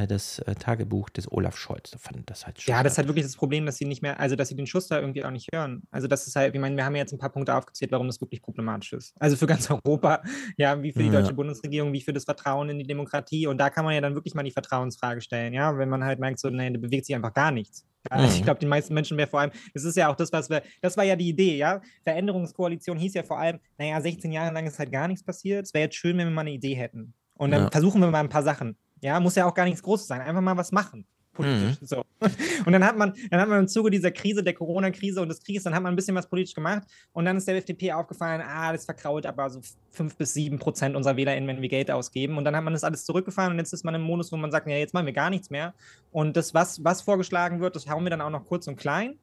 das äh, Tagebuch des Olaf Scholz. Ich fand das halt schon. Ja, das ist halt wirklich das Problem, dass sie nicht mehr, also dass sie den Schuss da irgendwie auch nicht hören. Also das ist halt, ich meine, wir haben jetzt ein paar Punkte aufgezählt, warum das wirklich problematisch ist. Also für ganz Europa, ja, wie für die deutsche ja. Bundesregierung, wie für das Vertrauen in die Demokratie. Und da kann man ja dann wirklich mal die Vertrauensfrage stellen, ja, wenn man halt merkt, so, nee, da bewegt sich einfach gar nichts. Also ich glaube, den meisten Menschen wäre vor allem, das ist ja auch das, was wir, das war ja die Idee, ja. Veränderungskoalition hieß ja vor allem, naja, 16 Jahre lang ist halt gar nichts passiert. Es wäre jetzt schön, wenn wir mal eine Idee hätten. Und dann ja. versuchen wir mal ein paar Sachen. Ja, muss ja auch gar nichts Großes sein, einfach mal was machen politisch. Mhm. So. Und dann hat man, dann hat man im Zuge dieser Krise, der Corona-Krise und des Krieges, dann hat man ein bisschen was politisch gemacht und dann ist der FDP aufgefallen, ah, das verkraut aber so fünf bis sieben Prozent unserer WählerInnen, wenn wir Geld ausgeben. Und dann hat man das alles zurückgefahren und jetzt ist man im Modus, wo man sagt, ja, jetzt machen wir gar nichts mehr. Und das, was, was vorgeschlagen wird, das hauen wir dann auch noch kurz und klein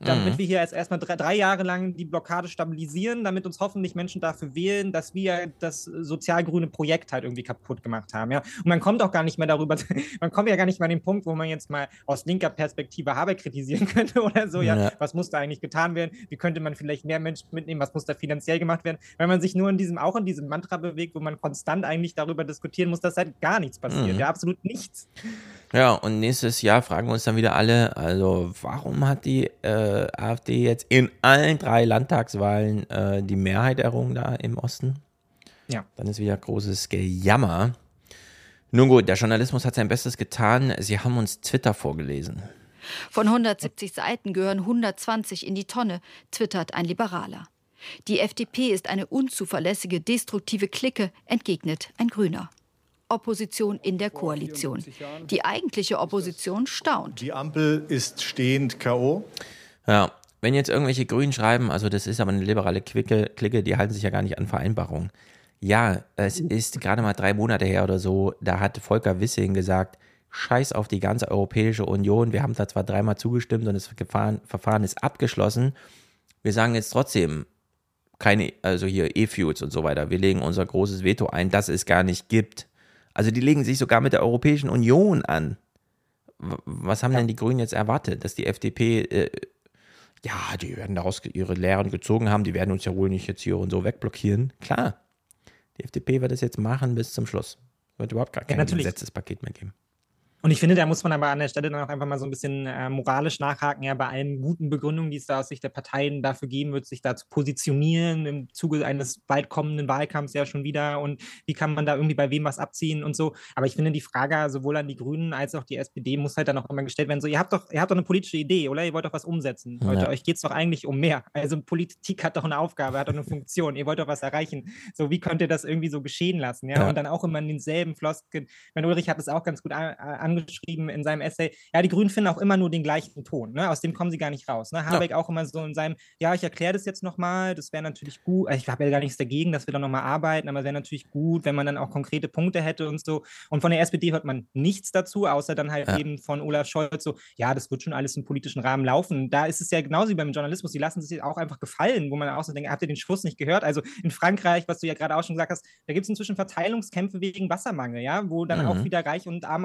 damit mhm. wir hier jetzt erstmal drei, drei, Jahre lang die Blockade stabilisieren, damit uns hoffentlich Menschen dafür wählen, dass wir das sozialgrüne Projekt halt irgendwie kaputt gemacht haben. Ja? Und man kommt auch gar nicht mehr darüber, man kommt ja gar nicht mehr an den Punkt, wo man jetzt mal aus linker Perspektive Habeck kritisieren könnte oder so, ja, ja. was muss da eigentlich getan werden, wie könnte man vielleicht mehr Menschen mitnehmen, was muss da finanziell gemacht werden, weil man sich nur in diesem, auch in diesem Mantra bewegt, wo man konstant eigentlich darüber diskutieren muss, dass halt gar nichts passiert, mhm. ja, absolut nichts. Ja, und nächstes Jahr fragen wir uns dann wieder alle, also warum hat die äh, AfD jetzt in allen drei Landtagswahlen äh, die Mehrheit errungen da im Osten? Ja. Dann ist wieder großes Gejammer. Nun gut, der Journalismus hat sein Bestes getan. Sie haben uns Twitter vorgelesen. Von 170 Seiten gehören 120 in die Tonne, twittert ein Liberaler. Die FDP ist eine unzuverlässige, destruktive Clique, entgegnet ein Grüner. Opposition in der Koalition. Die eigentliche Opposition staunt. Die Ampel ist stehend K.O. Ja, wenn jetzt irgendwelche Grünen schreiben, also das ist aber eine liberale Clique, Clique, die halten sich ja gar nicht an Vereinbarungen. Ja, es ist gerade mal drei Monate her oder so, da hat Volker Wissing gesagt, scheiß auf die ganze Europäische Union, wir haben da zwar dreimal zugestimmt und das Verfahren ist abgeschlossen, wir sagen jetzt trotzdem, keine, also hier E-Fuels und so weiter. Wir legen unser großes Veto ein, das es gar nicht gibt. Also die legen sich sogar mit der Europäischen Union an. Was haben denn die Grünen jetzt erwartet? Dass die FDP, äh, ja, die werden daraus ihre Lehren gezogen haben, die werden uns ja wohl nicht jetzt hier und so wegblockieren. Klar, die FDP wird es jetzt machen bis zum Schluss. Wird überhaupt gar kein ja, Gesetzespaket mehr geben. Und ich finde, da muss man aber an der Stelle dann auch einfach mal so ein bisschen äh, moralisch nachhaken, ja, bei allen guten Begründungen, die es da aus Sicht der Parteien dafür geben wird, sich da zu positionieren im Zuge eines bald kommenden Wahlkampfs ja schon wieder und wie kann man da irgendwie bei wem was abziehen und so. Aber ich finde, die Frage sowohl an die Grünen als auch die SPD muss halt dann auch immer gestellt werden, so, ihr habt doch, ihr habt doch eine politische Idee, oder? Ihr wollt doch was umsetzen. Leute, ja. euch geht es doch eigentlich um mehr. Also Politik hat doch eine Aufgabe, hat doch eine Funktion, ihr wollt doch was erreichen. So, wie könnt ihr das irgendwie so geschehen lassen, ja? ja. Und dann auch immer in denselben Floskeln. Mein Ulrich hat es auch ganz gut an angeschrieben in seinem Essay, ja, die Grünen finden auch immer nur den gleichen Ton, ne? aus dem kommen sie gar nicht raus. Ne? Habeck ja. auch immer so in seinem, ja, ich erkläre das jetzt nochmal, das wäre natürlich gut, ich habe ja gar nichts dagegen, dass wir da nochmal arbeiten, aber es wäre natürlich gut, wenn man dann auch konkrete Punkte hätte und so. Und von der SPD hört man nichts dazu, außer dann halt ja. eben von Olaf Scholz so, ja, das wird schon alles im politischen Rahmen laufen. Da ist es ja genauso wie beim Journalismus, die lassen sich auch einfach gefallen, wo man auch so denkt, habt ihr den Schuss nicht gehört? Also in Frankreich, was du ja gerade auch schon gesagt hast, da gibt es inzwischen Verteilungskämpfe wegen Wassermangel, ja, wo dann mhm. auch wieder Reich und Arm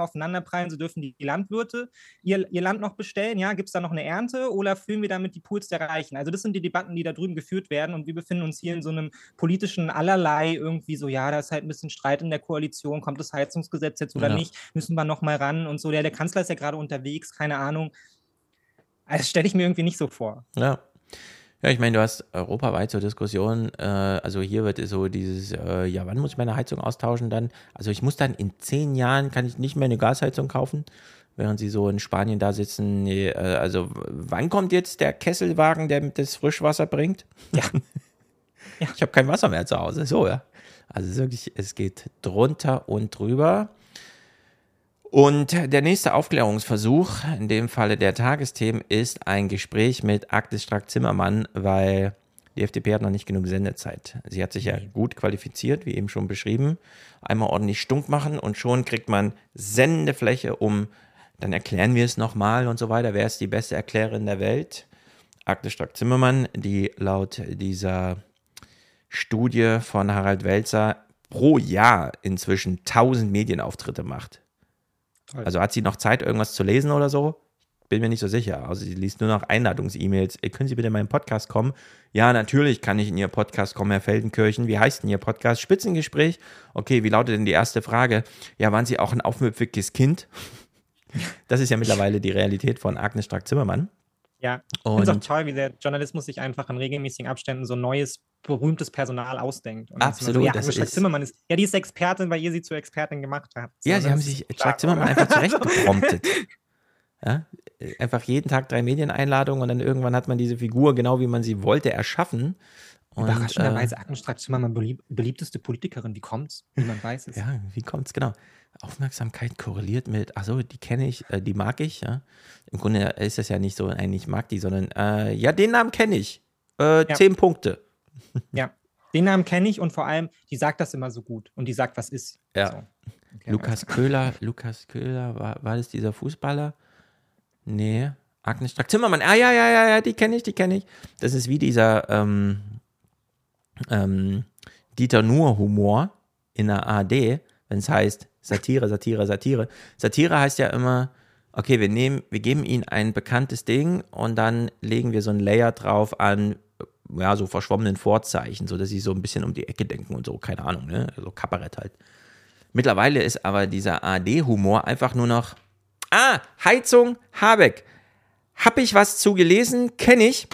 aufeinanderprallen, so dürfen die Landwirte ihr, ihr Land noch bestellen? Ja, gibt es da noch eine Ernte oder füllen wir damit die Pools der Reichen? Also das sind die Debatten, die da drüben geführt werden und wir befinden uns hier in so einem politischen Allerlei irgendwie so, ja, da ist halt ein bisschen Streit in der Koalition, kommt das Heizungsgesetz jetzt oder ja. nicht, müssen wir noch mal ran und so. Der, der Kanzler ist ja gerade unterwegs, keine Ahnung. Also das stelle ich mir irgendwie nicht so vor. Ja. Ja, ich meine, du hast europaweit zur Diskussion, äh, also hier wird so dieses, äh, ja, wann muss ich meine Heizung austauschen dann? Also ich muss dann in zehn Jahren, kann ich nicht mehr eine Gasheizung kaufen, während sie so in Spanien da sitzen. Nee, äh, also wann kommt jetzt der Kesselwagen, der das Frischwasser bringt? Ja. ja. Ich habe kein Wasser mehr zu Hause, so, ja. Also wirklich, es geht drunter und drüber. Und der nächste Aufklärungsversuch, in dem Falle der Tagesthemen, ist ein Gespräch mit Agnes Strack-Zimmermann, weil die FDP hat noch nicht genug Sendezeit. Sie hat sich ja gut qualifiziert, wie eben schon beschrieben. Einmal ordentlich stunk machen und schon kriegt man Sendefläche, um, dann erklären wir es nochmal und so weiter. Wer ist die beste Erklärerin der Welt? Agnes Strack-Zimmermann, die laut dieser Studie von Harald Welzer pro Jahr inzwischen 1000 Medienauftritte macht. Also hat sie noch Zeit, irgendwas zu lesen oder so? Bin mir nicht so sicher. Also sie liest nur noch Einladungs-E-Mails. Können Sie bitte in meinen Podcast kommen? Ja, natürlich kann ich in Ihr Podcast kommen, Herr Feldenkirchen. Wie heißt denn Ihr Podcast? Spitzengespräch? Okay, wie lautet denn die erste Frage? Ja, waren Sie auch ein aufmüpfiges Kind? Das ist ja mittlerweile die Realität von Agnes Strack-Zimmermann. Ja, ich finde es auch toll, wie der Journalismus sich einfach in regelmäßigen Abständen so neues, berühmtes Personal ausdenkt. Und Absolut. So, ja, das ist Zimmermann ist, ja, die ist Expertin, weil ihr sie zur Expertin gemacht habt. So, ja, sie haben sich Strack Zimmermann einfach zurechtgepromptet. ja, einfach jeden Tag drei Medieneinladungen und dann irgendwann hat man diese Figur, genau wie man sie wollte, erschaffen. Und, Überraschenderweise äh, Agnes Strack-Zimmermann belieb beliebteste Politikerin. Wie kommt's? Niemand weiß es. ja, wie kommt's, genau. Aufmerksamkeit korreliert mit, achso, die kenne ich, äh, die mag ich, ja. Im Grunde ist das ja nicht so, ein ich mag die, sondern, äh, ja, den Namen kenne ich. Äh, ja. Zehn Punkte. Ja, den Namen kenne ich und vor allem, die sagt das immer so gut und die sagt, was ist. Ja. So. Okay, Lukas Köhler, Lukas Köhler, war, war das dieser Fußballer? Nee. Agnes Strack-Zimmermann, ah ja, ja, ja, ja, die kenne ich, die kenne ich. Das ist wie dieser ähm, ähm, Dieter Nuhr-Humor in der AD, wenn es heißt, Satire, Satire, Satire. Satire heißt ja immer, okay, wir nehmen, wir geben ihnen ein bekanntes Ding und dann legen wir so ein Layer drauf an, ja, so verschwommenen Vorzeichen, so dass sie so ein bisschen um die Ecke denken und so, keine Ahnung, ne? So Kabarett halt. Mittlerweile ist aber dieser AD-Humor einfach nur noch, ah, Heizung, Habeck. Hab ich was zu gelesen? Kenne ich.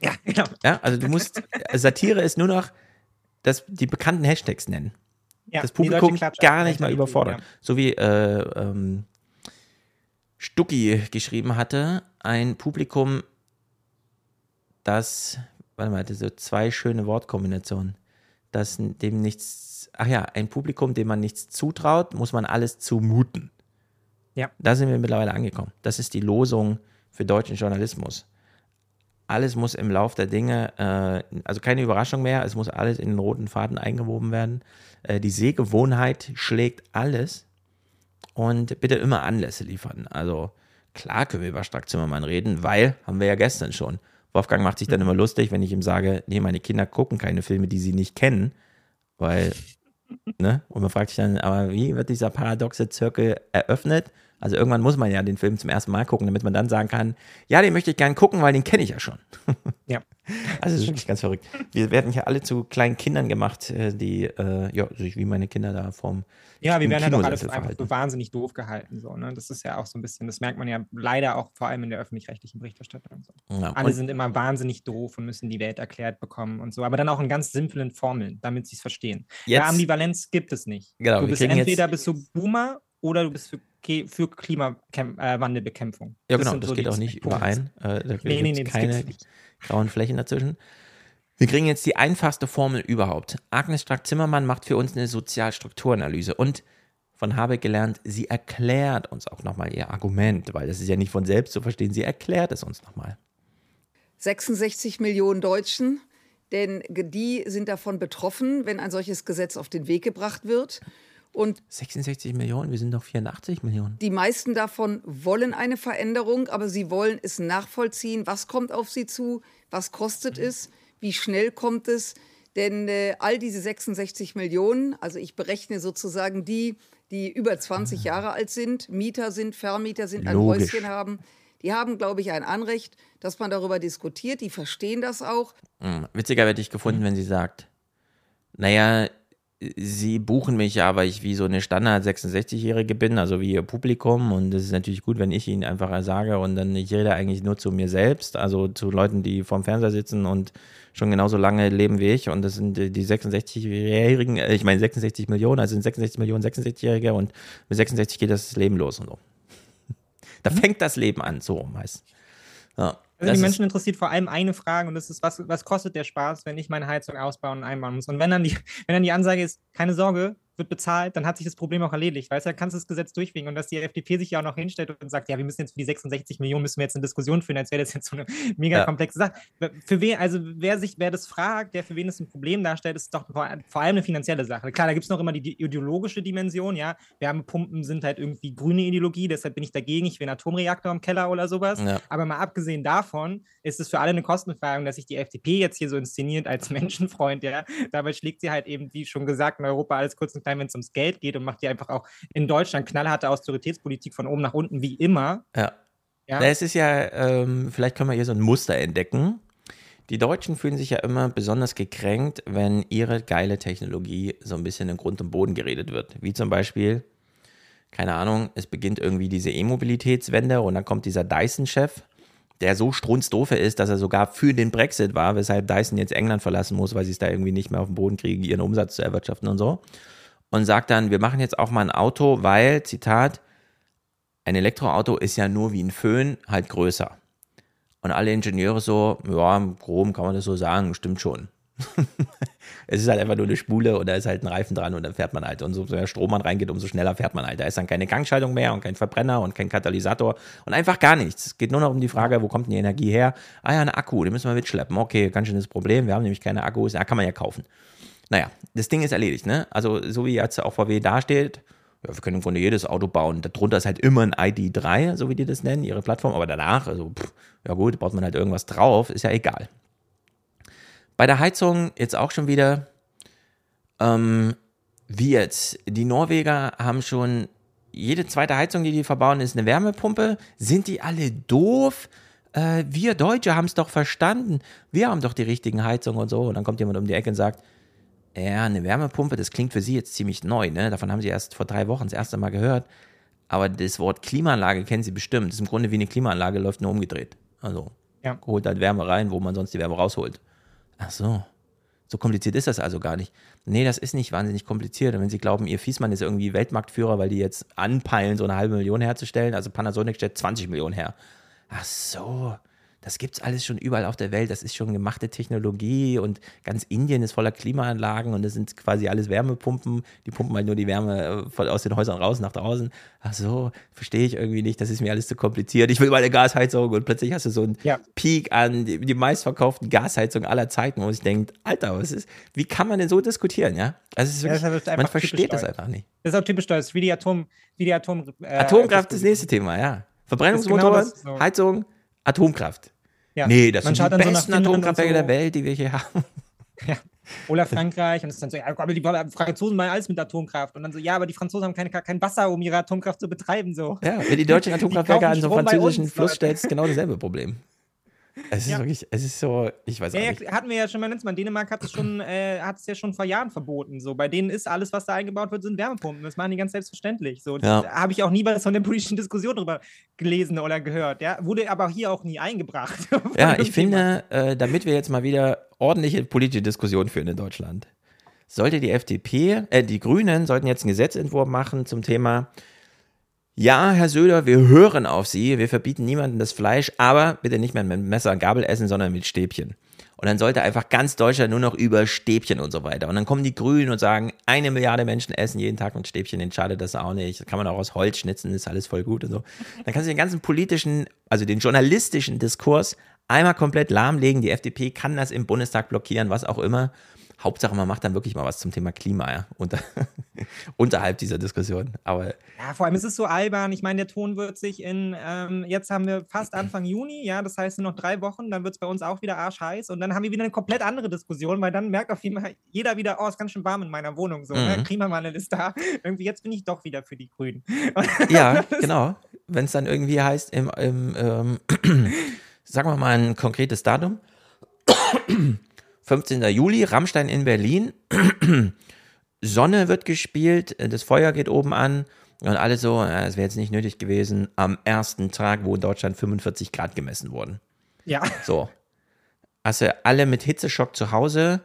Ja, genau. Ja, also du musst, Satire ist nur noch das, die bekannten Hashtags nennen ja, das Publikum gar nicht mal überfordert. Ja. So wie äh, ähm, Stucki geschrieben hatte, ein Publikum, das, warte mal, das so zwei schöne Wortkombinationen. Dass dem nichts, ach ja, ein Publikum, dem man nichts zutraut, muss man alles zumuten. Ja. Da sind wir mittlerweile angekommen. Das ist die Losung für deutschen Journalismus. Alles muss im Lauf der Dinge, äh, also keine Überraschung mehr, es muss alles in den roten Faden eingewoben werden. Äh, die Sehgewohnheit schlägt alles und bitte immer Anlässe liefern. Also klar können wir über Strack Zimmermann reden, weil, haben wir ja gestern schon. Wolfgang macht sich dann immer lustig, wenn ich ihm sage, nee, meine Kinder gucken keine Filme, die sie nicht kennen, weil, ne? Und man fragt sich dann, aber wie wird dieser paradoxe Zirkel eröffnet? Also irgendwann muss man ja den Film zum ersten Mal gucken, damit man dann sagen kann, ja, den möchte ich gerne gucken, weil den kenne ich ja schon. Ja. Also das ist wirklich ganz verrückt. Wir werden hier alle zu kleinen Kindern gemacht, äh, die, äh, ja, sich wie meine Kinder da vorm Ja, wir werden halt auch alle Kinosessel einfach für wahnsinnig doof gehalten. So, ne? Das ist ja auch so ein bisschen, das merkt man ja leider auch vor allem in der öffentlich-rechtlichen Berichterstattung. So. Ja, alle und- sind immer wahnsinnig doof und müssen die Welt erklärt bekommen und so, aber dann auch in ganz simplen Formeln, damit sie es verstehen. Jetzt- ja, Ambivalenz gibt es nicht. Genau, du bist kriegen jetzt- entweder bist du Boomer oder du bist für, für Klimawandelbekämpfung. Ja, Das genau, das so geht auch nicht Punkte. überein. Äh, da Nee, nee, nee, keine grauen Flächen dazwischen. Wir kriegen jetzt die einfachste Formel überhaupt. Agnes Strack-Zimmermann macht für uns eine Sozialstrukturanalyse und von Habeck gelernt, sie erklärt uns auch nochmal ihr Argument, weil das ist ja nicht von selbst zu verstehen, sie erklärt es uns nochmal. 66 Millionen Deutschen, denn die sind davon betroffen, wenn ein solches Gesetz auf den Weg gebracht wird. Und 66 Millionen, wir sind doch 84 Millionen. die meisten davon wollen eine Veränderung, aber sie wollen es nachvollziehen, was kommt auf sie zu, was kostet es, wie schnell kommt es. Denn äh, all diese 66 Millionen, also ich berechne sozusagen die, die über 20 Jahre alt sind, Mieter sind, Vermieter sind, ein Logisch. Häuschen haben, die haben, glaube ich, ein Anrecht, dass man darüber diskutiert. Die verstehen das auch. Hm, Witziger hätte ich gefunden, wenn sie sagt, naja, sie buchen mich ja, weil ich wie so eine Standard 66-Jährige bin, also wie ihr Publikum. Und es ist natürlich gut, wenn ich ihnen einfach sage und dann ich rede eigentlich nur zu mir selbst, also zu Leuten, die vorm Fernseher sitzen und schon genauso lange leben wie ich. Und das sind die die 66-Jährigen, äh, ich meine 66 Millionen, also sind 66 Millionen 66-Jährige und mit 66 geht das Leben los und so. Da fängt das Leben an, so meist. Ja, Also das die Menschen interessiert vor allem eine Frage und das ist, was, was kostet der Spaß, wenn ich meine Heizung ausbauen und einbauen muss? Und wenn dann die, wenn dann die Ansage ist, keine Sorge, wird bezahlt, dann hat sich das Problem auch erledigt. Weißt du, dann kannst du das Gesetz durchwinken und dass die FDP sich ja auch noch hinstellt und sagt, ja, wir müssen jetzt für die 66 Millionen müssen wir jetzt eine Diskussion führen, als wäre das jetzt so eine mega Ja. komplexe Sache. Für wen, also wer sich, wer das fragt, der für wen es ein Problem darstellt, ist doch vor, vor allem eine finanzielle Sache. Klar, da gibt es noch immer die, die ideologische Dimension, ja. Wärmepumpen sind halt irgendwie grüne Ideologie, deshalb bin ich dagegen, ich will einen Atomreaktor im Keller oder sowas. Ja. Aber mal abgesehen davon ist es für alle eine Kostenfrage, dass sich die FDP jetzt hier so inszeniert als Menschenfreund, ja. Dabei schlägt sie halt eben, wie schon gesagt, in Europa alles kurz und klein, wenn es ums Geld geht und macht die einfach auch in Deutschland knallharte Austeritätspolitik von oben nach unten, wie immer. Ja. Ja. Es ist ja, ähm, vielleicht können wir hier so ein Muster entdecken. Die Deutschen fühlen sich ja immer besonders gekränkt, wenn ihre geile Technologie so ein bisschen in Grund und Boden geredet wird. Wie zum Beispiel, keine Ahnung, es beginnt irgendwie diese E-Mobilitätswende und dann kommt dieser Dyson-Chef, der so strunzdoof ist, dass er sogar für den Brexit war, weshalb Dyson jetzt England verlassen muss, weil sie es da irgendwie nicht mehr auf den Boden kriegen, ihren Umsatz zu erwirtschaften und so. Und sagt dann, wir machen jetzt auch mal ein Auto, weil, Zitat, ein Elektroauto ist ja nur wie ein Föhn, halt größer. Und alle Ingenieure so, ja, im Groben kann man das so sagen, stimmt schon. es ist halt einfach nur eine Spule und da ist halt ein Reifen dran und dann fährt man halt. Und so mehr Strom man reingeht, umso schneller fährt man halt. Da ist dann keine Gangschaltung mehr und kein Verbrenner und kein Katalysator und einfach gar nichts. Es geht nur noch um die Frage, wo kommt denn die Energie her? Ah ja, ein Akku, den müssen wir mitschleppen. Okay, ganz schönes Problem, wir haben nämlich keine Akkus. Ja, kann man ja kaufen. Naja, das Ding ist erledigt, ne? Also, so wie jetzt auch VW dasteht, ja, wir können im Grunde jedes Auto bauen. Darunter ist halt immer ein ID3, so wie die das nennen, ihre Plattform. Aber danach, also, pff, ja gut, baut man halt irgendwas drauf, ist ja egal. Bei der Heizung jetzt auch schon wieder, ähm, wie jetzt? Die Norweger haben schon, jede zweite Heizung, die die verbauen, ist eine Wärmepumpe. Sind die alle doof? Äh, wir Deutsche haben es doch verstanden. Wir haben doch die richtigen Heizungen und so. Und dann kommt jemand um die Ecke und sagt, ja, eine Wärmepumpe, das klingt für Sie jetzt ziemlich neu, ne? Davon haben Sie erst vor drei Wochen das erste Mal gehört. Aber das Wort Klimaanlage kennen Sie bestimmt. Das ist im Grunde wie eine Klimaanlage, läuft nur umgedreht. Also, Ja. holt halt Wärme rein, wo man sonst die Wärme rausholt. Ach so. So kompliziert ist das also gar nicht. Nee, das ist nicht wahnsinnig kompliziert. Und wenn Sie glauben, Ihr Fiesmann ist irgendwie Weltmarktführer, weil die jetzt anpeilen, so eine halbe Million herzustellen, also Panasonic stellt 20 Millionen her. Ach so. Das gibt es alles schon überall auf der Welt. Das ist schon gemachte Technologie und ganz Indien ist voller Klimaanlagen und das sind quasi alles Wärmepumpen. Die pumpen halt nur die Wärme äh, aus den Häusern raus nach draußen. Ach so, verstehe ich irgendwie nicht. Das ist mir alles zu kompliziert. Ich will meine Gasheizung und plötzlich hast du so einen ja. Peak an die, die meistverkauften Gasheizungen aller Zeiten, wo man sich denkt, Alter, was ist, wie kann man denn so diskutieren, ja? Also wirklich, ja, man versteht das einfach nicht. Das ist auch typisch deutsch, wie die Atom, wie die Atom. Äh, Atomkraft ist das nächste Thema, ja. Verbrennungsmotoren, genau so. Heizung, Atomkraft. Ja. Nee, das Man sind die besten so Atomkraftwerke so. der Welt, die wir hier haben. Ja. Oder Frankreich und es ist dann so, ja, die Franzosen machen alles mit Atomkraft. Und dann so, ja, aber die Franzosen haben keine, kein Wasser, um ihre Atomkraft zu betreiben. So. Ja, wenn die deutschen Atomkraftwerke an so einen französischen Fluss stellst, genau dasselbe Problem. Es ist ja. wirklich, es ist so, ich weiß ja, nicht. Ja, hatten wir ja schon mal letztes Mal. Dänemark hat es schon, äh, hat es ja schon vor Jahren verboten. So, bei denen ist alles, was da eingebaut wird, sind Wärmepumpen. Das machen die ganz selbstverständlich. So, ja. da habe ich auch nie was von der politischen Diskussion drüber gelesen oder gehört. Ja, wurde aber hier auch nie eingebracht. Ja, ich finde, äh, damit wir jetzt mal wieder ordentliche politische Diskussionen führen in Deutschland, sollte die FDP, äh, die Grünen sollten jetzt einen Gesetzentwurf machen zum Thema ja, Herr Söder, wir hören auf Sie, wir verbieten niemandem das Fleisch, aber bitte nicht mehr mit Messer und Gabel essen, sondern mit Stäbchen. Und dann sollte einfach ganz Deutschland nur noch über Stäbchen und so weiter. Und dann kommen die Grünen und sagen, eine Milliarde Menschen essen jeden Tag mit Stäbchen, den schadet das auch nicht. Das kann man auch aus Holz schnitzen, ist alles voll gut und so. Dann kannst du den ganzen politischen, also den journalistischen Diskurs einmal komplett lahmlegen. Die FDP kann das im Bundestag blockieren, was auch immer. Hauptsache, man macht dann wirklich mal was zum Thema Klima, ja, unter, unterhalb dieser Diskussion. Aber ja, vor allem ist es so albern. Ich meine, der Ton wird sich in, ähm, jetzt haben wir fast Anfang Juni, ja, das heißt noch drei Wochen, dann wird es bei uns auch wieder arschheiß und dann haben wir wieder eine komplett andere Diskussion, weil dann merkt auf jeden Fall jeder wieder, oh, es ist ganz schön warm in meiner Wohnung, so, ne? mhm. ne? Klimawandel ist da. Irgendwie, jetzt bin ich doch wieder für die Grünen. ja, genau. Wenn es dann irgendwie heißt, im, im ähm, sagen wir mal ein konkretes Datum. 15. Juli, Rammstein in Berlin. Sonne wird gespielt, das Feuer geht oben an und alle so, es wäre jetzt nicht nötig gewesen, am ersten Tag, wo in Deutschland 45 Grad gemessen wurden. Ja. So. Also alle mit Hitzeschock zu Hause,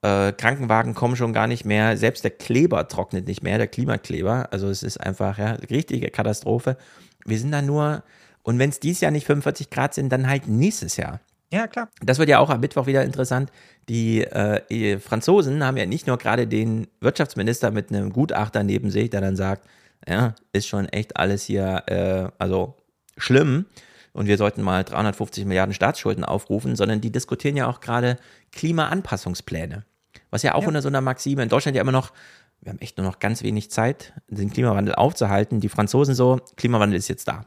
äh, Krankenwagen kommen schon gar nicht mehr, selbst der Kleber trocknet nicht mehr, der Klimakleber. Also es ist einfach ja richtige Katastrophe. Wir sind da nur, und wenn es dieses Jahr nicht 45 Grad sind, dann halt nächstes Jahr. Ja, klar. Das wird ja auch am Mittwoch wieder interessant. Die äh, Franzosen haben ja nicht nur gerade den Wirtschaftsminister mit einem Gutachter neben sich, der dann sagt, ja, ist schon echt alles hier, äh, also schlimm und wir sollten mal 350 Milliarden Staatsschulden aufrufen, sondern die diskutieren ja auch gerade Klimaanpassungspläne. Was ja auch ja. unter so einer Maxime in Deutschland ja immer noch, wir haben echt nur noch ganz wenig Zeit, den Klimawandel aufzuhalten. Die Franzosen so, Klimawandel ist jetzt da.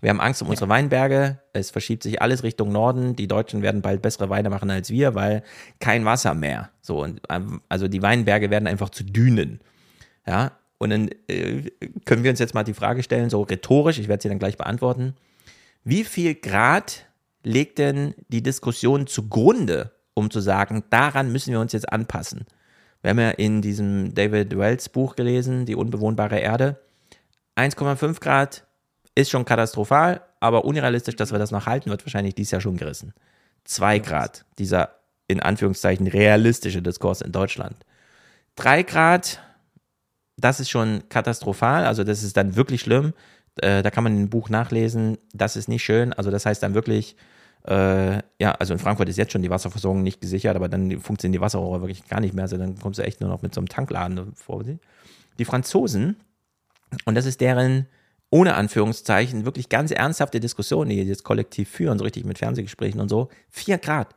Wir haben Angst um unsere Weinberge. Es verschiebt sich alles Richtung Norden. Die Deutschen werden bald bessere Weine machen als wir, weil kein Wasser mehr. So, und, ähm, also die Weinberge werden einfach zu Dünen. Ja, und dann äh, können wir uns jetzt mal die Frage stellen, so rhetorisch, ich werde sie dann gleich beantworten. Wie viel Grad legt denn die Diskussion zugrunde, um zu sagen, daran müssen wir uns jetzt anpassen? Wir haben ja in diesem David Wells Buch gelesen, Die unbewohnbare Erde. 1,5 Grad ist schon katastrophal, aber unrealistisch, dass wir das noch halten, wird wahrscheinlich dieses Jahr schon gerissen. Zwei Grad, dieser in Anführungszeichen realistische Diskurs in Deutschland. Drei Grad, das ist schon katastrophal, also das ist dann wirklich schlimm. Äh, da kann man im Buch nachlesen, das ist nicht schön. Also das heißt dann wirklich, äh, ja, also in Frankfurt ist jetzt schon die Wasserversorgung nicht gesichert, aber dann funktionieren die Wasserrohre wirklich gar nicht mehr. Also dann kommst du echt nur noch mit so einem Tankladen vor. Die Franzosen, und das ist deren ohne Anführungszeichen, wirklich ganz ernsthafte Diskussionen, die jetzt kollektiv führen, so richtig mit Fernsehgesprächen und so. Vier Grad.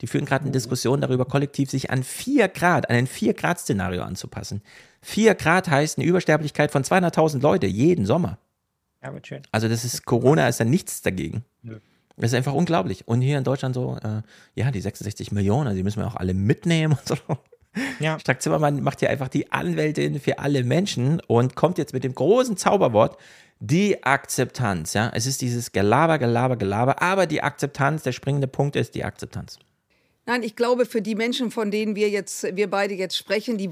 Die führen gerade eine Diskussion darüber, kollektiv sich an vier Grad, an ein vier Grad Szenario anzupassen. Vier Grad heißt eine Übersterblichkeit von 200.000 Leute jeden Sommer. Ja, wird schön. Also das ist, Corona ist dann nichts dagegen. Ja. Das ist einfach unglaublich. Und hier in Deutschland so, äh, ja, die 66 Millionen, die müssen wir auch alle mitnehmen und so. Ja. Strack Zimmermann macht hier einfach die Anwältin für alle Menschen und kommt jetzt mit dem großen Zauberwort die Akzeptanz. Ja, es ist dieses Gelaber, Gelaber, Gelaber, aber die Akzeptanz, der springende Punkt ist die Akzeptanz. Nein, ich glaube, für die Menschen, von denen wir jetzt, wir beide jetzt sprechen, die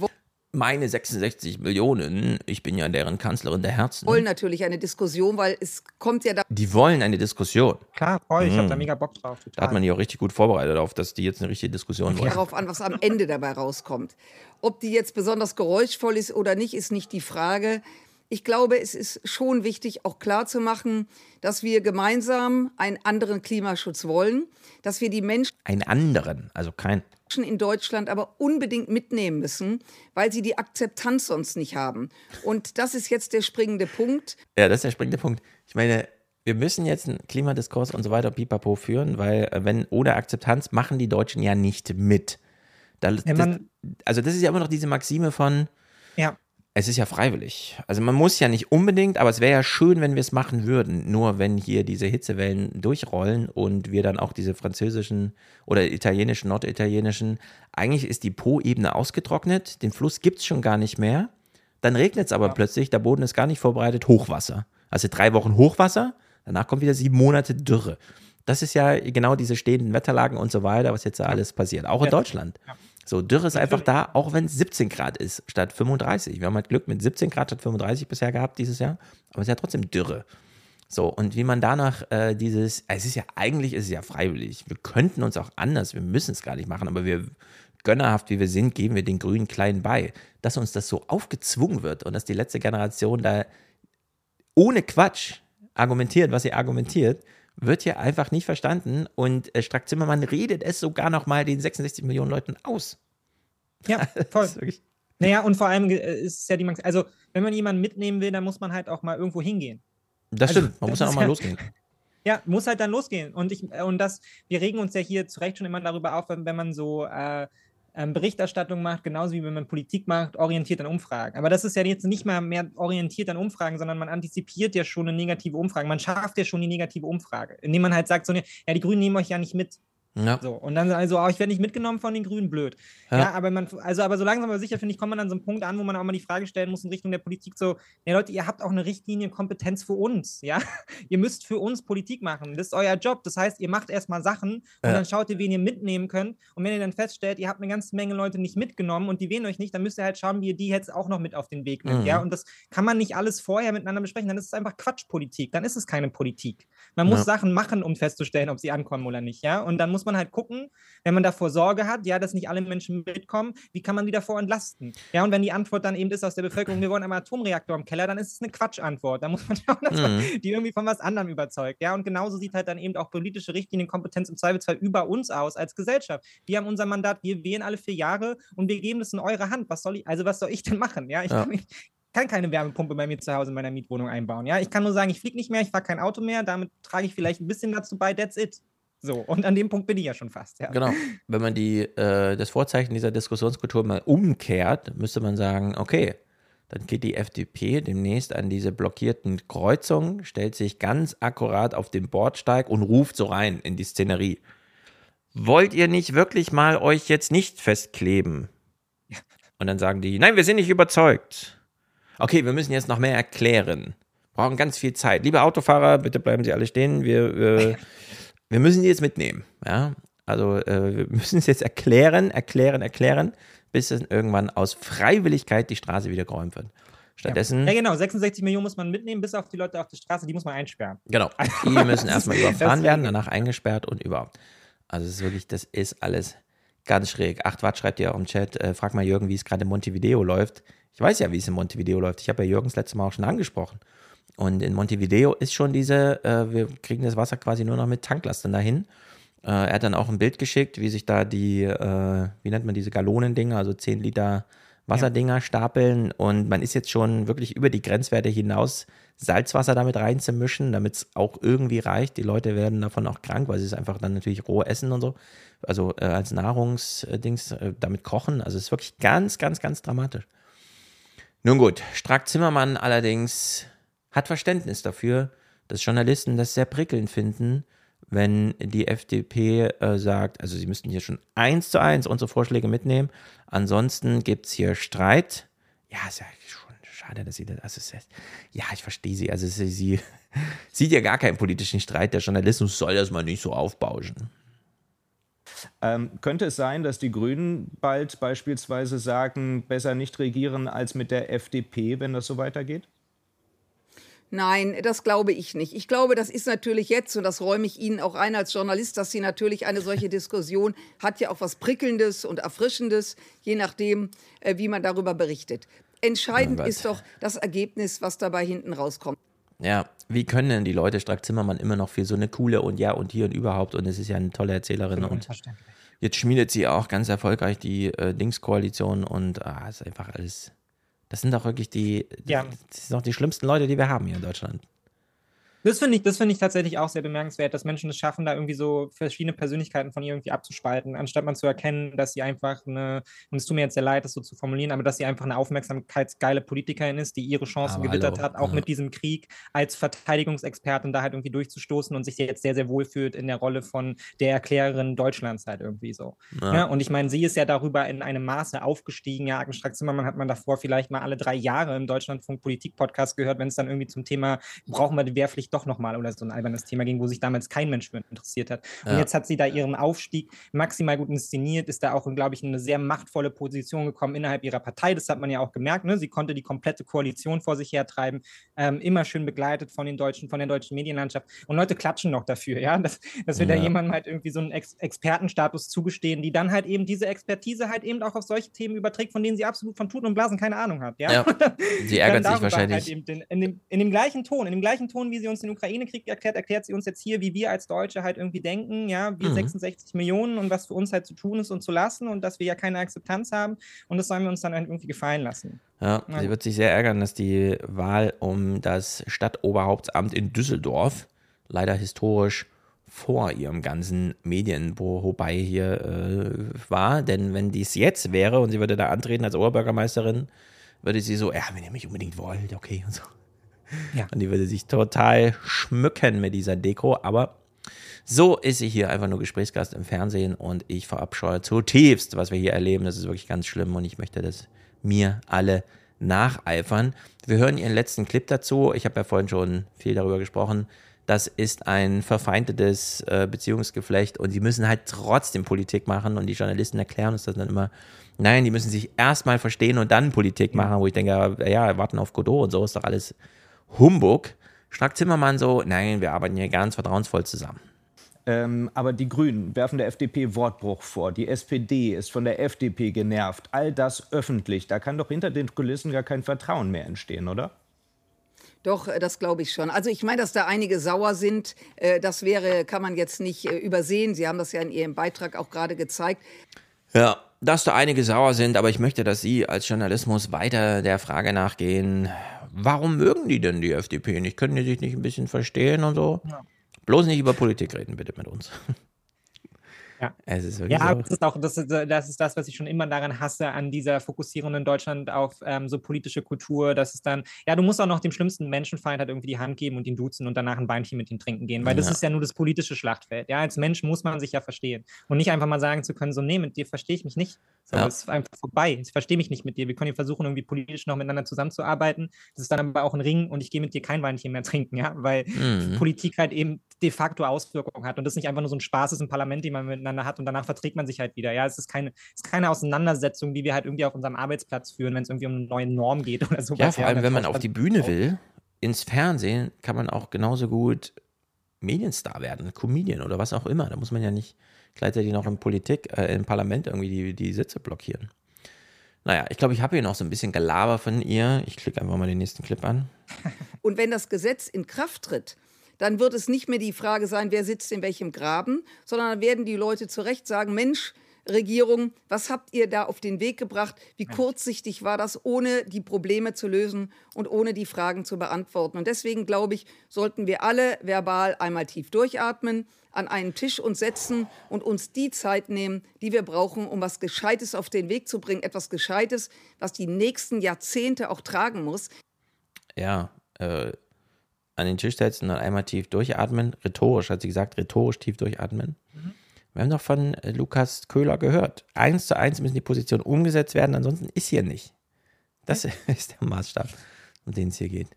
meine 66 Millionen, ich bin ja deren Kanzlerin der Herzen. wollen natürlich eine Diskussion, weil es kommt ja da. Die wollen eine Diskussion. Klar, voll, ich mhm. habe da mega Bock drauf. Total. Da hat man die auch richtig gut vorbereitet auf, dass die jetzt eine richtige Diskussion wollen. Darauf an, was am Ende dabei rauskommt. Ob die jetzt besonders geräuschvoll ist oder nicht, ist nicht die Frage. Ich glaube, es ist schon wichtig, auch klarzumachen, dass wir gemeinsam einen anderen Klimaschutz wollen, dass wir die Menschen. Einen anderen, also kein. in Deutschland aber unbedingt mitnehmen müssen, weil sie die Akzeptanz sonst nicht haben. Und das ist jetzt der springende Punkt. Ja, das ist der springende Punkt. Ich meine, wir müssen jetzt einen Klimadiskurs und so weiter pipapo führen, weil äh, wenn ohne Akzeptanz machen die Deutschen ja nicht mit. Da, das, also das ist ja immer noch diese Maxime von, ja. Es ist ja freiwillig. Also man muss ja nicht unbedingt, aber es wäre ja schön, wenn wir es machen würden. Nur wenn hier diese Hitzewellen durchrollen und wir dann auch diese französischen oder italienischen, norditalienischen, eigentlich ist die Po-Ebene ausgetrocknet, den Fluss gibt es schon gar nicht mehr. Dann regnet es aber ja. plötzlich, der Boden ist gar nicht vorbereitet, Hochwasser. Also drei Wochen Hochwasser, danach kommt wieder sieben Monate Dürre. Das ist ja genau diese stehenden Wetterlagen und so weiter, was jetzt da alles passiert. Auch in Deutschland. Ja. So, Dürre ist einfach da, auch wenn es 17 Grad ist statt 35. Wir haben halt Glück mit 17 Grad statt 35 bisher gehabt dieses Jahr, aber es ist ja trotzdem Dürre. So, und wie man danach äh, dieses, es ist ja eigentlich, ist es ja freiwillig. Wir könnten uns auch anders, wir müssen es gar nicht machen, aber wir, gönnerhaft wie wir sind, geben wir den Grünen klein bei. Dass uns das so aufgezwungen wird und dass die letzte Generation da ohne Quatsch argumentiert, was sie argumentiert, wird hier einfach nicht verstanden. Und äh, Strack Zimmermann redet es sogar noch mal den 66 Millionen Leuten aus. Ja, voll. naja, und vor allem äh, ist es ja die, also wenn man jemanden mitnehmen will, dann muss man halt auch mal irgendwo hingehen. Das also, stimmt, man muss dann auch mal losgehen. Ja, muss halt dann losgehen. Und ich, und das, wir regen uns ja hier zu Recht schon immer darüber auf, wenn, wenn man so äh, ähm, Berichterstattung macht, genauso wie wenn man Politik macht, orientiert an Umfragen. Aber das ist ja jetzt nicht mal mehr orientiert an Umfragen, sondern man antizipiert ja schon eine negative Umfrage. Man schafft ja schon die negative Umfrage, indem man halt sagt, so, ja, die Grünen nehmen euch ja nicht mit. Ja. So, und dann also, oh, ich werde nicht mitgenommen von den Grünen, blöd. Ja. ja. aber man, also aber so langsam aber sicher, finde ich, kommt man an so einen Punkt an, wo man auch mal die Frage stellen muss in Richtung der Politik, so, ja Leute, ihr habt auch eine Richtlinienkompetenz für uns, ja. ihr müsst für uns Politik machen. Das ist euer Job. Das heißt, ihr macht erstmal Sachen und ja. dann schaut ihr, wen ihr mitnehmen könnt. Und wenn ihr dann feststellt, ihr habt eine ganze Menge Leute nicht mitgenommen und die wählen euch nicht, dann müsst ihr halt schauen, wie ihr die jetzt auch noch mit auf den Weg nimmt, mhm. ja. Und das kann man nicht alles vorher miteinander besprechen, dann ist es einfach Quatschpolitik. Dann ist es keine Politik. Man muss Sachen machen, um festzustellen, ob sie ankommen oder nicht, ja. Und dann muss man halt gucken, wenn man davor Sorge hat, ja, dass nicht alle Menschen mitkommen, wie kann man die davor entlasten? Ja, und wenn die Antwort dann eben ist aus der Bevölkerung, wir wollen einen Atomreaktor im Keller, dann ist es eine Quatschantwort. Da muss man schauen, dass man mhm. die irgendwie von was anderem überzeugt. Ja, und genauso sieht halt dann eben auch politische Richtlinienkompetenz im Zweifelsfall über uns aus als Gesellschaft. Wir haben unser Mandat, wir wählen alle vier Jahre und wir geben das in eure Hand. Was soll ich, also was soll ich denn machen? Ja, ich ja. kann nicht kann keine Wärmepumpe bei mir zu Hause in meiner Mietwohnung einbauen. Ja, ich kann nur sagen, ich fliege nicht mehr, ich fahre kein Auto mehr, damit trage ich vielleicht ein bisschen dazu bei, that's it. So, und an dem Punkt bin ich ja schon fast. Ja. Genau. Wenn man die, äh, das Vorzeichen dieser Diskussionskultur mal umkehrt, müsste man sagen, okay, dann geht die FDP demnächst an diese blockierten Kreuzungen, stellt sich ganz akkurat auf den Bordsteig und ruft so rein in die Szenerie. Wollt ihr nicht wirklich mal euch jetzt nicht festkleben? Ja. Und dann sagen die, nein, wir sind nicht überzeugt. Okay, wir müssen jetzt noch mehr erklären. Brauchen ganz viel Zeit. Liebe Autofahrer, bitte bleiben Sie alle stehen. Wir, wir wir müssen die jetzt mitnehmen. Ja? Also äh, wir müssen es jetzt erklären, erklären, erklären, bis dann irgendwann aus Freiwilligkeit die Straße wieder geräumt wird. Stattdessen. Ja. ja, genau, 66 Millionen muss man mitnehmen, bis auf die Leute auf der Straße, die muss man einsperren. Genau. Die müssen erstmal überfahren werden, danach eingesperrt und überhaupt. Also es ist wirklich, das ist alles ganz schräg. Acht Watt schreibt ihr auch im Chat, äh, frag mal Jürgen, wie es gerade in Montevideo läuft. Ich weiß ja, wie es in Montevideo läuft. Ich habe ja Jürgens letztes Mal auch schon angesprochen. Und in Montevideo ist schon diese, äh, wir kriegen das Wasser quasi nur noch mit Tanklastern dahin. Äh, er hat dann auch ein Bild geschickt, wie sich da die, äh, wie nennt man diese Gallonendinger, also 10 Liter Wasserdinger ja. stapeln. Und man ist jetzt schon wirklich über die Grenzwerte hinaus, Salzwasser damit reinzumischen, damit es auch irgendwie reicht. Die Leute werden davon auch krank, weil sie es einfach dann natürlich roh essen und so. Also äh, als Nahrungsdings äh, damit kochen. Also es ist wirklich ganz, ganz, ganz dramatisch. Nun gut, Strack Zimmermann allerdings hat Verständnis dafür, dass Journalisten das sehr prickelnd finden, wenn die FDP äh, sagt, also sie müssten hier schon eins zu eins unsere Vorschläge mitnehmen. Ansonsten gibt es hier Streit. Ja, ist ja schon schade, dass sie das. Also ja, ich verstehe sie. Also sie, sie sieht ja gar keinen politischen Streit. Der Journalismus soll das mal nicht so aufbauschen. Ähm, könnte es sein, dass die Grünen bald beispielsweise sagen, besser nicht regieren als mit der FDP, wenn das so weitergeht? Nein, das glaube ich nicht. Ich glaube, das ist natürlich jetzt, und das räume ich Ihnen auch ein als Journalist, dass Sie natürlich eine solche Diskussion hat ja auch was Prickelndes und Erfrischendes, je nachdem, äh, wie man darüber berichtet. Entscheidend Oh ist doch das Ergebnis, was dabei hinten rauskommt. Ja, wie können denn die Leute Strack-Zimmermann immer noch für so eine coole und ja und hier und überhaupt und es ist ja eine tolle Erzählerin und jetzt schmiedet sie auch ganz erfolgreich die äh, Dingskoalition und ah, ist einfach alles. Das sind doch wirklich die, Ja. das sind doch die schlimmsten Leute, die wir haben hier in Deutschland. Das finde ich, das finde ich tatsächlich auch sehr bemerkenswert, dass Menschen es schaffen, da irgendwie so verschiedene Persönlichkeiten von ihr irgendwie abzuspalten, anstatt man zu erkennen, dass sie einfach eine, und es tut mir jetzt sehr leid, das so zu formulieren, aber dass sie einfach eine aufmerksamkeitsgeile Politikerin ist, die ihre Chancen Aber gewittert hallo, hat, auch ja. mit diesem Krieg als Verteidigungsexpertin da halt irgendwie durchzustoßen und sich jetzt sehr, sehr wohl fühlt in der Rolle von der Erklärerin Deutschlands halt irgendwie so. Ja. Ja. und ich meine, sie ist ja darüber in einem Maße aufgestiegen. Ja, Agnes Strack-Zimmermann hat man davor vielleicht mal alle drei Jahre im Deutschlandfunk Politik-Podcast gehört, wenn es dann irgendwie zum Thema, brauchen wir die Wehrpflicht doch nochmal oder so ein albernes Thema ging, wo sich damals kein Mensch für interessiert hat. Und Ja. jetzt hat sie da ihren Aufstieg maximal gut inszeniert, ist da auch, glaube ich, in eine sehr machtvolle Position gekommen innerhalb ihrer Partei. Das hat man ja auch gemerkt. Ne? Sie konnte die komplette Koalition vor sich hertreiben, ähm, immer schön begleitet von den deutschen, von der deutschen Medienlandschaft. Und Leute klatschen noch dafür, ja, dass, dass wir da Ja. jemandem halt irgendwie so einen Ex Expertenstatus zugestehen, die dann halt eben diese Expertise halt eben auch auf solche Themen überträgt, von denen sie absolut von Tuten und Blasen keine Ahnung hat. Ja, Ja. Sie ärgert sich darüber wahrscheinlich. Halt eben den, in, dem, in dem gleichen Ton, in dem gleichen Ton, wie sie uns den Ukraine-Krieg erklärt, erklärt sie uns jetzt hier, wie wir als Deutsche halt irgendwie denken, ja, wir Mhm. 66 Millionen und was für uns halt zu tun ist und zu lassen und dass wir ja keine Akzeptanz haben und das sollen wir uns dann halt irgendwie gefallen lassen. Ja, Ja. sie wird sich sehr ärgern, dass die Wahl um das Stadtoberhauptsamt in Düsseldorf leider historisch vor ihrem ganzen Medienbohobei hier äh, war. Denn wenn dies jetzt wäre und sie würde da antreten als Oberbürgermeisterin, würde sie so, ja, wenn ihr mich unbedingt wollt, okay und so. Ja. Und die würde sich total schmücken mit dieser Deko, aber so ist sie hier einfach nur Gesprächsgast im Fernsehen und ich verabscheue zutiefst, was wir hier erleben. Das ist wirklich ganz schlimm und ich möchte das mir alle nacheifern. Wir hören ihren letzten Clip dazu. Ich habe ja vorhin schon viel darüber gesprochen. Das ist ein verfeindetes äh, Beziehungsgeflecht und sie müssen halt trotzdem Politik machen und die Journalisten erklären uns das dann immer. Nein, die müssen sich erstmal verstehen und dann Politik machen, wo ich denke, ja, ja, warten auf Godot und so ist doch alles Humbug. Strack Zimmermann so, nein, wir arbeiten hier ganz vertrauensvoll zusammen. Ähm, aber die Grünen werfen der FDP Wortbruch vor. Die SPD ist von der FDP genervt. All das öffentlich. Da kann doch hinter den Kulissen gar kein Vertrauen mehr entstehen, oder? Doch, äh, das glaube ich schon. Also ich meine, dass da einige sauer sind, äh, das wäre, kann man jetzt nicht äh, übersehen. Sie haben das ja in Ihrem Beitrag auch gerade gezeigt. Ja, dass da einige sauer sind, aber ich möchte, dass Sie als Journalismus weiter der Frage nachgehen, warum mögen die denn die FDP nicht? Können die sich nicht ein bisschen verstehen und so? Bloß nicht über Politik reden, bitte mit uns. Ja. Es ist Ja, das ist auch das ist, das ist das, was ich schon immer daran hasse, an dieser Fokussierung in Deutschland auf ähm, so politische Kultur. Das ist dann, ja, du musst auch noch dem schlimmsten Menschenfeind halt irgendwie die Hand geben und ihn duzen und danach ein Beinchen mit ihm trinken gehen, weil das Ja. ist ja nur das politische Schlachtfeld. Ja, als Mensch muss man sich ja verstehen und nicht einfach mal sagen zu können, so, nee, mit dir verstehe ich mich nicht. So, Ja. Es ist einfach vorbei. Ich verstehe mich nicht mit dir. Wir können hier versuchen, irgendwie politisch noch miteinander zusammenzuarbeiten. Das ist dann aber auch ein Ring und ich gehe mit dir kein Weinchen mehr trinken, ja, weil Mhm. Politik halt eben de facto Auswirkungen hat und das nicht einfach nur so ein Spaß ist im Parlament, den man miteinander hat und danach verträgt man sich halt wieder. Ja, es ist keine, es ist keine Auseinandersetzung, die wir halt irgendwie auf unserem Arbeitsplatz führen, wenn es irgendwie um eine neue Norm geht oder sowas. Ja, vor allem, dann wenn man auf die Bühne will, ins Fernsehen, kann man auch genauso gut Medienstar werden, Comedian oder was auch immer. Da muss man ja nicht gleichzeitig noch in Politik, äh, im Parlament irgendwie die, die Sitze blockieren. Naja, ich glaube, ich habe hier noch so ein bisschen Gelaber von ihr. Ich klicke einfach mal den nächsten Clip an. Und wenn das Gesetz in Kraft tritt, dann wird es nicht mehr die Frage sein, wer sitzt in welchem Graben, sondern dann werden die Leute zu Recht sagen, Mensch, Regierung, was habt ihr da auf den Weg gebracht? Wie kurzsichtig war das, ohne die Probleme zu lösen und ohne die Fragen zu beantworten? Und deswegen glaube ich, sollten wir alle verbal einmal tief durchatmen, an einen Tisch uns setzen und uns die Zeit nehmen, die wir brauchen, um was Gescheites auf den Weg zu bringen. Etwas Gescheites, was die nächsten Jahrzehnte auch tragen muss. Ja, äh, an den Tisch setzen und einmal tief durchatmen. Rhetorisch, hat sie gesagt, rhetorisch tief durchatmen. Wir haben doch von äh, Lukas Köhler gehört. Eins zu eins müssen die Positionen umgesetzt werden, ansonsten ist hier nicht. Das ist der Maßstab, um den es hier geht.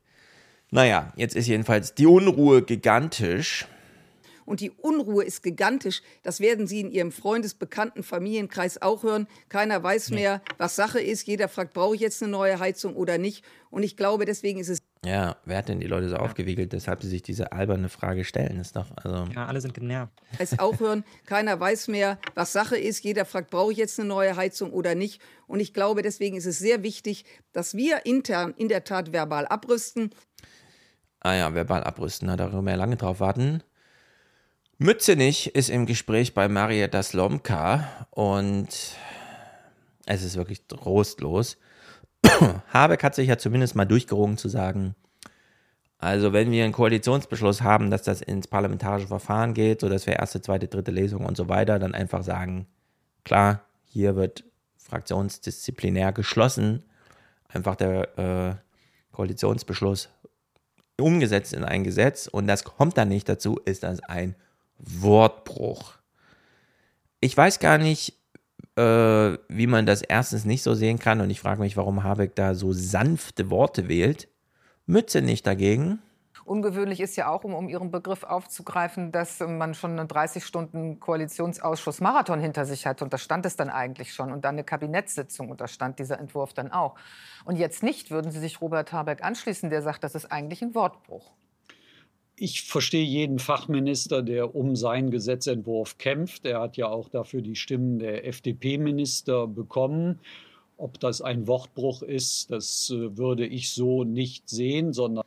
Naja, jetzt ist jedenfalls die Unruhe gigantisch. Und die Unruhe ist gigantisch. Das werden Sie in Ihrem Freundesbekannten Familienkreis auch hören. Keiner weiß mehr, was Sache ist. Jeder fragt, brauche ich jetzt eine neue Heizung oder nicht? Und ich glaube, deswegen ist es Ja, wer hat denn die Leute so aufgewiegelt, weshalb sie sich diese alberne Frage stellen? Ist doch, also. Ja, alle sind genervt. es auch hören. Keiner weiß mehr, was Sache ist. Jeder fragt, brauche ich jetzt eine neue Heizung oder nicht? Und ich glaube, deswegen ist es sehr wichtig, dass wir intern in der Tat verbal abrüsten. Ah ja, verbal abrüsten, da können wir ja lange drauf warten. Mützenich ist im Gespräch bei Marietta Slomka und es ist wirklich trostlos. Habeck hat sich ja zumindest mal durchgerungen zu sagen, also wenn wir einen Koalitionsbeschluss haben, dass das ins parlamentarische Verfahren geht, so dass wir erste, zweite, dritte Lesung und so weiter, dann einfach sagen, klar, hier wird fraktionsdisziplinär geschlossen, einfach der äh, Koalitionsbeschluss umgesetzt in ein Gesetz und das kommt dann nicht dazu, ist das ein Wortbruch. Ich weiß gar nicht, äh, wie man das erstens nicht so sehen kann und ich frage mich, warum Habeck da so sanfte Worte wählt. Mütze nicht dagegen. Ungewöhnlich ist ja auch, um, um Ihren Begriff aufzugreifen, dass man schon einen 30-Stunden-Koalitionsausschuss-Marathon hinter sich hat. Und da stand es dann eigentlich schon. Und dann eine Kabinettssitzung. Und da stand dieser Entwurf dann auch. Und jetzt nicht. Würden Sie sich Robert Habeck anschließen, der sagt, das ist eigentlich ein Wortbruch? Ich verstehe jeden Fachminister, der um seinen Gesetzentwurf kämpft. Er hat ja auch dafür die Stimmen der FDP-Minister bekommen. Ob das ein Wortbruch ist, das äh, würde ich so nicht sehen, sondern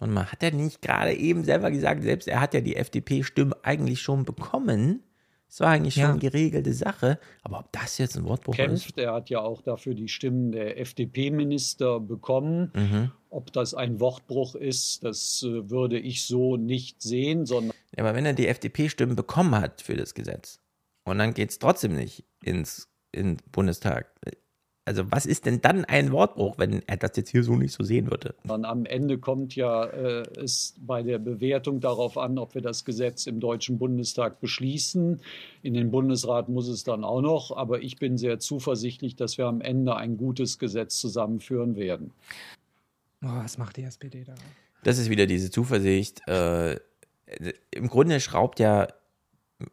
Und man hat ja nicht gerade eben selber gesagt, selbst er hat ja die FDP-Stimmen eigentlich schon bekommen. Es war eigentlich schon Ja. eine geregelte Sache. Aber ob das jetzt ein Wortbruch ist? kämpft. Er hat ja auch dafür die Stimmen der FDP-Minister bekommen. Mhm. Ob das ein Wortbruch ist, das äh, würde ich so nicht sehen, sondern Ja, aber wenn er die FDP-Stimmen bekommen hat für das Gesetz und dann geht es trotzdem nicht ins, in den Bundestag. Also was ist denn dann ein Wortbruch, wenn er das jetzt hier so nicht so sehen würde? Dann am Ende kommt ja äh, es bei der Bewertung darauf an, ob wir das Gesetz im Deutschen Bundestag beschließen. In den Bundesrat muss es dann auch noch, aber ich bin sehr zuversichtlich, dass wir am Ende ein gutes Gesetz zusammenführen werden. Oh, was macht die SPD da? Das ist wieder diese Zuversicht. Äh, Im Grunde schraubt ja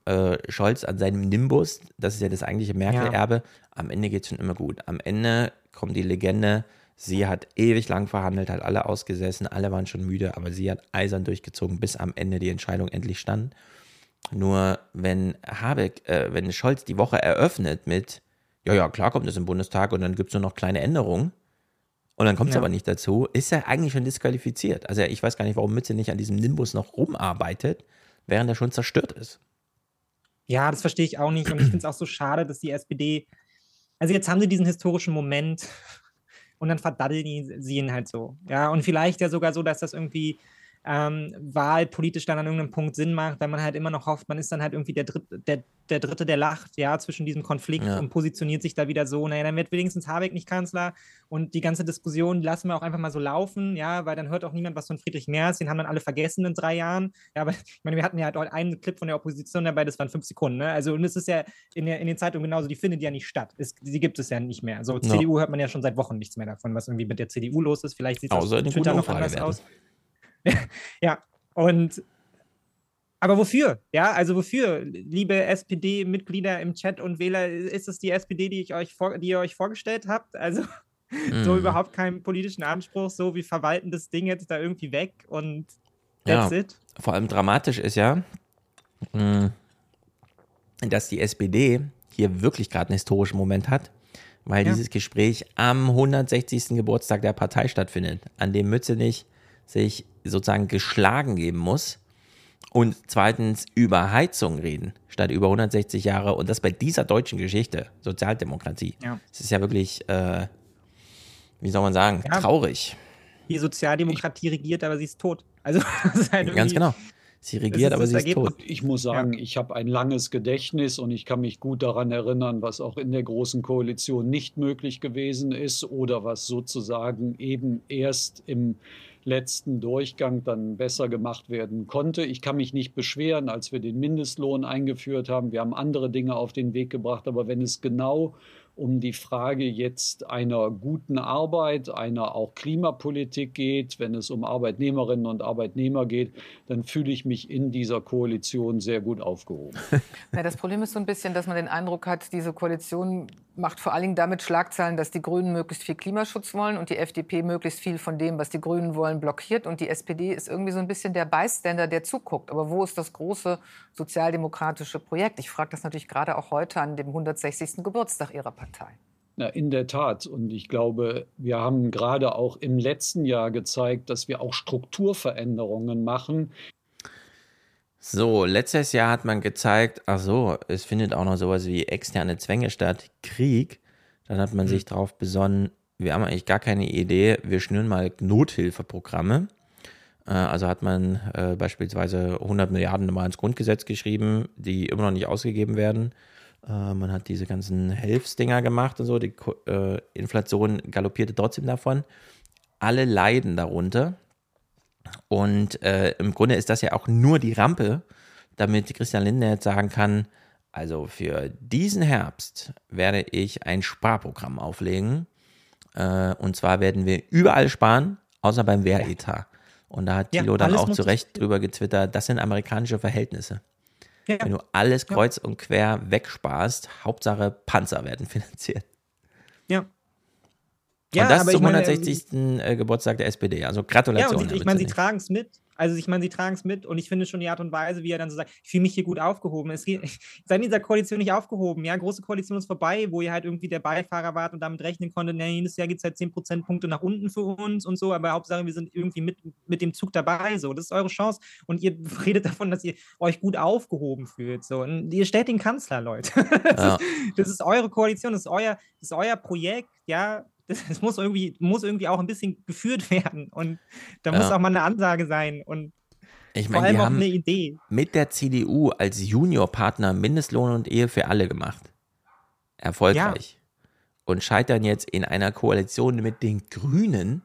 äh, Scholz an seinem Nimbus, das ist ja das eigentliche Merkel-Erbe. Am Ende geht es schon immer gut. Am Ende kommt die Legende, sie hat ewig lang verhandelt, hat alle ausgesessen, alle waren schon müde, aber sie hat eisern durchgezogen, bis am Ende die Entscheidung endlich stand. Nur wenn Habeck, äh, wenn Scholz die Woche eröffnet mit, ja, ja, klar kommt es im Bundestag und dann gibt es nur noch kleine Änderungen, und dann kommt es Ja. aber nicht dazu, ist er eigentlich schon disqualifiziert. Also ich weiß gar nicht, warum Mütze nicht an diesem Nimbus noch rumarbeitet, während er schon zerstört ist. Ja, das verstehe ich auch nicht. Und ich finde es auch so schade, dass die SPD. Also jetzt haben sie diesen historischen Moment und dann verdaddeln sie ihn halt so. Ja, und vielleicht ja sogar so, dass das irgendwie ähm, wahlpolitisch dann an irgendeinem Punkt Sinn macht, weil man halt immer noch hofft, man ist dann halt irgendwie der Dritte, der, der Dritte, der lacht, ja, zwischen diesem Konflikt Ja. und positioniert sich da wieder so, naja, dann wird wenigstens Habeck nicht Kanzler und die ganze Diskussion lassen wir auch einfach mal so laufen, ja, weil dann hört auch niemand was von Friedrich Merz, den haben dann alle vergessen in drei Jahren. Ja, aber ich meine, wir hatten ja halt einen Clip von der Opposition dabei, das waren fünf Sekunden, ne? Also, und es ist ja in, der, in den Zeitungen genauso, die findet ja nicht statt. Es, die gibt es ja nicht mehr. So, No. CDU hört man ja schon seit Wochen nichts mehr davon, was irgendwie mit der CDU los ist. Vielleicht sieht es auf Twitter noch anders werden. aus. ja, und aber wofür? Ja, also wofür, liebe SPD-Mitglieder im Chat und Wähler, ist es die SPD, die, ich euch vor, die ihr euch vorgestellt habt? Also so Mhm. überhaupt keinen politischen Anspruch, so wie verwalten das Ding jetzt da irgendwie weg und that's Ja, it. vor allem dramatisch ist ja, mh, dass die SPD hier wirklich gerade einen historischen Moment hat, weil Ja. dieses Gespräch am 160. Geburtstag der Partei stattfindet, an dem Mützenich sich sozusagen geschlagen geben muss und zweitens über Heizung reden, statt über 160 Jahre und das bei dieser deutschen Geschichte, Sozialdemokratie. Ja. Es ist ja wirklich, äh, wie soll man sagen, Ja. traurig. Die Sozialdemokratie regiert, aber sie ist tot. Also ist halt Ganz genau. Sie regiert, aber sie ist tot. Ich muss sagen, ich habe ein langes Gedächtnis und ich kann mich gut daran erinnern, was auch in der Großen Koalition nicht möglich gewesen ist oder was sozusagen eben erst im letzten Durchgang dann besser gemacht werden konnte. Ich kann mich nicht beschweren, als wir den Mindestlohn eingeführt haben. Wir haben andere Dinge auf den Weg gebracht, aber wenn es genau um die Frage jetzt einer guten Arbeit, einer auch Klimapolitik geht, wenn es um Arbeitnehmerinnen und Arbeitnehmer geht, dann fühle ich mich in dieser Koalition sehr gut aufgehoben. Ja, das Problem ist so ein bisschen, dass man den Eindruck hat, diese Koalition macht vor allen Dingen damit Schlagzeilen, dass die Grünen möglichst viel Klimaschutz wollen und die FDP möglichst viel von dem, was die Grünen wollen, blockiert. Und die SPD ist irgendwie so ein bisschen der Bystander, der zuguckt. Aber wo ist das große sozialdemokratische Projekt? Ich frage das natürlich gerade auch heute an dem 160. Geburtstag Ihrer Partei. Na, in der Tat. Und ich glaube, wir haben gerade auch im letzten Jahr gezeigt, dass wir auch Strukturveränderungen machen, so, letztes Jahr hat man gezeigt, ach so, es findet auch noch sowas wie externe Zwänge statt, Krieg. Dann hat man mhm. sich darauf besonnen, wir haben eigentlich gar keine Idee, wir schnüren mal Nothilfeprogramme. Äh, also hat man äh, beispielsweise 100 Milliarden mal ins Grundgesetz geschrieben, die immer noch nicht ausgegeben werden. Äh, man hat diese ganzen Hilfsdinger gemacht und so. Die äh, Inflation galoppierte trotzdem davon. Alle leiden darunter. Und äh, im Grunde ist das ja auch nur die Rampe, damit Christian Lindner jetzt sagen kann, also für diesen Herbst werde ich ein Sparprogramm auflegen. Äh, und zwar werden wir überall sparen, außer beim Wehretat. Und da hat Thilo ja, dann auch zu Recht drüber getwittert, das sind amerikanische Verhältnisse. Ja. Wenn du alles kreuz ja. und quer wegsparst, Hauptsache Panzer werden finanziert. Ja. Ja, und das zum 160. Meine, äh, Geburtstag der SPD. Also Gratulation. Ja, sie, ich meine, sie tragen es mit. Also ich meine, sie tragen es mit und ich finde schon die Art und Weise, wie er dann so sagt, ich fühle mich hier gut aufgehoben. Es geht, seid in dieser Koalition nicht aufgehoben. Ja, große Koalition ist vorbei, wo ihr halt irgendwie der Beifahrer wart und damit rechnen konntet, nee, jedes Jahr gibt es halt 10 Prozentpunkte nach unten für uns und so, aber Hauptsache, wir sind irgendwie mit, mit dem Zug dabei. So, das ist eure Chance. Und ihr redet davon, dass ihr euch gut aufgehoben fühlt. So. Und ihr stellt den Kanzler, Leute. Das, ja. ist, das ist eure Koalition, das ist euer, das ist euer Projekt, ja das, das, muss, irgendwie, muss irgendwie auch ein bisschen geführt werden. Und da ja. muss auch mal eine Ansage sein. Und ich meine, vor allem auch eine Idee. Mit der CDU als Juniorpartner Mindestlohn und Ehe für alle gemacht. Erfolgreich. Ja. Und scheitern jetzt in einer Koalition mit den Grünen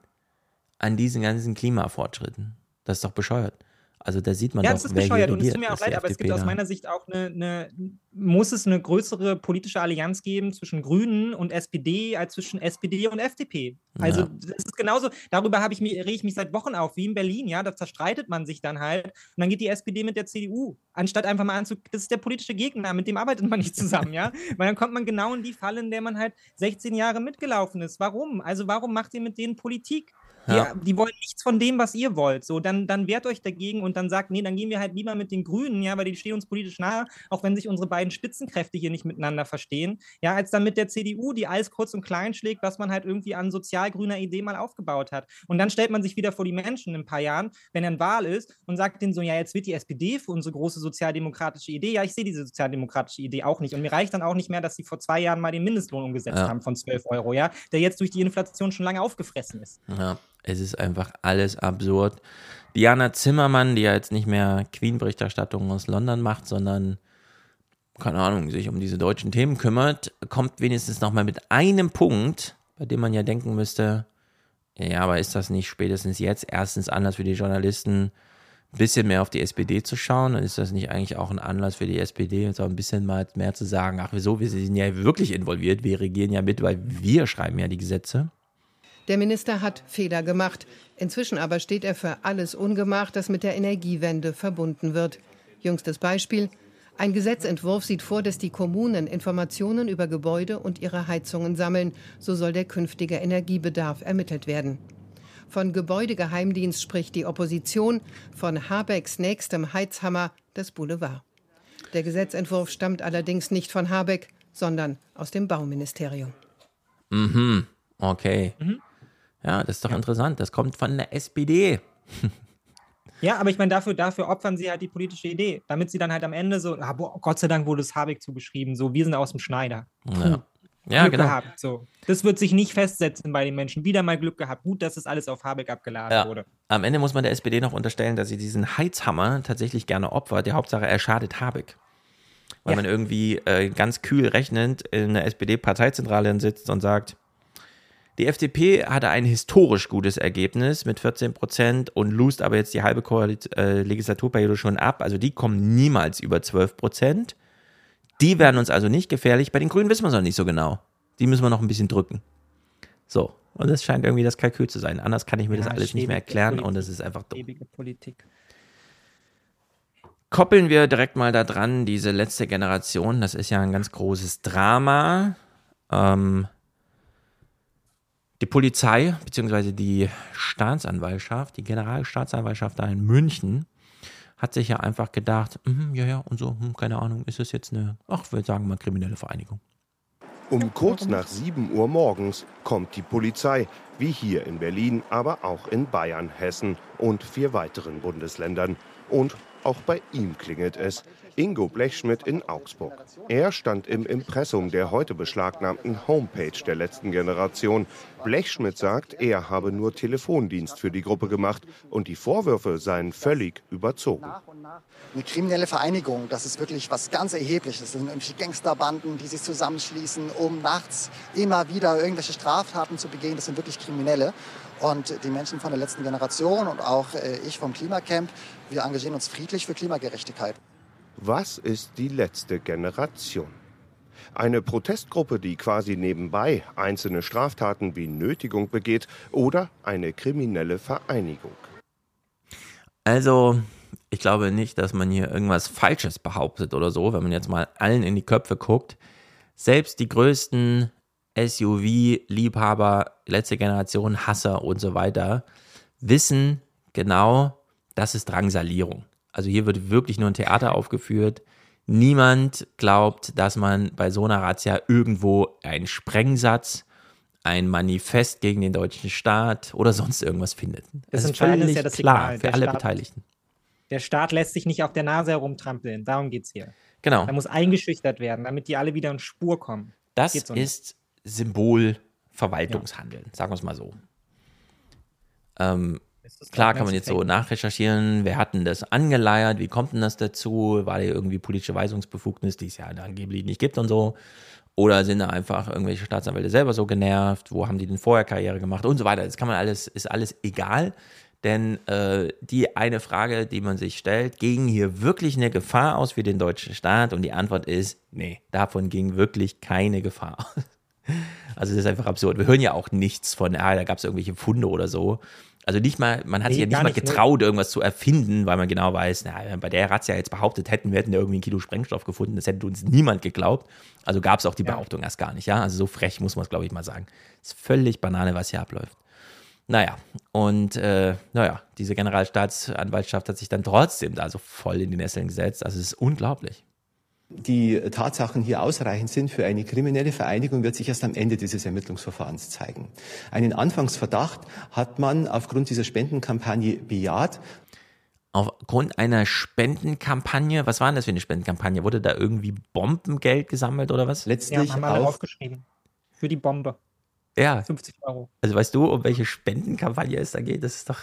an diesen ganzen Klimafortschritten. Das ist doch bescheuert. Also da sieht man ja, doch, es ist bescheuert und es tut mir auch leid, aber es gibt aus meiner Sicht auch eine, eine, muss es eine größere politische Allianz geben zwischen Grünen und SPD als zwischen SPD und FDP. Also ja. das ist genauso, darüber habe ich mich, rege ich mich seit Wochen auf, wie in Berlin, ja, da zerstreitet man sich dann halt und dann geht die SPD mit der CDU, anstatt einfach mal anzu, das ist der politische Gegner, mit dem arbeitet man nicht zusammen, ja, weil dann kommt man genau in die Falle, in der man halt 16 Jahre mitgelaufen ist. Warum? Also warum macht ihr mit denen Politik? Die, ja. die, wollen nichts von dem, was ihr wollt. So, dann, dann wehrt euch dagegen und dann sagt, nee, dann gehen wir halt lieber mit den Grünen, ja, weil die stehen uns politisch nahe, auch wenn sich unsere beiden Spitzenkräfte hier nicht miteinander verstehen, ja, als dann mit der CDU, die alles kurz und klein schlägt, was man halt irgendwie an sozialgrüner Idee mal aufgebaut hat. Und dann stellt man sich wieder vor die Menschen in ein paar Jahren, wenn eine Wahl ist und sagt denen so, ja, jetzt wird die SPD für unsere große sozialdemokratische Idee. Ja, ich sehe diese sozialdemokratische Idee auch nicht. Und mir reicht dann auch nicht mehr, dass sie vor zwei Jahren mal den Mindestlohn umgesetzt ja. haben von 12 Euro, ja, der jetzt durch die Inflation schon lange aufgefressen ist. Ja. Es ist einfach alles absurd. Diana Zimmermann, die ja jetzt nicht mehr Queen-Berichterstattung aus London macht, sondern, keine Ahnung, sich um diese deutschen Themen kümmert, kommt wenigstens nochmal mit einem Punkt, bei dem man ja denken müsste, ja, aber ist das nicht spätestens jetzt erstens Anlass für die Journalisten, ein bisschen mehr auf die SPD zu schauen? Und ist das nicht eigentlich auch ein Anlass für die SPD, jetzt auch ein bisschen mal mehr zu sagen, ach wieso, wir sind ja wirklich involviert, wir regieren ja mit, weil wir schreiben ja die Gesetze? Der Minister hat Fehler gemacht. Inzwischen aber steht er für alles Ungemach, das mit der Energiewende verbunden wird. Jüngstes Beispiel. Ein Gesetzentwurf sieht vor, dass die Kommunen Informationen über Gebäude und ihre Heizungen sammeln. So soll der künftige Energiebedarf ermittelt werden. Von Gebäudegeheimdienst spricht die Opposition, von Habecks nächstem Heizhammer das Boulevard. Der Gesetzentwurf stammt allerdings nicht von Habeck, sondern aus dem Bauministerium. Mhm, okay. Mhm. Ja, das ist doch ja. interessant. Das kommt von der SPD. Ja, aber ich meine, dafür, dafür opfern sie halt die politische Idee, damit sie dann halt am Ende so, ah, boah, Gott sei Dank wurde es Habeck zugeschrieben, so, wir sind aus dem Schneider. Ja, ja genau. Gehabt, so. Das wird sich nicht festsetzen bei den Menschen. Wieder mal Glück gehabt. Gut, dass es alles auf Habeck abgeladen ja. wurde. Am Ende muss man der SPD noch unterstellen, dass sie diesen Heizhammer tatsächlich gerne opfert. Die Hauptsache, er schadet Habeck. Weil ja. man irgendwie äh, ganz kühl rechnend in der SPD-Parteizentrale sitzt und sagt, Die FDP hatte ein historisch gutes Ergebnis mit 14 Prozent und lust aber jetzt die halbe äh, Legislaturperiode schon ab. Also die kommen niemals über 12 Prozent. Die werden uns also nicht gefährlich. Bei den Grünen wissen wir es noch nicht so genau. Die müssen wir noch ein bisschen drücken. So, und das scheint irgendwie das Kalkül zu sein. Anders kann ich mir Ja, das alles nicht mehr erklären Politik. und das ist einfach dumm. Ewige Politik. Koppeln wir direkt mal da dran, diese letzte Generation, das ist ja ein ganz großes Drama. Ähm, die Polizei, beziehungsweise die Staatsanwaltschaft, die Generalstaatsanwaltschaft da in München, hat sich ja einfach gedacht, mhm, ja, ja, und so, hm, keine Ahnung, ist das jetzt eine, ach, wir sagen mal kriminelle Vereinigung. Um kurz nach 7 Uhr morgens kommt die Polizei, wie hier in Berlin, aber auch in Bayern, Hessen und vier weiteren Bundesländern. Und auch bei ihm klingelt es. Ingo Blechschmidt in Augsburg. Er stand im Impressum der heute beschlagnahmten Homepage der letzten Generation. Blechschmidt sagt, er habe nur Telefondienst für die Gruppe gemacht und die Vorwürfe seien völlig überzogen. Eine kriminelle Vereinigung, das ist wirklich was ganz Erhebliches. Das sind irgendwelche Gangsterbanden, die sich zusammenschließen, um nachts immer wieder irgendwelche Straftaten zu begehen. Das sind wirklich Kriminelle. Und die Menschen von der letzten Generation und auch äh, ich vom Klimacamp, wir engagieren uns friedlich für Klimagerechtigkeit. Was ist die letzte Generation? Eine Protestgruppe, die quasi nebenbei einzelne Straftaten wie Nötigung begeht oder eine kriminelle Vereinigung. Also, ich glaube nicht, dass man hier irgendwas Falsches behauptet oder so, wenn man jetzt mal allen in die Köpfe guckt. Selbst die größten SUV-Liebhaber, letzte Generation, Hasser und so weiter, wissen genau, das ist Drangsalierung. Also hier wird wirklich nur ein Theater aufgeführt. Niemand glaubt, dass man bei so einer Razzia irgendwo einen Sprengsatz, ein Manifest gegen den deutschen Staat oder sonst irgendwas findet. Das ist Entscheidende ist ja das klar Signal. für Der alle Staat- Beteiligten. Der Staat lässt sich nicht auf der Nase herumtrampeln. Darum geht es hier. Genau. Da muss eingeschüchtert werden, damit die alle wieder in Spur kommen. Das nicht. ist Symbolverwaltungshandeln, sagen wir es mal so. Ähm, klar kann man jetzt so nachrecherchieren, wer hat denn das angeleiert, wie kommt denn das dazu, war da irgendwie politische Weisungsbefugnis, die es ja angeblich nicht gibt und so. Oder sind da einfach irgendwelche Staatsanwälte selber so genervt, wo haben die denn vorher Karriere gemacht und so weiter. Das kann man alles, ist alles egal. Denn äh, die eine Frage, die man sich stellt, ging hier wirklich eine Gefahr aus für den deutschen Staat? Und die Antwort ist, nee, davon ging wirklich keine Gefahr aus. Also das ist einfach absurd. Wir hören ja auch nichts von, ah, da gab es irgendwelche Funde oder so. Also nicht mal, man hat Nee, sich ja nicht mal nicht, ne? getraut, irgendwas zu erfinden, weil man genau weiß, na, bei der Razzia jetzt behauptet hätten, wir hätten da irgendwie ein Kilo Sprengstoff gefunden, das hätte uns niemand geglaubt. Also gab es auch die Behauptung erst gar nicht, ja. Also so frech muss man es, glaube ich, mal sagen. ist völlig Banane, was hier abläuft. Naja, und äh, naja, diese Generalstaatsanwaltschaft hat sich dann trotzdem da so voll in die Nesseln gesetzt. Also es ist unglaublich. Die Tatsachen hier ausreichend sind für eine kriminelle Vereinigung, wird sich erst am Ende dieses Ermittlungsverfahrens zeigen. Einen Anfangsverdacht hat man aufgrund dieser Spendenkampagne bejaht. Aufgrund einer Spendenkampagne, was war denn das für eine Spendenkampagne? Wurde da irgendwie Bombengeld gesammelt oder was? Ja, haben alle aufgeschrieben. Für die Bombe. Ja. 50 Euro. Also weißt du, um welche Spendenkampagne es da geht? Das ist doch.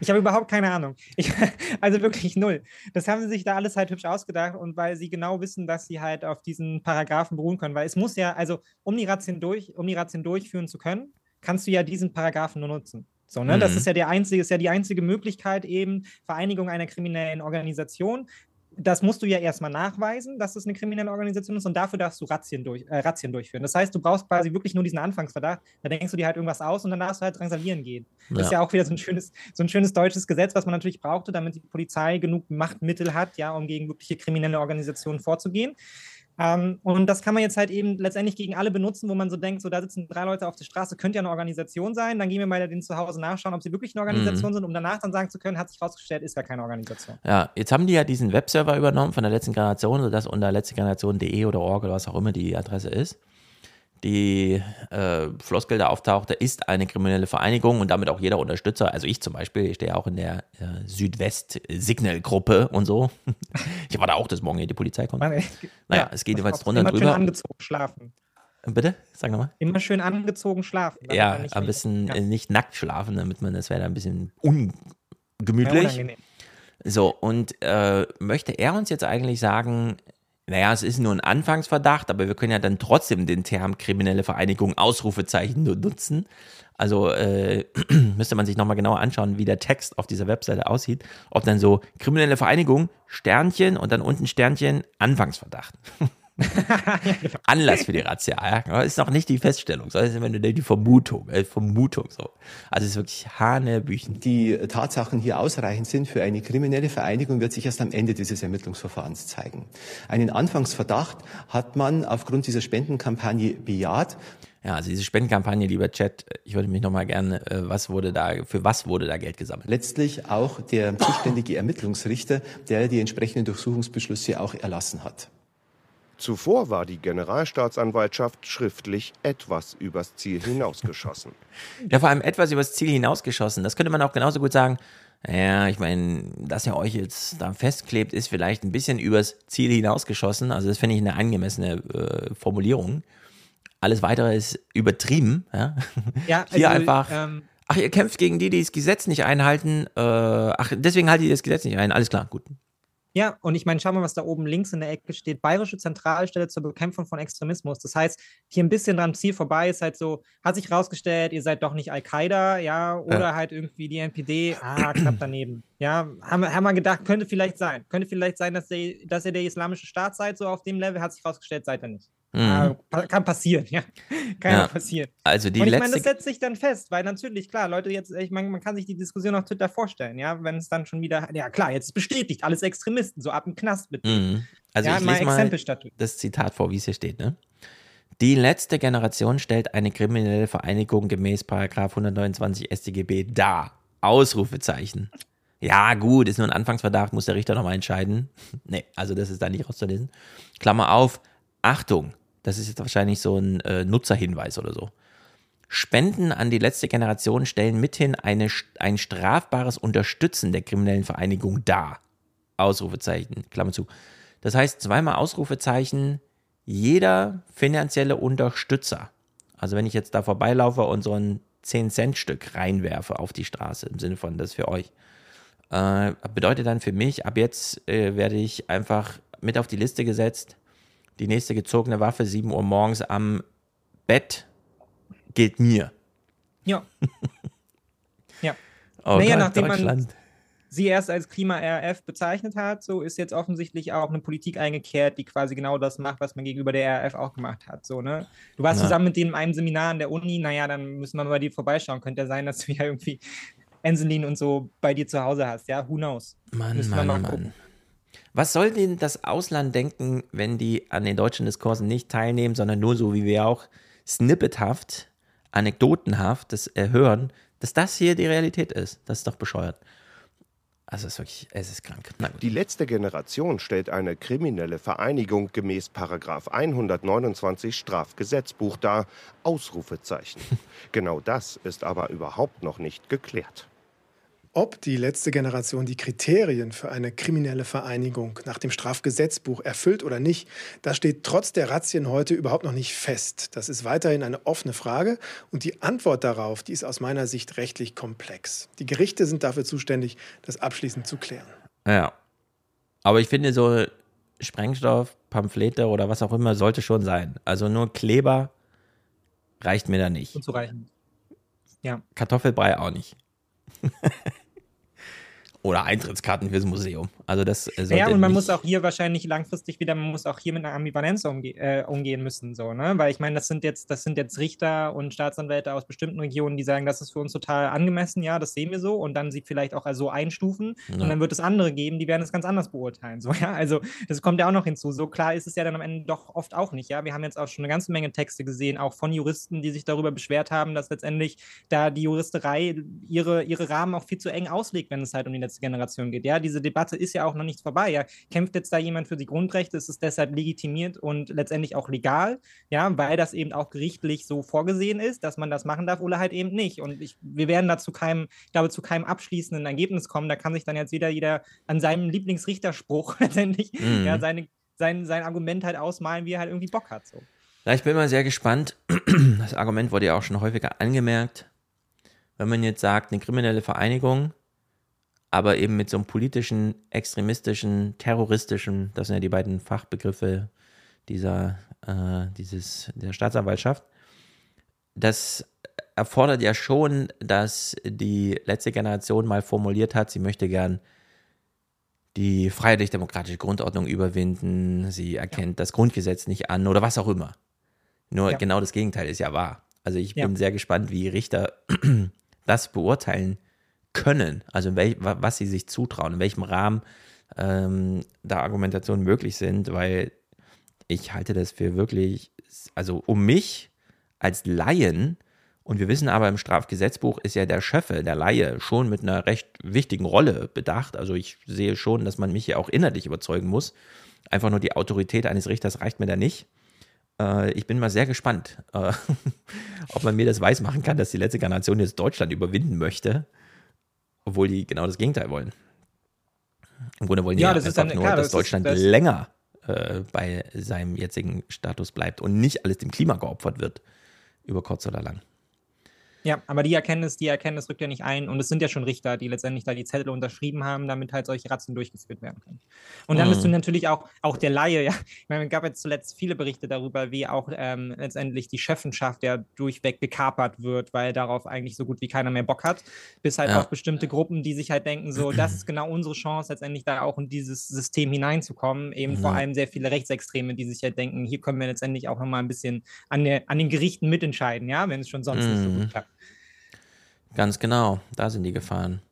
Ich habe überhaupt keine Ahnung. Ich, also wirklich null. Das haben sie sich da alles halt hübsch ausgedacht und weil sie genau wissen, dass sie halt auf diesen Paragraphen beruhen können. Weil es muss ja, also um die Razzien, durch, um die Razzien durchführen zu können, kannst du ja diesen Paragraphen nur nutzen. So, ne? Das Mhm. ist ja der einzige, ist ja die einzige Möglichkeit, eben Vereinigung einer kriminellen Organisation. Das musst du ja erstmal nachweisen, dass es eine kriminelle Organisation ist und dafür darfst du Razzien, durch, äh, Razzien durchführen. Das heißt, du brauchst quasi wirklich nur diesen Anfangsverdacht, da denkst du dir halt irgendwas aus und dann darfst du halt drangsalieren gehen. Das ist Ja. ja auch wieder so ein schönes, so ein schönes deutsches Gesetz, was man natürlich brauchte, damit die Polizei genug Machtmittel hat, ja, um gegen wirkliche kriminelle Organisationen vorzugehen. Ähm, und das kann man jetzt halt eben letztendlich gegen alle benutzen, wo man so denkt, so da sitzen drei Leute auf der Straße, könnte ja eine Organisation sein. Dann gehen wir mal denen zu Hause nachschauen, ob sie wirklich eine Organisation Mhm. sind, um danach dann sagen zu können, hat sich rausgestellt, ist ja keine Organisation. Ja, jetzt haben die ja diesen Webserver übernommen von der letzten Generation, sodass unter letztegeneration.de oder org oder was auch immer die Adresse ist, die äh, Floskel da auftauchte, ist eine kriminelle Vereinigung und damit auch jeder Unterstützer, also ich zum Beispiel, ich stehe auch in der äh, Südwest-Signal-Gruppe und so. ich war da auch, dass morgen hier die Polizei kommt. Mann, Naja, ja, es geht jeweils drunter und Immer schön drüber. angezogen schlafen. Bitte? Sag nochmal. Immer schön angezogen schlafen. Ja, ein bisschen ja. äh, nicht nackt schlafen, damit man, das wäre da ein bisschen ungemütlich. So, und äh, möchte er uns jetzt eigentlich sagen, naja, es ist nur ein Anfangsverdacht, aber wir können ja dann trotzdem den Term kriminelle Vereinigung Ausrufezeichen nutzen. Also äh, müsste man sich nochmal genauer anschauen, wie der Text auf dieser Webseite aussieht. Ob dann so kriminelle Vereinigung, Sternchen und dann unten Sternchen, Anfangsverdacht. Anlass für die Razzia. Ja? Das ist noch nicht die Feststellung, sondern ist immer nur die Vermutung. Äh, Vermutung so. Also es ist wirklich Hanebüchen. Die Tatsachen hier ausreichend sind für eine kriminelle Vereinigung, wird sich erst am Ende dieses Ermittlungsverfahrens zeigen. Einen Anfangsverdacht hat man aufgrund dieser Spendenkampagne bejaht. Ja, also diese Spendenkampagne, lieber Chat, ich würde mich nochmal gerne, äh, was wurde da, für was wurde da Geld gesammelt? Letztlich auch der zuständige Ermittlungsrichter, der die entsprechenden Durchsuchungsbeschlüsse auch erlassen hat. Zuvor war die Generalstaatsanwaltschaft schriftlich etwas übers Ziel hinausgeschossen. ja, vor allem etwas übers Ziel hinausgeschossen. Das könnte man auch genauso gut sagen. Ja, ich meine, dass ihr euch jetzt da festklebt, ist vielleicht ein bisschen übers Ziel hinausgeschossen. Also das finde ich eine angemessene äh, Formulierung. Alles weitere ist übertrieben. Ja, ja Hier also, einfach. Ähm, ach, ihr kämpft gegen die, die das Gesetz nicht einhalten. Äh, ach, deswegen haltet ihr das Gesetz nicht ein. Alles klar, gut. Ja, und ich meine, schau mal, was da oben links in der Ecke steht. Bayerische Zentralstelle zur Bekämpfung von Extremismus. Das heißt, hier ein bisschen dran Ziel vorbei ist halt so, hat sich rausgestellt, ihr seid doch nicht Al-Qaida, ja, oder ja. halt irgendwie die NPD, ah, knapp daneben. Ja, haben, haben wir gedacht, könnte vielleicht sein. Könnte vielleicht sein, dass, der, dass ihr der islamische Staat seid, so auf dem Level, hat sich rausgestellt, seid ihr nicht. Mhm. Äh, kann passieren, ja. Kann ja passieren. Also die Und ich letzte... meine, das setzt sich dann fest, weil natürlich, klar, Leute, jetzt, ich meine, man kann sich die Diskussion auf Twitter vorstellen, ja, wenn es dann schon wieder, ja klar, jetzt bestätigt, alles Extremisten, so ab dem Knast mit. Mhm. Also ja, ich lese mal das Zitat vor, wie es hier steht, ne? Die letzte Generation stellt eine kriminelle Vereinigung gemäß 129 StGB dar. Ausrufezeichen. Ja, gut, ist nur ein Anfangsverdacht, muss der Richter nochmal entscheiden. nee, also das ist da nicht rauszulesen. Klammer auf, Achtung, das ist jetzt wahrscheinlich so ein äh, Nutzerhinweis oder so. Spenden an die letzte Generation stellen mithin eine, ein strafbares Unterstützen der kriminellen Vereinigung dar. Ausrufezeichen, Klammer zu. Das heißt, zweimal Ausrufezeichen, jeder finanzielle Unterstützer. Also wenn ich jetzt da vorbeilaufe und so ein 10-Cent-Stück reinwerfe auf die Straße, im Sinne von, das für euch, äh, bedeutet dann für mich, ab jetzt äh, werde ich einfach mit auf die Liste gesetzt, die nächste gezogene Waffe, 7 Uhr morgens am Bett, gilt mir. Ja. ja. Oh naja, Gott, nachdem man sie erst als Klima-RF bezeichnet hat, so ist jetzt offensichtlich auch eine Politik eingekehrt, die quasi genau das macht, was man gegenüber der RF auch gemacht hat. So, ne? Du warst Na. zusammen mit denen in einem Seminar an der Uni, naja, dann müssen wir mal bei dir vorbeischauen. Könnte ja sein, dass du ja irgendwie Enselin und so bei dir zu Hause hast, ja? Who knows? Mann, Mann, Mann. Was soll denn das Ausland denken, wenn die an den deutschen Diskursen nicht teilnehmen, sondern nur so wie wir auch snippethaft, anekdotenhaft das hören, dass das hier die Realität ist? Das ist doch bescheuert. Also es ist wirklich, es ist krank. Die letzte Generation stellt eine kriminelle Vereinigung gemäß 129 Strafgesetzbuch dar. Ausrufezeichen. genau das ist aber überhaupt noch nicht geklärt. Ob die letzte Generation die Kriterien für eine kriminelle Vereinigung nach dem Strafgesetzbuch erfüllt oder nicht, das steht trotz der Razzien heute überhaupt noch nicht fest. Das ist weiterhin eine offene Frage und die Antwort darauf, die ist aus meiner Sicht rechtlich komplex. Die Gerichte sind dafür zuständig, das abschließend zu klären. Ja. Aber ich finde so Sprengstoff, Pamphlete oder was auch immer sollte schon sein. Also nur Kleber reicht mir da nicht. Unzureichend. Ja. Kartoffelbrei auch nicht. Oder Eintrittskarten fürs Museum. Also das Ja, und man muss auch hier wahrscheinlich langfristig wieder, man muss auch hier mit einer Ambivalenz umge äh, umgehen müssen, so, ne? Weil ich meine, das sind jetzt, das sind jetzt Richter und Staatsanwälte aus bestimmten Regionen, die sagen, das ist für uns total angemessen, ja, das sehen wir so, und dann sie vielleicht auch so einstufen. Ja. Und dann wird es andere geben, die werden es ganz anders beurteilen. So, ja. Also das kommt ja auch noch hinzu. So klar ist es ja dann am Ende doch oft auch nicht. Ja. Wir haben jetzt auch schon eine ganze Menge Texte gesehen, auch von Juristen, die sich darüber beschwert haben, dass letztendlich da die Juristerei ihre, ihre Rahmen auch viel zu eng auslegt, wenn es halt um die letzte Generation geht. Ja, diese Debatte ist ja auch noch nicht vorbei. Ja, kämpft jetzt da jemand für die Grundrechte, ist es deshalb legitimiert und letztendlich auch legal, ja, weil das eben auch gerichtlich so vorgesehen ist, dass man das machen darf oder halt eben nicht. Und ich, wir werden da zu keinem, ich glaube, zu keinem abschließenden Ergebnis kommen. Da kann sich dann jetzt wieder jeder an seinem Lieblingsrichterspruch letztendlich mhm. ja, seine, sein, sein Argument halt ausmalen, wie er halt irgendwie Bock hat. So. Ja, ich bin mal sehr gespannt. Das Argument wurde ja auch schon häufiger angemerkt. Wenn man jetzt sagt, eine kriminelle Vereinigung aber eben mit so einem politischen, extremistischen, terroristischen, das sind ja die beiden Fachbegriffe dieser, äh, dieses, der Staatsanwaltschaft. Das erfordert ja schon, dass die letzte Generation mal formuliert hat, sie möchte gern die freiheitlich-demokratische Grundordnung überwinden, sie erkennt ja. das Grundgesetz nicht an oder was auch immer. Nur ja. genau das Gegenteil ist ja wahr. Also ich ja. bin sehr gespannt, wie Richter das beurteilen können, also welch, was sie sich zutrauen, in welchem Rahmen ähm, da Argumentationen möglich sind, weil ich halte das für wirklich, also um mich als Laien, und wir wissen aber, im Strafgesetzbuch ist ja der Schöffe, der Laie, schon mit einer recht wichtigen Rolle bedacht. Also ich sehe schon, dass man mich ja auch innerlich überzeugen muss. Einfach nur die Autorität eines Richters reicht mir da nicht. Äh, ich bin mal sehr gespannt, äh, ob man mir das weismachen kann, dass die letzte Generation jetzt Deutschland überwinden möchte, obwohl die genau das Gegenteil wollen. Im Grunde wollen die ja, das einfach dann, nur, klar, dass das Deutschland das länger äh, bei seinem jetzigen Status bleibt und nicht alles dem Klima geopfert wird, über kurz oder lang. Ja, aber die Erkenntnis, die Erkenntnis rückt ja nicht ein und es sind ja schon Richter, die letztendlich da die Zettel unterschrieben haben, damit halt solche Ratzen durchgeführt werden können. Und dann mhm. bist du natürlich auch, auch der Laie, ja. Ich meine, es gab jetzt zuletzt viele Berichte darüber, wie auch ähm, letztendlich die Chefenschaft ja durchweg gekapert wird, weil darauf eigentlich so gut wie keiner mehr Bock hat. Bis halt ja. auch bestimmte Gruppen, die sich halt denken, so, das ist genau unsere Chance, letztendlich da auch in dieses System hineinzukommen. Eben mhm. vor allem sehr viele Rechtsextreme, die sich halt denken, hier können wir letztendlich auch nochmal ein bisschen an, der, an den Gerichten mitentscheiden, ja, wenn es schon sonst mhm. nicht so gut mhm. klappt. Ganz genau, da sind die Gefahren.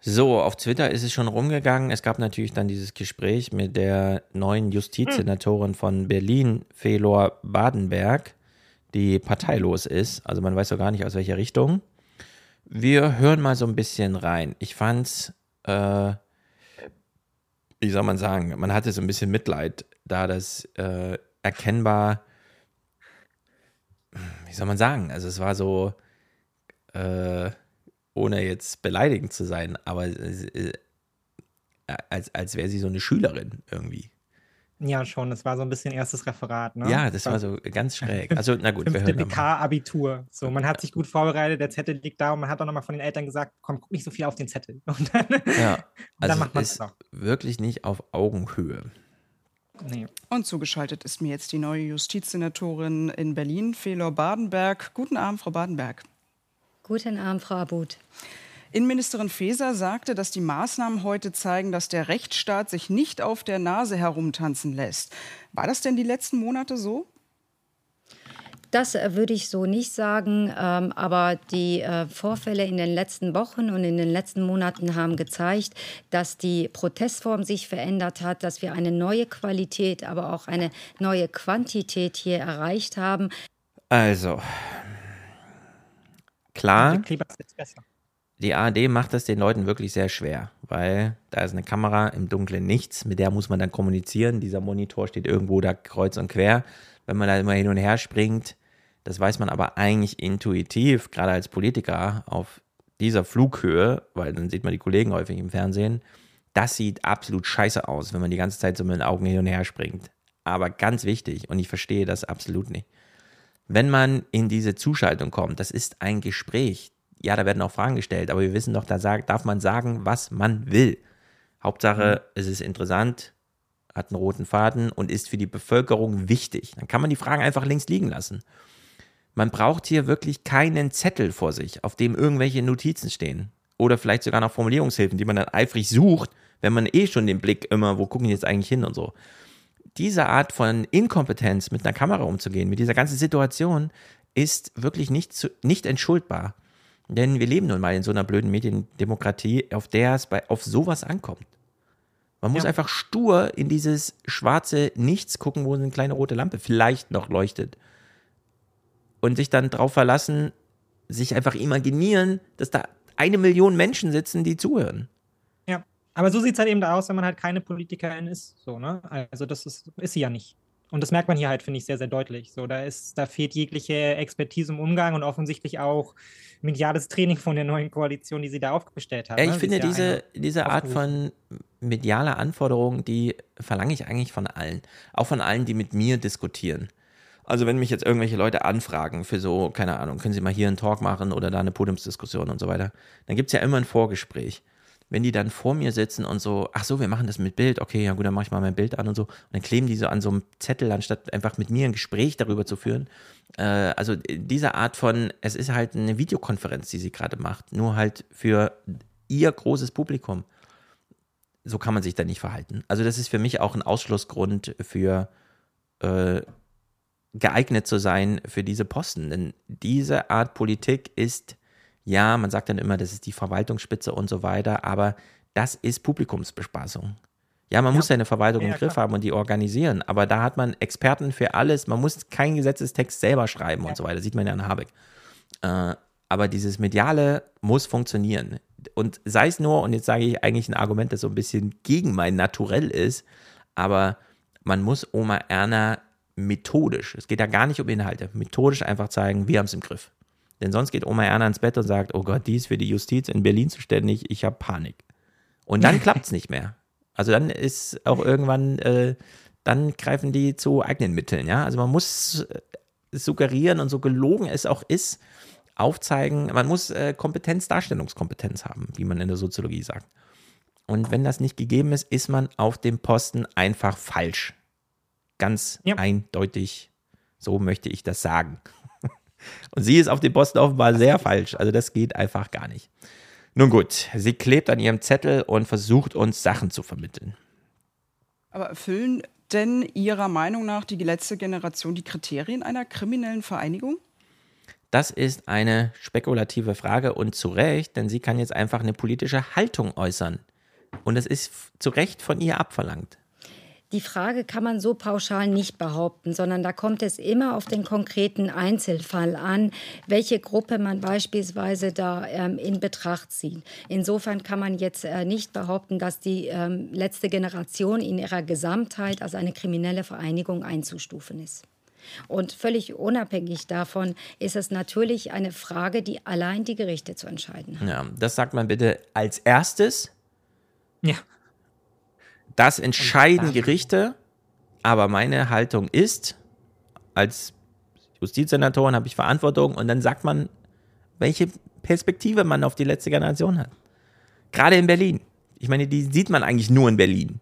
So, auf Twitter ist es schon rumgegangen. Es gab natürlich dann dieses Gespräch mit der neuen Justizsenatorin von Berlin, Felor Badenberg, die parteilos ist. Also man weiß doch gar nicht, aus welcher Richtung. Wir hören mal so ein bisschen rein. Ich fand's, äh, wie soll man sagen, man hatte so ein bisschen Mitleid, da das äh, erkennbar, wie soll man sagen, also es war so, äh, ohne jetzt beleidigend zu sein, aber äh, als, als wäre sie so eine Schülerin irgendwie. Ja, schon. Das war so ein bisschen erstes Referat. Ne? Ja, das war so ganz schräg. Also, na gut, wir hören BK-Abitur. So, man hat sich gut vorbereitet, der Zettel liegt da und man hat auch nochmal von den Eltern gesagt: komm, guck nicht so viel auf den Zettel. Und dann, ja, also dann macht man es noch. Wirklich nicht auf Augenhöhe. Nee. Und zugeschaltet ist mir jetzt die neue Justizsenatorin in Berlin, Felor Badenberg. Guten Abend, Frau Badenberg. Guten Abend, Frau Abud. Innenministerin Faeser sagte, dass die Maßnahmen heute zeigen, dass der Rechtsstaat sich nicht auf der Nase herumtanzen lässt. War das denn die letzten Monate so? Das äh, würde ich so nicht sagen, ähm, aber die äh, Vorfälle in den letzten Wochen und in den letzten Monaten haben gezeigt, dass die Protestform sich verändert hat, dass wir eine neue Qualität, aber auch eine neue Quantität hier erreicht haben. Also, Klar, die ARD macht das den Leuten wirklich sehr schwer, weil da ist eine Kamera im Dunkeln nichts, mit der muss man dann kommunizieren. Dieser Monitor steht irgendwo da kreuz und quer. Wenn man da immer hin und her springt, das weiß man aber eigentlich intuitiv, gerade als Politiker auf dieser Flughöhe, weil dann sieht man die Kollegen häufig im Fernsehen. Das sieht absolut scheiße aus, wenn man die ganze Zeit so mit den Augen hin und her springt. Aber ganz wichtig, und ich verstehe das absolut nicht wenn man in diese Zuschaltung kommt, das ist ein Gespräch. Ja, da werden auch Fragen gestellt, aber wir wissen doch, da darf man sagen, was man will. Hauptsache, mhm. es ist interessant, hat einen roten Faden und ist für die Bevölkerung wichtig. Dann kann man die Fragen einfach links liegen lassen. Man braucht hier wirklich keinen Zettel vor sich, auf dem irgendwelche Notizen stehen. Oder vielleicht sogar noch Formulierungshilfen, die man dann eifrig sucht, wenn man eh schon den Blick immer, wo gucken die jetzt eigentlich hin und so diese Art von Inkompetenz mit einer Kamera umzugehen, mit dieser ganzen Situation, ist wirklich nicht, zu, nicht entschuldbar. Denn wir leben nun mal in so einer blöden Mediendemokratie, auf der es bei, auf sowas ankommt. Man muss ja. einfach stur in dieses schwarze Nichts gucken, wo eine kleine rote Lampe vielleicht noch leuchtet. Und sich dann darauf verlassen, sich einfach imaginieren, dass da eine Million Menschen sitzen, die zuhören. Aber so sieht es halt eben da aus, wenn man halt keine Politikerin ist. So, ne? Also das ist, ist sie ja nicht. Und das merkt man hier halt, finde ich, sehr, sehr deutlich. So, da ist, da fehlt jegliche Expertise im Umgang und offensichtlich auch mediales Training von der neuen Koalition, die sie da aufgestellt hat. Ja, ich ne? finde, diese, diese Art von medialer Anforderung, die verlange ich eigentlich von allen. Auch von allen, die mit mir diskutieren. Also wenn mich jetzt irgendwelche Leute anfragen für so, keine Ahnung, können Sie mal hier einen Talk machen oder da eine Podiumsdiskussion und so weiter, dann gibt es ja immer ein Vorgespräch wenn die dann vor mir sitzen und so, ach so, wir machen das mit Bild, okay, ja gut, dann mache ich mal mein Bild an und so. Und dann kleben die so an so einem Zettel, anstatt einfach mit mir ein Gespräch darüber zu führen. Äh, also diese Art von, es ist halt eine Videokonferenz, die sie gerade macht, nur halt für ihr großes Publikum. So kann man sich da nicht verhalten. Also das ist für mich auch ein Ausschlussgrund für äh, geeignet zu sein für diese Posten. Denn diese Art Politik ist ja, man sagt dann immer, das ist die Verwaltungsspitze und so weiter, aber das ist Publikumsbespaßung. Ja, man ja. muss seine Verwaltung ja, im Griff klar. haben und die organisieren, aber da hat man Experten für alles. Man muss keinen Gesetzestext selber schreiben ja. und so weiter. Sieht man ja an Habeck. Äh, aber dieses Mediale muss funktionieren. Und sei es nur, und jetzt sage ich eigentlich ein Argument, das so ein bisschen gegen mein Naturell ist, aber man muss Oma Erna methodisch, es geht ja gar nicht um Inhalte, methodisch einfach zeigen, wir haben es im Griff. Denn sonst geht Oma Erna ins Bett und sagt, oh Gott, die ist für die Justiz in Berlin zuständig, ich habe Panik. Und dann klappt es nicht mehr. Also dann ist auch irgendwann, äh, dann greifen die zu eigenen Mitteln, ja. Also man muss äh, suggerieren und so gelogen es auch ist, aufzeigen, man muss äh, Kompetenz, Darstellungskompetenz haben, wie man in der Soziologie sagt. Und wenn das nicht gegeben ist, ist man auf dem Posten einfach falsch. Ganz ja. eindeutig, so möchte ich das sagen. Und sie ist auf dem Posten offenbar sehr falsch. Also das geht einfach gar nicht. Nun gut, sie klebt an ihrem Zettel und versucht uns Sachen zu vermitteln. Aber erfüllen denn Ihrer Meinung nach die letzte Generation die Kriterien einer kriminellen Vereinigung? Das ist eine spekulative Frage und zu Recht, denn sie kann jetzt einfach eine politische Haltung äußern. Und es ist zu Recht von ihr abverlangt. Die Frage kann man so pauschal nicht behaupten, sondern da kommt es immer auf den konkreten Einzelfall an, welche Gruppe man beispielsweise da ähm, in Betracht zieht. Insofern kann man jetzt äh, nicht behaupten, dass die ähm, letzte Generation in ihrer Gesamtheit als eine kriminelle Vereinigung einzustufen ist. Und völlig unabhängig davon ist es natürlich eine Frage, die allein die Gerichte zu entscheiden haben. Ja, das sagt man bitte als erstes. Ja. Das entscheiden Gerichte, aber meine Haltung ist, als Justizsenatorin habe ich Verantwortung und dann sagt man, welche Perspektive man auf die letzte Generation hat. Gerade in Berlin. Ich meine, die sieht man eigentlich nur in Berlin.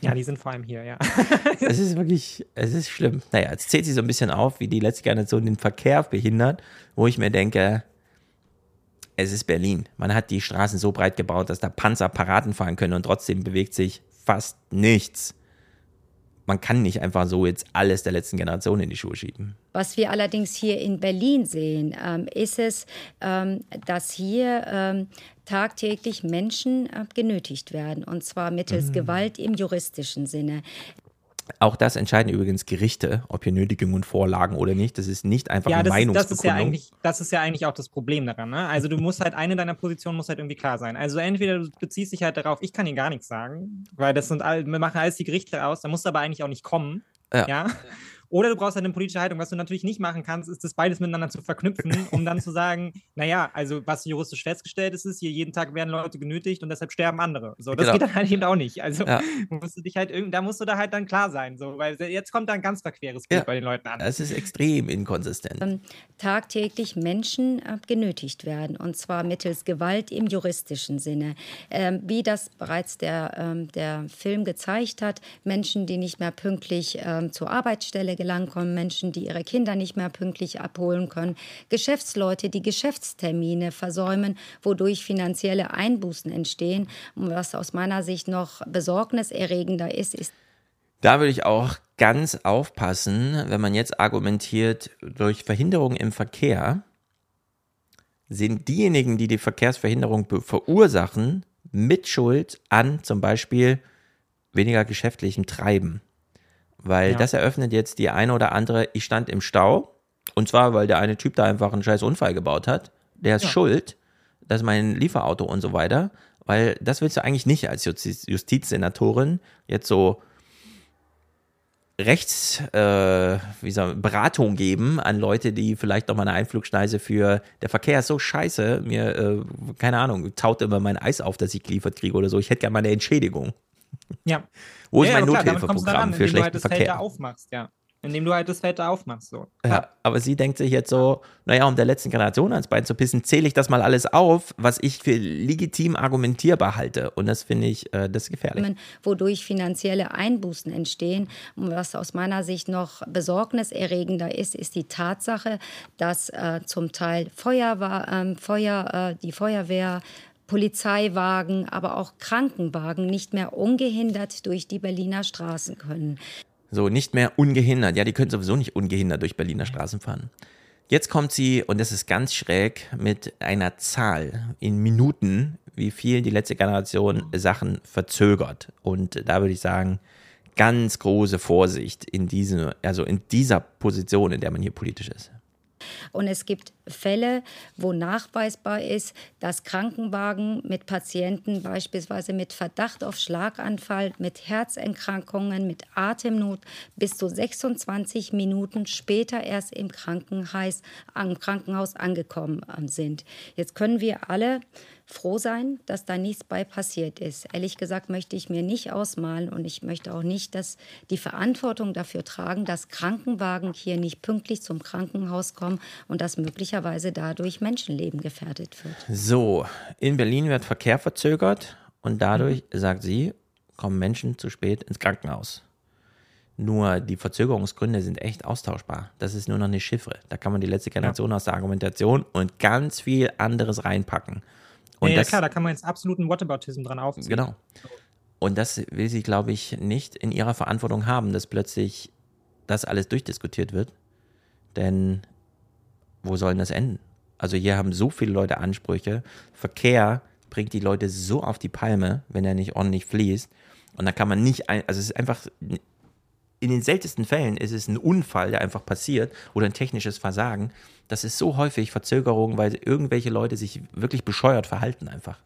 Ja, die sind vor allem hier, ja. Es ist wirklich, es ist schlimm. Naja, jetzt zählt sich so ein bisschen auf, wie die letzte Generation den Verkehr behindert, wo ich mir denke, es ist Berlin. Man hat die Straßen so breit gebaut, dass da Panzer Paraden fahren können und trotzdem bewegt sich fast nichts. Man kann nicht einfach so jetzt alles der letzten Generation in die Schuhe schieben. Was wir allerdings hier in Berlin sehen, ähm, ist es, ähm, dass hier ähm, tagtäglich Menschen äh, genötigt werden, und zwar mittels mhm. Gewalt im juristischen Sinne. Auch das entscheiden übrigens Gerichte, ob hier Nötigungen vorlagen oder nicht. Das ist nicht einfach ja, eine das Meinungsbekundung. Ist, das, ist ja eigentlich, das ist ja eigentlich auch das Problem daran. Ne? Also du musst halt, eine deiner Positionen muss halt irgendwie klar sein. Also entweder du beziehst dich halt darauf, ich kann hier gar nichts sagen, weil das sind all, wir machen alles die Gerichte aus, da musst du aber eigentlich auch nicht kommen. Ja. ja? Oder du brauchst halt eine politische Haltung. Was du natürlich nicht machen kannst, ist das beides miteinander zu verknüpfen, um dann zu sagen, naja, also was juristisch festgestellt ist, ist, hier jeden Tag werden Leute genötigt und deshalb sterben andere. So, das genau. geht dann halt eben auch nicht. Also ja. musst du dich halt da musst du da halt dann klar sein. So, weil jetzt kommt da ein ganz verqueres Bild ja. bei den Leuten an. Das ist extrem inkonsistent. Ähm, tagtäglich Menschen äh, genötigt werden und zwar mittels Gewalt im juristischen Sinne. Ähm, wie das bereits der, ähm, der Film gezeigt hat, Menschen, die nicht mehr pünktlich ähm, zur Arbeitsstelle gelangen kommen, Menschen, die ihre Kinder nicht mehr pünktlich abholen können, Geschäftsleute, die Geschäftstermine versäumen, wodurch finanzielle Einbußen entstehen. Und was aus meiner Sicht noch besorgniserregender ist, ist da würde ich auch ganz aufpassen, wenn man jetzt argumentiert, durch Verhinderung im Verkehr sind diejenigen, die die Verkehrsverhinderung verursachen, Mitschuld an zum Beispiel weniger geschäftlichem Treiben. Weil ja. das eröffnet jetzt die eine oder andere, ich stand im Stau, und zwar, weil der eine Typ da einfach einen scheiß Unfall gebaut hat. Der ist ja. schuld, das ist mein Lieferauto und so weiter. Weil das willst du eigentlich nicht als Justiz Justizsenatorin jetzt so Rechts, äh, wie soll, Beratung geben an Leute, die vielleicht noch mal eine Einflugschneise für der Verkehr ist so scheiße, mir, äh, keine Ahnung, taut immer mein Eis auf, dass ich geliefert kriege oder so. Ich hätte gerne mal eine Entschädigung. Ja. Wo ist ja, mein ja, Nothilfeprogramm für schlechten du halt das Verkehr? Feld aufmachst, ja. indem du halt das Feld da aufmachst. So. Ja, aber sie denkt sich jetzt so, naja, um der letzten Generation ans Bein zu pissen, zähle ich das mal alles auf, was ich für legitim argumentierbar halte. Und das finde ich, äh, das ist gefährlich. Wodurch finanzielle Einbußen entstehen. Und was aus meiner Sicht noch besorgniserregender ist, ist die Tatsache, dass äh, zum Teil Feuer, äh, Feuer, äh, die Feuerwehr, Polizeiwagen, aber auch Krankenwagen nicht mehr ungehindert durch die Berliner Straßen können. So, nicht mehr ungehindert. Ja, die können sowieso nicht ungehindert durch Berliner Straßen fahren. Jetzt kommt sie, und das ist ganz schräg, mit einer Zahl in Minuten, wie viel die letzte Generation Sachen verzögert. Und da würde ich sagen, ganz große Vorsicht in diese, also in dieser Position, in der man hier politisch ist. Und es gibt Fälle, wo nachweisbar ist, dass Krankenwagen mit Patienten beispielsweise mit Verdacht auf Schlaganfall, mit Herzerkrankungen, mit Atemnot bis zu 26 Minuten später erst im Krankenhaus, am Krankenhaus angekommen sind. Jetzt können wir alle froh sein, dass da nichts bei passiert ist. Ehrlich gesagt möchte ich mir nicht ausmalen und ich möchte auch nicht, dass die Verantwortung dafür tragen, dass Krankenwagen hier nicht pünktlich zum Krankenhaus kommen und dass möglicherweise dadurch Menschenleben gefährdet wird. So, in Berlin wird Verkehr verzögert und dadurch, mhm. sagt sie, kommen Menschen zu spät ins Krankenhaus. Nur die Verzögerungsgründe sind echt austauschbar. Das ist nur noch eine Chiffre. Da kann man die letzte Generation ja. aus der Argumentation und ganz viel anderes reinpacken. Und ja, das, klar, da kann man jetzt absoluten Whataboutism dran aufziehen. Genau. Und das will sie, glaube ich, nicht in ihrer Verantwortung haben, dass plötzlich das alles durchdiskutiert wird. Denn wo sollen das enden? Also hier haben so viele Leute Ansprüche. Verkehr bringt die Leute so auf die Palme, wenn er nicht ordentlich fließt. Und da kann man nicht, ein, also es ist einfach in den seltensten Fällen ist es ein Unfall, der einfach passiert oder ein technisches Versagen. Das ist so häufig Verzögerung, weil irgendwelche Leute sich wirklich bescheuert verhalten einfach.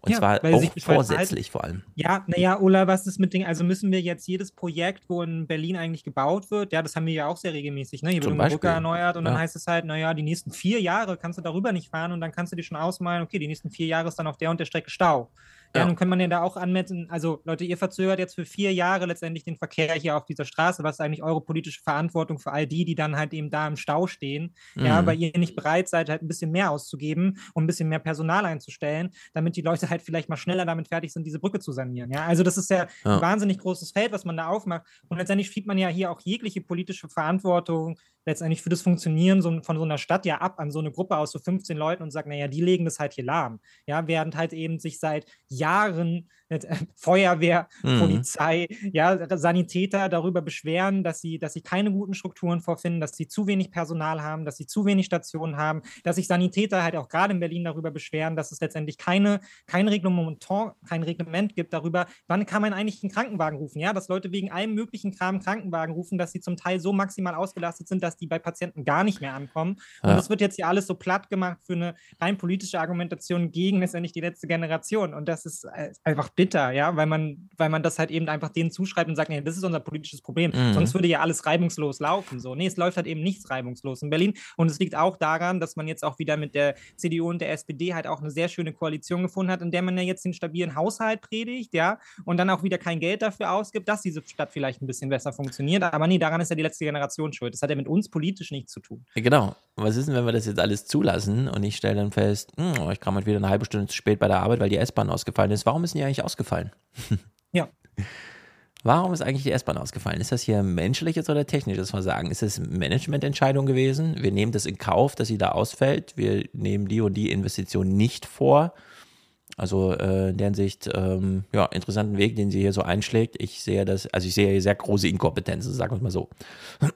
Und ja, zwar auch vorsätzlich vor allem. Ja, naja, Ola, was ist mit Dingen? Also müssen wir jetzt jedes Projekt, wo in Berlin eigentlich gebaut wird, ja, das haben wir ja auch sehr regelmäßig, ne? Hier wird eine Brücke erneuert und ja. dann heißt es halt, naja, die nächsten vier Jahre kannst du darüber nicht fahren und dann kannst du dir schon ausmalen, okay, die nächsten vier Jahre ist dann auf der und der Strecke Stau. Ja, ja, nun kann man ja da auch anmessen, also Leute, ihr verzögert jetzt für vier Jahre letztendlich den Verkehr hier auf dieser Straße. Was ist eigentlich eure politische Verantwortung für all die, die dann halt eben da im Stau stehen? Mhm. Ja, weil ihr nicht bereit seid, halt ein bisschen mehr auszugeben und ein bisschen mehr Personal einzustellen, damit die Leute halt vielleicht mal schneller damit fertig sind, diese Brücke zu sanieren. Ja, also das ist ja, ja. ein wahnsinnig großes Feld, was man da aufmacht. Und letztendlich schiebt man ja hier auch jegliche politische Verantwortung letztendlich für das Funktionieren so, von so einer Stadt ja ab an so eine Gruppe aus so 15 Leuten und sagt, naja, die legen das halt hier lahm. Ja, während halt eben sich seit Jahren Feuerwehr, mhm. Polizei, ja, Sanitäter darüber beschweren, dass sie, dass sie keine guten Strukturen vorfinden, dass sie zu wenig Personal haben, dass sie zu wenig Stationen haben, dass sich Sanitäter halt auch gerade in Berlin darüber beschweren, dass es letztendlich keine, kein, Reglement, kein Reglement gibt darüber, wann kann man eigentlich einen Krankenwagen rufen, ja, dass Leute wegen allem möglichen Kram Krankenwagen rufen, dass sie zum Teil so maximal ausgelastet sind, dass die bei Patienten gar nicht mehr ankommen. Und ja. das wird jetzt hier alles so platt gemacht für eine rein politische Argumentation gegen letztendlich die letzte Generation. Und das ist äh, einfach bitter, ja, weil man, weil man das halt eben einfach denen zuschreibt und sagt, nee, das ist unser politisches Problem. Mhm. Sonst würde ja alles reibungslos laufen. So, nee, es läuft halt eben nichts reibungslos in Berlin. Und es liegt auch daran, dass man jetzt auch wieder mit der CDU und der SPD halt auch eine sehr schöne Koalition gefunden hat, in der man ja jetzt den stabilen Haushalt predigt, ja, und dann auch wieder kein Geld dafür ausgibt, dass diese Stadt vielleicht ein bisschen besser funktioniert. Aber nee, daran ist ja die letzte Generation schuld. Das hat ja mit uns politisch nichts zu tun. Genau. Was ist denn, wenn wir das jetzt alles zulassen und ich stelle dann fest, hm, ich kam halt wieder eine halbe Stunde zu spät bei der Arbeit, weil die S-Bahn ausgefallen ist. Warum ist denn die eigentlich ausgefallen? ja. Warum ist eigentlich die S-Bahn ausgefallen? Ist das hier menschliches oder technisches Versagen? Ist es Managemententscheidung gewesen? Wir nehmen das in Kauf, dass sie da ausfällt. Wir nehmen die und die Investition nicht vor. Also äh, in der Hinsicht, ähm, ja, interessanten Weg, den sie hier so einschlägt. Ich sehe das, also ich sehe hier sehr große Inkompetenzen, sagen wir es mal so.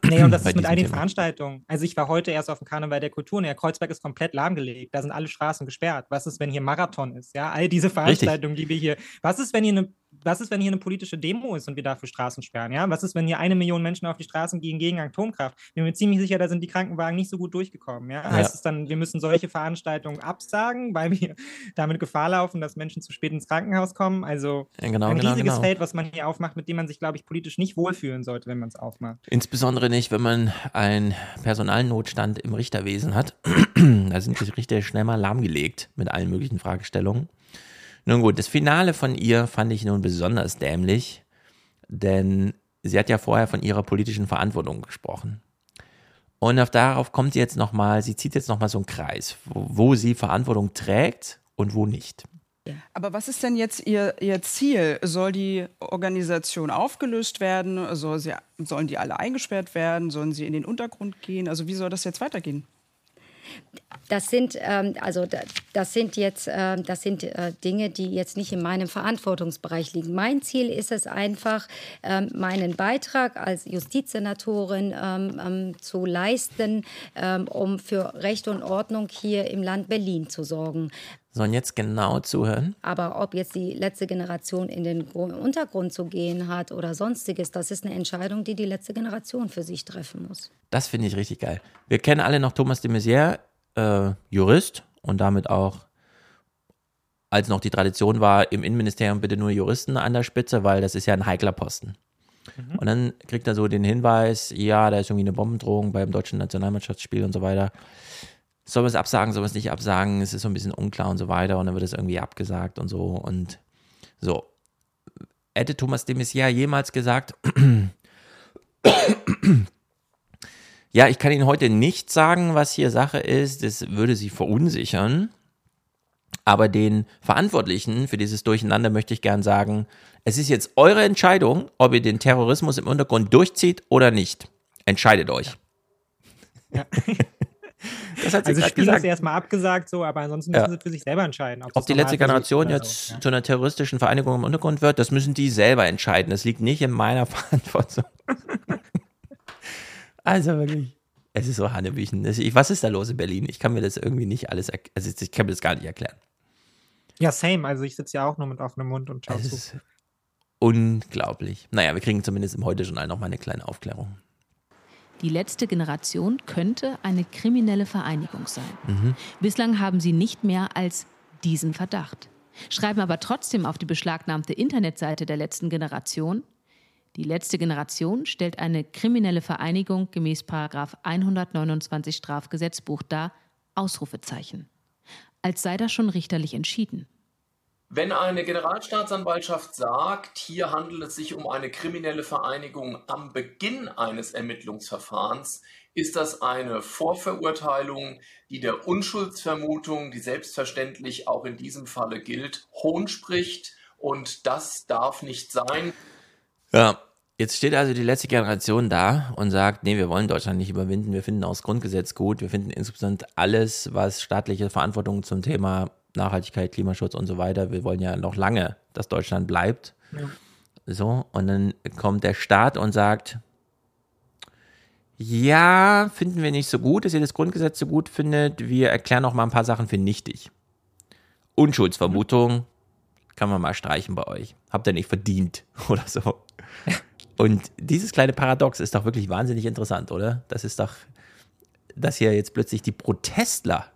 Nee, und das ist mit all den Thema. Veranstaltungen. Also ich war heute erst auf dem Karneval der Kultur und der Kreuzberg ist komplett lahmgelegt. Da sind alle Straßen gesperrt. Was ist, wenn hier Marathon ist? Ja, all diese Veranstaltungen, Richtig. die wir hier. Was ist, wenn hier eine was ist, wenn hier eine politische Demo ist und wir dafür Straßen sperren? Ja? Was ist, wenn hier eine Million Menschen auf die Straßen gehen gegen Atomkraft? Bin mir ziemlich sicher, da sind die Krankenwagen nicht so gut durchgekommen. Ja? ja. Heißt es dann, wir müssen solche Veranstaltungen absagen, weil wir damit Gefahr laufen, dass Menschen zu spät ins Krankenhaus kommen? Also ja, genau, ein genau, riesiges genau. Feld, was man hier aufmacht, mit dem man sich, glaube ich, politisch nicht wohlfühlen sollte, wenn man es aufmacht. Insbesondere nicht, wenn man einen Personalnotstand im Richterwesen hat. da sind die Richter schnell mal lahmgelegt mit allen möglichen Fragestellungen. Nun gut, das Finale von ihr fand ich nun besonders dämlich, denn sie hat ja vorher von ihrer politischen Verantwortung gesprochen. Und auf darauf kommt sie jetzt nochmal, sie zieht jetzt nochmal so einen Kreis, wo, wo sie Verantwortung trägt und wo nicht. Aber was ist denn jetzt Ihr, Ihr Ziel? Soll die Organisation aufgelöst werden? Soll sie, sollen die alle eingesperrt werden? Sollen sie in den Untergrund gehen? Also wie soll das jetzt weitergehen? Das sind ähm, also das sind jetzt äh, das sind äh, Dinge, die jetzt nicht in meinem Verantwortungsbereich liegen. Mein Ziel ist es einfach, ähm, meinen Beitrag als Justizsenatorin ähm, ähm zu leisten, ähm, um für Recht und Ordnung hier im Land Berlin zu sorgen sollen jetzt genau zuhören. Aber ob jetzt die letzte Generation in den Untergrund zu gehen hat oder sonstiges, das ist eine Entscheidung, die die letzte Generation für sich treffen muss. Das finde ich richtig geil. Wir kennen alle noch Thomas de Maizière, äh, Jurist und damit auch, als noch die Tradition war, im Innenministerium bitte nur Juristen an der Spitze, weil das ist ja ein heikler Posten. Mhm. Und dann kriegt er so den Hinweis, ja, da ist irgendwie eine Bombendrohung beim deutschen Nationalmannschaftsspiel und so weiter soll man es absagen, soll man es nicht absagen, es ist so ein bisschen unklar und so weiter und dann wird es irgendwie abgesagt und so und so. Hätte Thomas de Maizière jemals gesagt, ja, ich kann Ihnen heute nicht sagen, was hier Sache ist, das würde Sie verunsichern, aber den Verantwortlichen für dieses Durcheinander möchte ich gern sagen, es ist jetzt eure Entscheidung, ob ihr den Terrorismus im Untergrund durchzieht oder nicht. Entscheidet euch. Ja. Das hat sie also Spiel ist erstmal abgesagt, so, aber ansonsten müssen ja. sie für sich selber entscheiden. Ob, ob die letzte Generation jetzt so, ja. zu einer terroristischen Vereinigung im Untergrund wird, das müssen die selber entscheiden. Das liegt nicht in meiner Verantwortung. also wirklich. Es ist so Hannebüchen. Was ist da los in Berlin? Ich kann mir das irgendwie nicht alles, also ich kann mir das gar nicht erklären. Ja, same. Also ich sitze ja auch nur mit offenem Mund und schaue zu. Unglaublich. Naja, wir kriegen zumindest im Heute-Journal nochmal eine kleine Aufklärung. Die letzte Generation könnte eine kriminelle Vereinigung sein. Mhm. Bislang haben sie nicht mehr als diesen Verdacht, schreiben aber trotzdem auf die beschlagnahmte Internetseite der letzten Generation, die letzte Generation stellt eine kriminelle Vereinigung gemäß 129 Strafgesetzbuch dar, Ausrufezeichen. Als sei das schon richterlich entschieden. Wenn eine Generalstaatsanwaltschaft sagt, hier handelt es sich um eine kriminelle Vereinigung am Beginn eines Ermittlungsverfahrens, ist das eine Vorverurteilung, die der Unschuldsvermutung, die selbstverständlich auch in diesem Falle gilt, Hohn spricht. Und das darf nicht sein. Ja, Jetzt steht also die letzte Generation da und sagt, nee, wir wollen Deutschland nicht überwinden, wir finden auch das Grundgesetz gut, wir finden insgesamt alles, was staatliche Verantwortung zum Thema Nachhaltigkeit, Klimaschutz und so weiter. Wir wollen ja noch lange, dass Deutschland bleibt. Ja. So, und dann kommt der Staat und sagt, ja, finden wir nicht so gut, dass ihr das Grundgesetz so gut findet. Wir erklären noch mal ein paar Sachen für nichtig. Unschuldsvermutung kann man mal streichen bei euch. Habt ihr nicht verdient oder so. Und dieses kleine Paradox ist doch wirklich wahnsinnig interessant, oder? Das ist doch, dass hier jetzt plötzlich die Protestler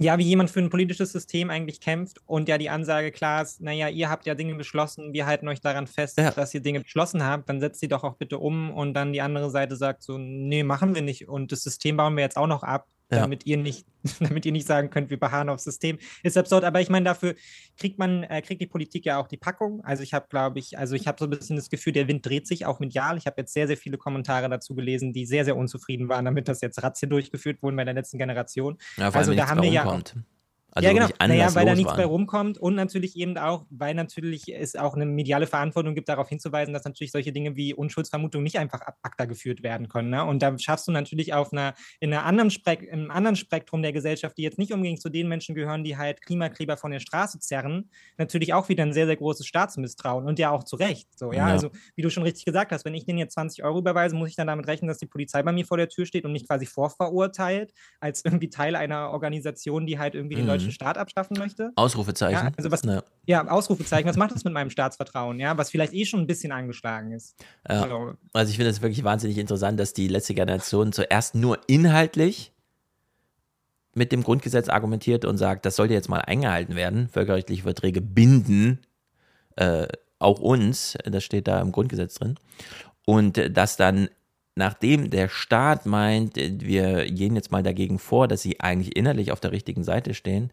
ja, wie jemand für ein politisches System eigentlich kämpft und ja die Ansage klar ist, naja, ihr habt ja Dinge beschlossen, wir halten euch daran fest, ja. dass ihr Dinge beschlossen habt, dann setzt sie doch auch bitte um und dann die andere Seite sagt so, nee, machen wir nicht und das System bauen wir jetzt auch noch ab ja. damit ihr nicht, damit ihr nicht sagen könnt, wir beharren aufs System. Ist absurd, aber ich meine, dafür kriegt man, äh, kriegt die Politik ja auch die Packung. Also ich habe, glaube ich, also ich habe so ein bisschen das Gefühl, der Wind dreht sich auch medial. Ich habe jetzt sehr, sehr viele Kommentare dazu gelesen, die sehr, sehr unzufrieden waren, damit das jetzt Razzien durchgeführt wurden bei der letzten Generation. Ja, also da haben wir ja. Auch, also ja, genau. Naja, weil da nichts bei rumkommt und natürlich eben auch, weil natürlich es auch eine mediale Verantwortung gibt, darauf hinzuweisen, dass natürlich solche Dinge wie Unschuldsvermutung nicht einfach ab ACTA geführt werden können. Ne? Und da schaffst du natürlich auf einer, in einer anderen Spek einem anderen Spektrum der Gesellschaft, die jetzt nicht unbedingt zu den Menschen gehören, die halt Klimakleber von der Straße zerren, natürlich auch wieder ein sehr, sehr großes Staatsmisstrauen und ja auch zu Recht. So, ja? ja. Also, wie du schon richtig gesagt hast, wenn ich denen jetzt 20 Euro überweise, muss ich dann damit rechnen, dass die Polizei bei mir vor der Tür steht und mich quasi vorverurteilt, als irgendwie Teil einer Organisation, die halt irgendwie mhm. den Leuten deutschen. Staat abschaffen möchte. Ausrufezeichen. Ja, also was, ja. ja. Ausrufezeichen. Was macht das mit meinem Staatsvertrauen? Ja, was vielleicht eh schon ein bisschen angeschlagen ist. Ja. Also, also ich finde es wirklich wahnsinnig interessant, dass die letzte Generation zuerst nur inhaltlich mit dem Grundgesetz argumentiert und sagt, das sollte jetzt mal eingehalten werden. Völkerrechtliche Verträge binden äh, auch uns, das steht da im Grundgesetz drin. Und dass dann nachdem der Staat meint, wir gehen jetzt mal dagegen vor, dass sie eigentlich innerlich auf der richtigen Seite stehen,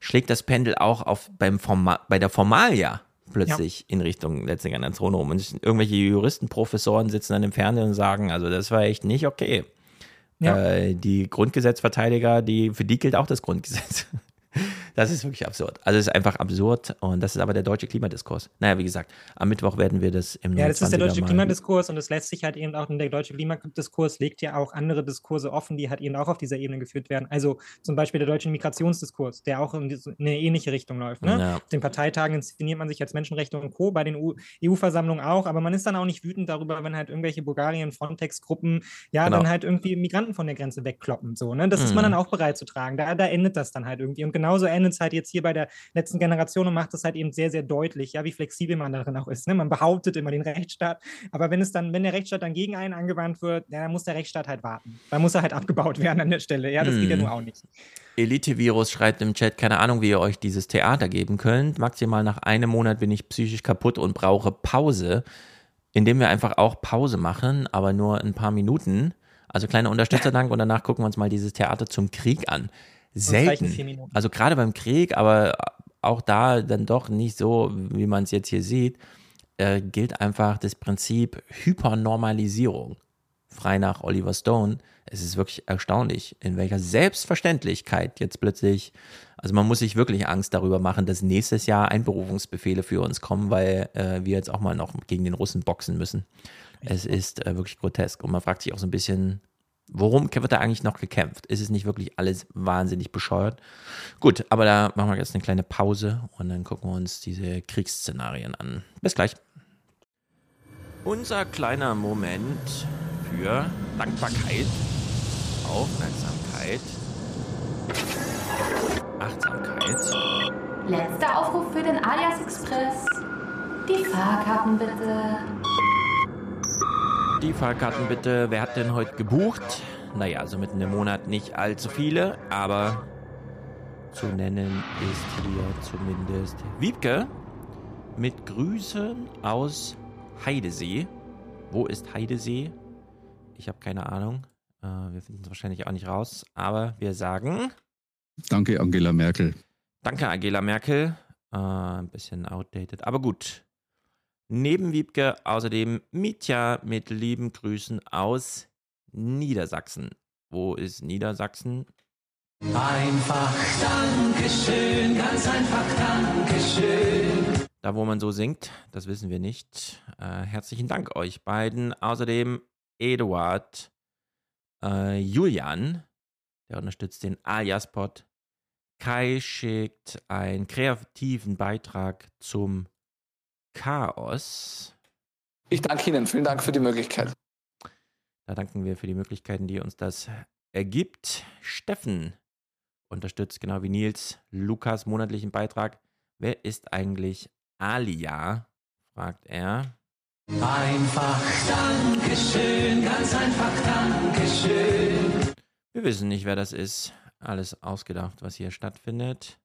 schlägt das Pendel auch auf beim Forma bei der Formalia plötzlich ja. in Richtung letzte Generation rum. Und irgendwelche Juristen, Professoren sitzen dann im Fernsehen und sagen, also das war echt nicht okay. Ja. Äh, die Grundgesetzverteidiger, die, für die gilt auch das Grundgesetz. Das ist wirklich absurd. Also es ist einfach absurd und das ist aber der deutsche Klimadiskurs. Naja, wie gesagt, am Mittwoch werden wir das im Ja, das ist der deutsche Klimadiskurs und es lässt sich halt eben auch, der deutsche Klimadiskurs legt ja auch andere Diskurse offen, die halt eben auch auf dieser Ebene geführt werden. Also zum Beispiel der deutsche Migrationsdiskurs, der auch in eine ähnliche Richtung läuft. Ne? Ja. Auf den Parteitagen inszeniert man sich als Menschenrechte und Co., bei den EU-Versammlungen auch, aber man ist dann auch nicht wütend darüber, wenn halt irgendwelche Bulgarien, Frontex-Gruppen ja genau. dann halt irgendwie Migranten von der Grenze wegkloppen. So, ne? Das mhm. ist man mhm. dann auch bereit zu tragen. Da, da endet das dann halt irgendwie. Und genauso endet es halt jetzt hier bei der letzten Generation und macht es halt eben sehr, sehr deutlich, ja, wie flexibel man darin auch ist. Ne? Man behauptet immer den Rechtsstaat, aber wenn es dann, wenn der Rechtsstaat dann gegen einen angewandt wird, ja, dann muss der Rechtsstaat halt warten. Dann muss er halt abgebaut werden an der Stelle. Ja, das hm. geht ja hm. nur auch nicht. Elite-Virus schreibt im Chat, keine Ahnung, wie ihr euch dieses Theater geben könnt. Maximal nach einem Monat bin ich psychisch kaputt und brauche Pause, indem wir einfach auch Pause machen, aber nur ein paar Minuten. Also kleiner Unterstützerdank und danach gucken wir uns mal dieses Theater zum Krieg an selten. Also gerade beim Krieg, aber auch da dann doch nicht so, wie man es jetzt hier sieht, äh, gilt einfach das Prinzip Hypernormalisierung. Frei nach Oliver Stone. Es ist wirklich erstaunlich, in welcher Selbstverständlichkeit jetzt plötzlich, also man muss sich wirklich Angst darüber machen, dass nächstes Jahr Einberufungsbefehle für uns kommen, weil äh, wir jetzt auch mal noch gegen den Russen boxen müssen. Es ist äh, wirklich grotesk und man fragt sich auch so ein bisschen, Worum wird da eigentlich noch gekämpft? Ist es nicht wirklich alles wahnsinnig bescheuert? Gut, aber da machen wir jetzt eine kleine Pause und dann gucken wir uns diese Kriegsszenarien an. Bis gleich. Unser kleiner Moment für Dankbarkeit, Aufmerksamkeit, Achtsamkeit. Letzter Aufruf für den Alias Express. Die Fahrkarten bitte. Die Fahrkarten bitte. Wer hat denn heute gebucht? Naja, also mitten im Monat nicht allzu viele, aber zu nennen ist hier zumindest Wiebke mit Grüßen aus Heidesee. Wo ist Heidesee? Ich habe keine Ahnung. Äh, wir finden es wahrscheinlich auch nicht raus, aber wir sagen. Danke, Angela Merkel. Danke, Angela Merkel. Äh, ein bisschen outdated, aber gut. Neben Wiebke außerdem Mitja mit lieben Grüßen aus Niedersachsen. Wo ist Niedersachsen? Einfach Dankeschön, ganz einfach Dankeschön. Da, wo man so singt, das wissen wir nicht. Äh, herzlichen Dank euch beiden. Außerdem Eduard, äh, Julian, der unterstützt den Alias-Pod. Kai schickt einen kreativen Beitrag zum Chaos. Ich danke Ihnen. Vielen Dank für die Möglichkeit. Da danken wir für die Möglichkeiten, die uns das ergibt. Steffen unterstützt genau wie Nils Lukas monatlichen Beitrag. Wer ist eigentlich Alia? fragt er. Einfach Dankeschön, ganz einfach Dankeschön. Wir wissen nicht, wer das ist. Alles ausgedacht, was hier stattfindet.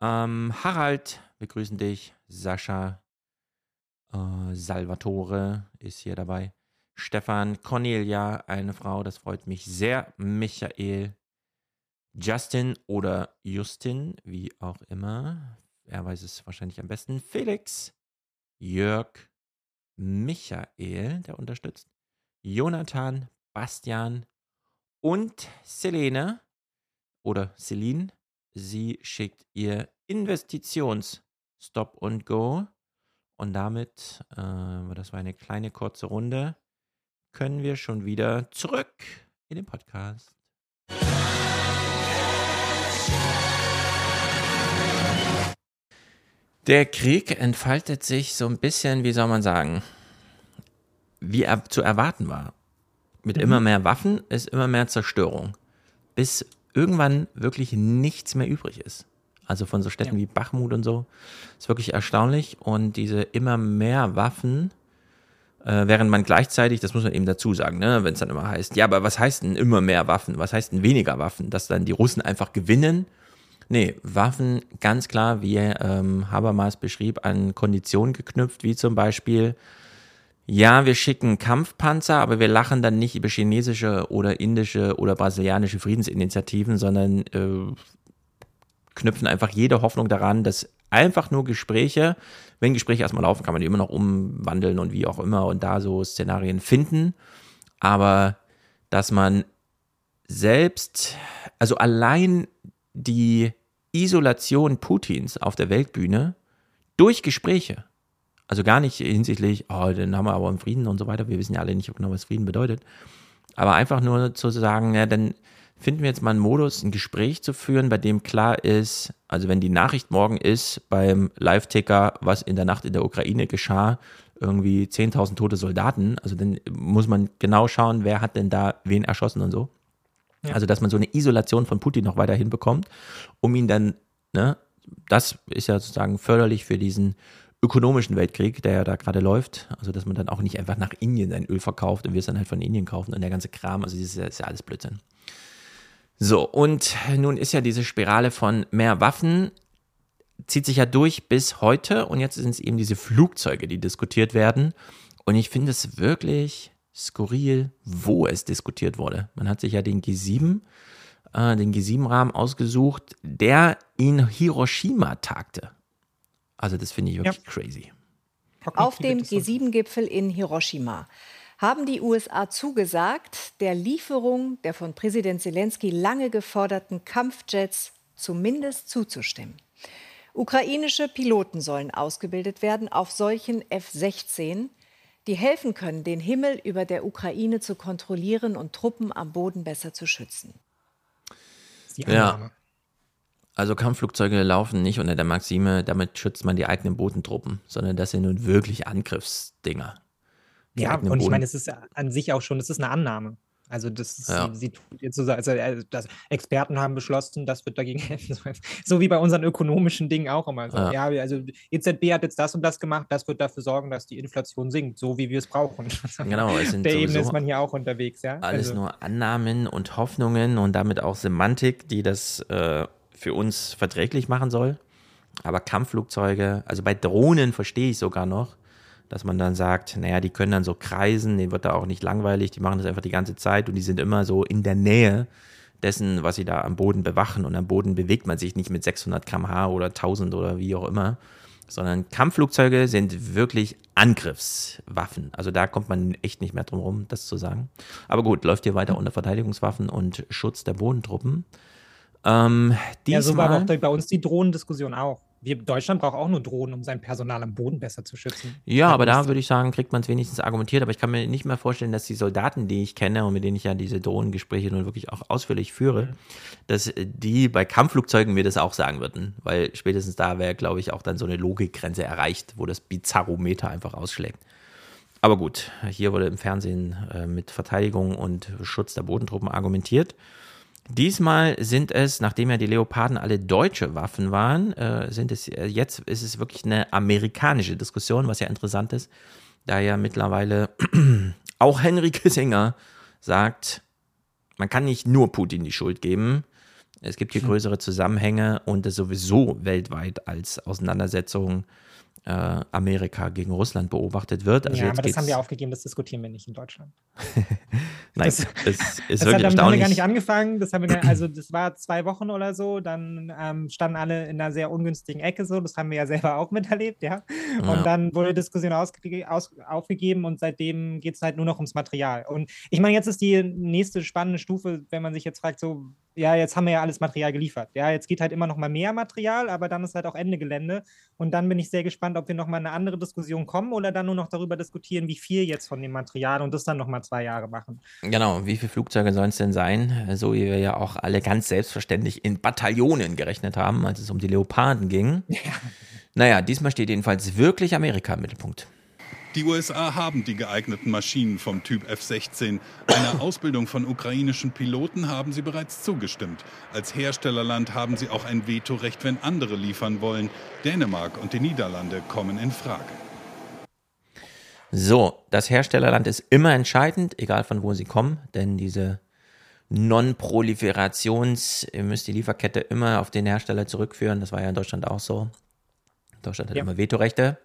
Ähm, Harald, wir grüßen dich. Sascha, äh, Salvatore ist hier dabei. Stefan, Cornelia, eine Frau, das freut mich sehr. Michael, Justin oder Justin, wie auch immer. Er weiß es wahrscheinlich am besten. Felix, Jörg, Michael, der unterstützt. Jonathan, Bastian und Selene oder Celine. Sie schickt ihr Investitions-Stop und Go. Und damit, äh, das war eine kleine kurze Runde, können wir schon wieder zurück in den Podcast. Der Krieg entfaltet sich so ein bisschen, wie soll man sagen, wie er zu erwarten war. Mit mhm. immer mehr Waffen ist immer mehr Zerstörung. Bis irgendwann wirklich nichts mehr übrig ist. Also von so Städten ja. wie Bachmut und so. Ist wirklich erstaunlich. Und diese immer mehr Waffen, äh, während man gleichzeitig, das muss man eben dazu sagen, ne, wenn es dann immer heißt, ja, aber was heißt denn immer mehr Waffen? Was heißt denn weniger Waffen? Dass dann die Russen einfach gewinnen? Nee, Waffen ganz klar, wie ähm, Habermas beschrieb, an Konditionen geknüpft, wie zum Beispiel ja, wir schicken Kampfpanzer, aber wir lachen dann nicht über chinesische oder indische oder brasilianische Friedensinitiativen, sondern äh, knüpfen einfach jede Hoffnung daran, dass einfach nur Gespräche. Wenn Gespräche erstmal laufen, kann man die immer noch umwandeln und wie auch immer und da so Szenarien finden. Aber dass man selbst, also allein die Isolation Putins auf der Weltbühne durch Gespräche, also gar nicht hinsichtlich, oh, dann haben wir aber einen Frieden und so weiter, wir wissen ja alle nicht genau, was Frieden bedeutet, aber einfach nur zu sagen, ja, dann finden wir jetzt mal einen Modus, ein Gespräch zu führen, bei dem klar ist, also wenn die Nachricht morgen ist beim Live-Ticker, was in der Nacht in der Ukraine geschah, irgendwie 10.000 tote Soldaten, also dann muss man genau schauen, wer hat denn da wen erschossen und so. Ja. Also, dass man so eine Isolation von Putin noch weiter hinbekommt, um ihn dann, ne, das ist ja sozusagen förderlich für diesen ökonomischen Weltkrieg, der ja da gerade läuft. Also, dass man dann auch nicht einfach nach Indien sein Öl verkauft und wir es dann halt von Indien kaufen und der ganze Kram. Also, das ist ja, ist ja alles Blödsinn. So, und nun ist ja diese Spirale von mehr Waffen, zieht sich ja durch bis heute und jetzt sind es eben diese Flugzeuge, die diskutiert werden. Und ich finde es wirklich skurril, wo es diskutiert wurde. Man hat sich ja den G7, äh, den G7-Rahmen ausgesucht, der in Hiroshima tagte. Also das finde ich wirklich ja. crazy. Auf dem G7-Gipfel in Hiroshima haben die USA zugesagt, der Lieferung der von Präsident Zelensky lange geforderten Kampfjets zumindest zuzustimmen. Ukrainische Piloten sollen ausgebildet werden auf solchen F-16, die helfen können, den Himmel über der Ukraine zu kontrollieren und Truppen am Boden besser zu schützen. Ja. Also Kampfflugzeuge laufen nicht unter der Maxime, damit schützt man die eigenen Bodentruppen, sondern das sind nun wirklich Angriffsdinger. Ja, und ich meine, es ist an sich auch schon, es ist eine Annahme. Also das ist, ja. sie, sie tut jetzt so, also äh, das, Experten haben beschlossen, das wird dagegen helfen. So wie bei unseren ökonomischen Dingen auch immer. So, ja. ja. also EZB hat jetzt das und das gemacht, das wird dafür sorgen, dass die Inflation sinkt, so wie wir es brauchen. Genau, es sind der Ebene ist man hier auch unterwegs, ja. Alles also. nur Annahmen und Hoffnungen und damit auch Semantik, die das äh, für uns verträglich machen soll. Aber Kampfflugzeuge, also bei Drohnen verstehe ich sogar noch, dass man dann sagt, naja, die können dann so kreisen, denen wird da auch nicht langweilig, die machen das einfach die ganze Zeit und die sind immer so in der Nähe dessen, was sie da am Boden bewachen. Und am Boden bewegt man sich nicht mit 600 km/h oder 1000 oder wie auch immer, sondern Kampfflugzeuge sind wirklich Angriffswaffen. Also da kommt man echt nicht mehr drum rum, das zu sagen. Aber gut, läuft hier weiter unter Verteidigungswaffen und Schutz der Bodentruppen. Ähm, ja, so war auch bei uns die Drohnendiskussion auch wir, Deutschland braucht auch nur Drohnen, um sein Personal am Boden besser zu schützen. Ja, aber da würde ich sagen, kriegt man es wenigstens argumentiert. Aber ich kann mir nicht mehr vorstellen, dass die Soldaten, die ich kenne und mit denen ich ja diese Drohnengespräche nun wirklich auch ausführlich führe, mhm. dass die bei Kampfflugzeugen mir das auch sagen würden. Weil spätestens da wäre, glaube ich, auch dann so eine Logikgrenze erreicht, wo das Bizarrometer einfach ausschlägt. Aber gut, hier wurde im Fernsehen äh, mit Verteidigung und Schutz der Bodentruppen argumentiert. Diesmal sind es, nachdem ja die Leoparden alle deutsche Waffen waren, äh, sind es äh, jetzt ist es wirklich eine amerikanische Diskussion, was ja interessant ist, da ja mittlerweile auch Henry Kissinger sagt, man kann nicht nur Putin die Schuld geben. Es gibt hier hm. größere Zusammenhänge und es sowieso weltweit als Auseinandersetzung äh, Amerika gegen Russland beobachtet wird. Also ja, aber das haben wir aufgegeben, das diskutieren wir nicht in Deutschland. Nein, das, das ist das wirklich hat, haben wir gar nicht angefangen. Das haben wir, also das war zwei Wochen oder so. Dann ähm, standen alle in einer sehr ungünstigen Ecke so. Das haben wir ja selber auch miterlebt, ja. Und ja. dann wurde Diskussion aus, aufgegeben und seitdem geht es halt nur noch ums Material. Und ich meine, jetzt ist die nächste spannende Stufe, wenn man sich jetzt fragt, so ja, jetzt haben wir ja alles Material geliefert. Ja, jetzt geht halt immer noch mal mehr Material, aber dann ist halt auch Ende Gelände. Und dann bin ich sehr gespannt, ob wir noch mal eine andere Diskussion kommen oder dann nur noch darüber diskutieren, wie viel jetzt von dem Material und das dann noch mal zwei Jahre machen. Genau, wie viele Flugzeuge sollen es denn sein? So wie wir ja auch alle ganz selbstverständlich in Bataillonen gerechnet haben, als es um die Leoparden ging. Ja. Naja, diesmal steht jedenfalls wirklich Amerika im Mittelpunkt. Die USA haben die geeigneten Maschinen vom Typ F-16. Einer Ausbildung von ukrainischen Piloten haben sie bereits zugestimmt. Als Herstellerland haben sie auch ein Vetorecht, wenn andere liefern wollen. Dänemark und die Niederlande kommen in Frage. So, das Herstellerland ist immer entscheidend, egal von wo sie kommen, denn diese Non-Proliferations, ihr müsst die Lieferkette immer auf den Hersteller zurückführen. Das war ja in Deutschland auch so. Deutschland hat ja. immer Vetorechte.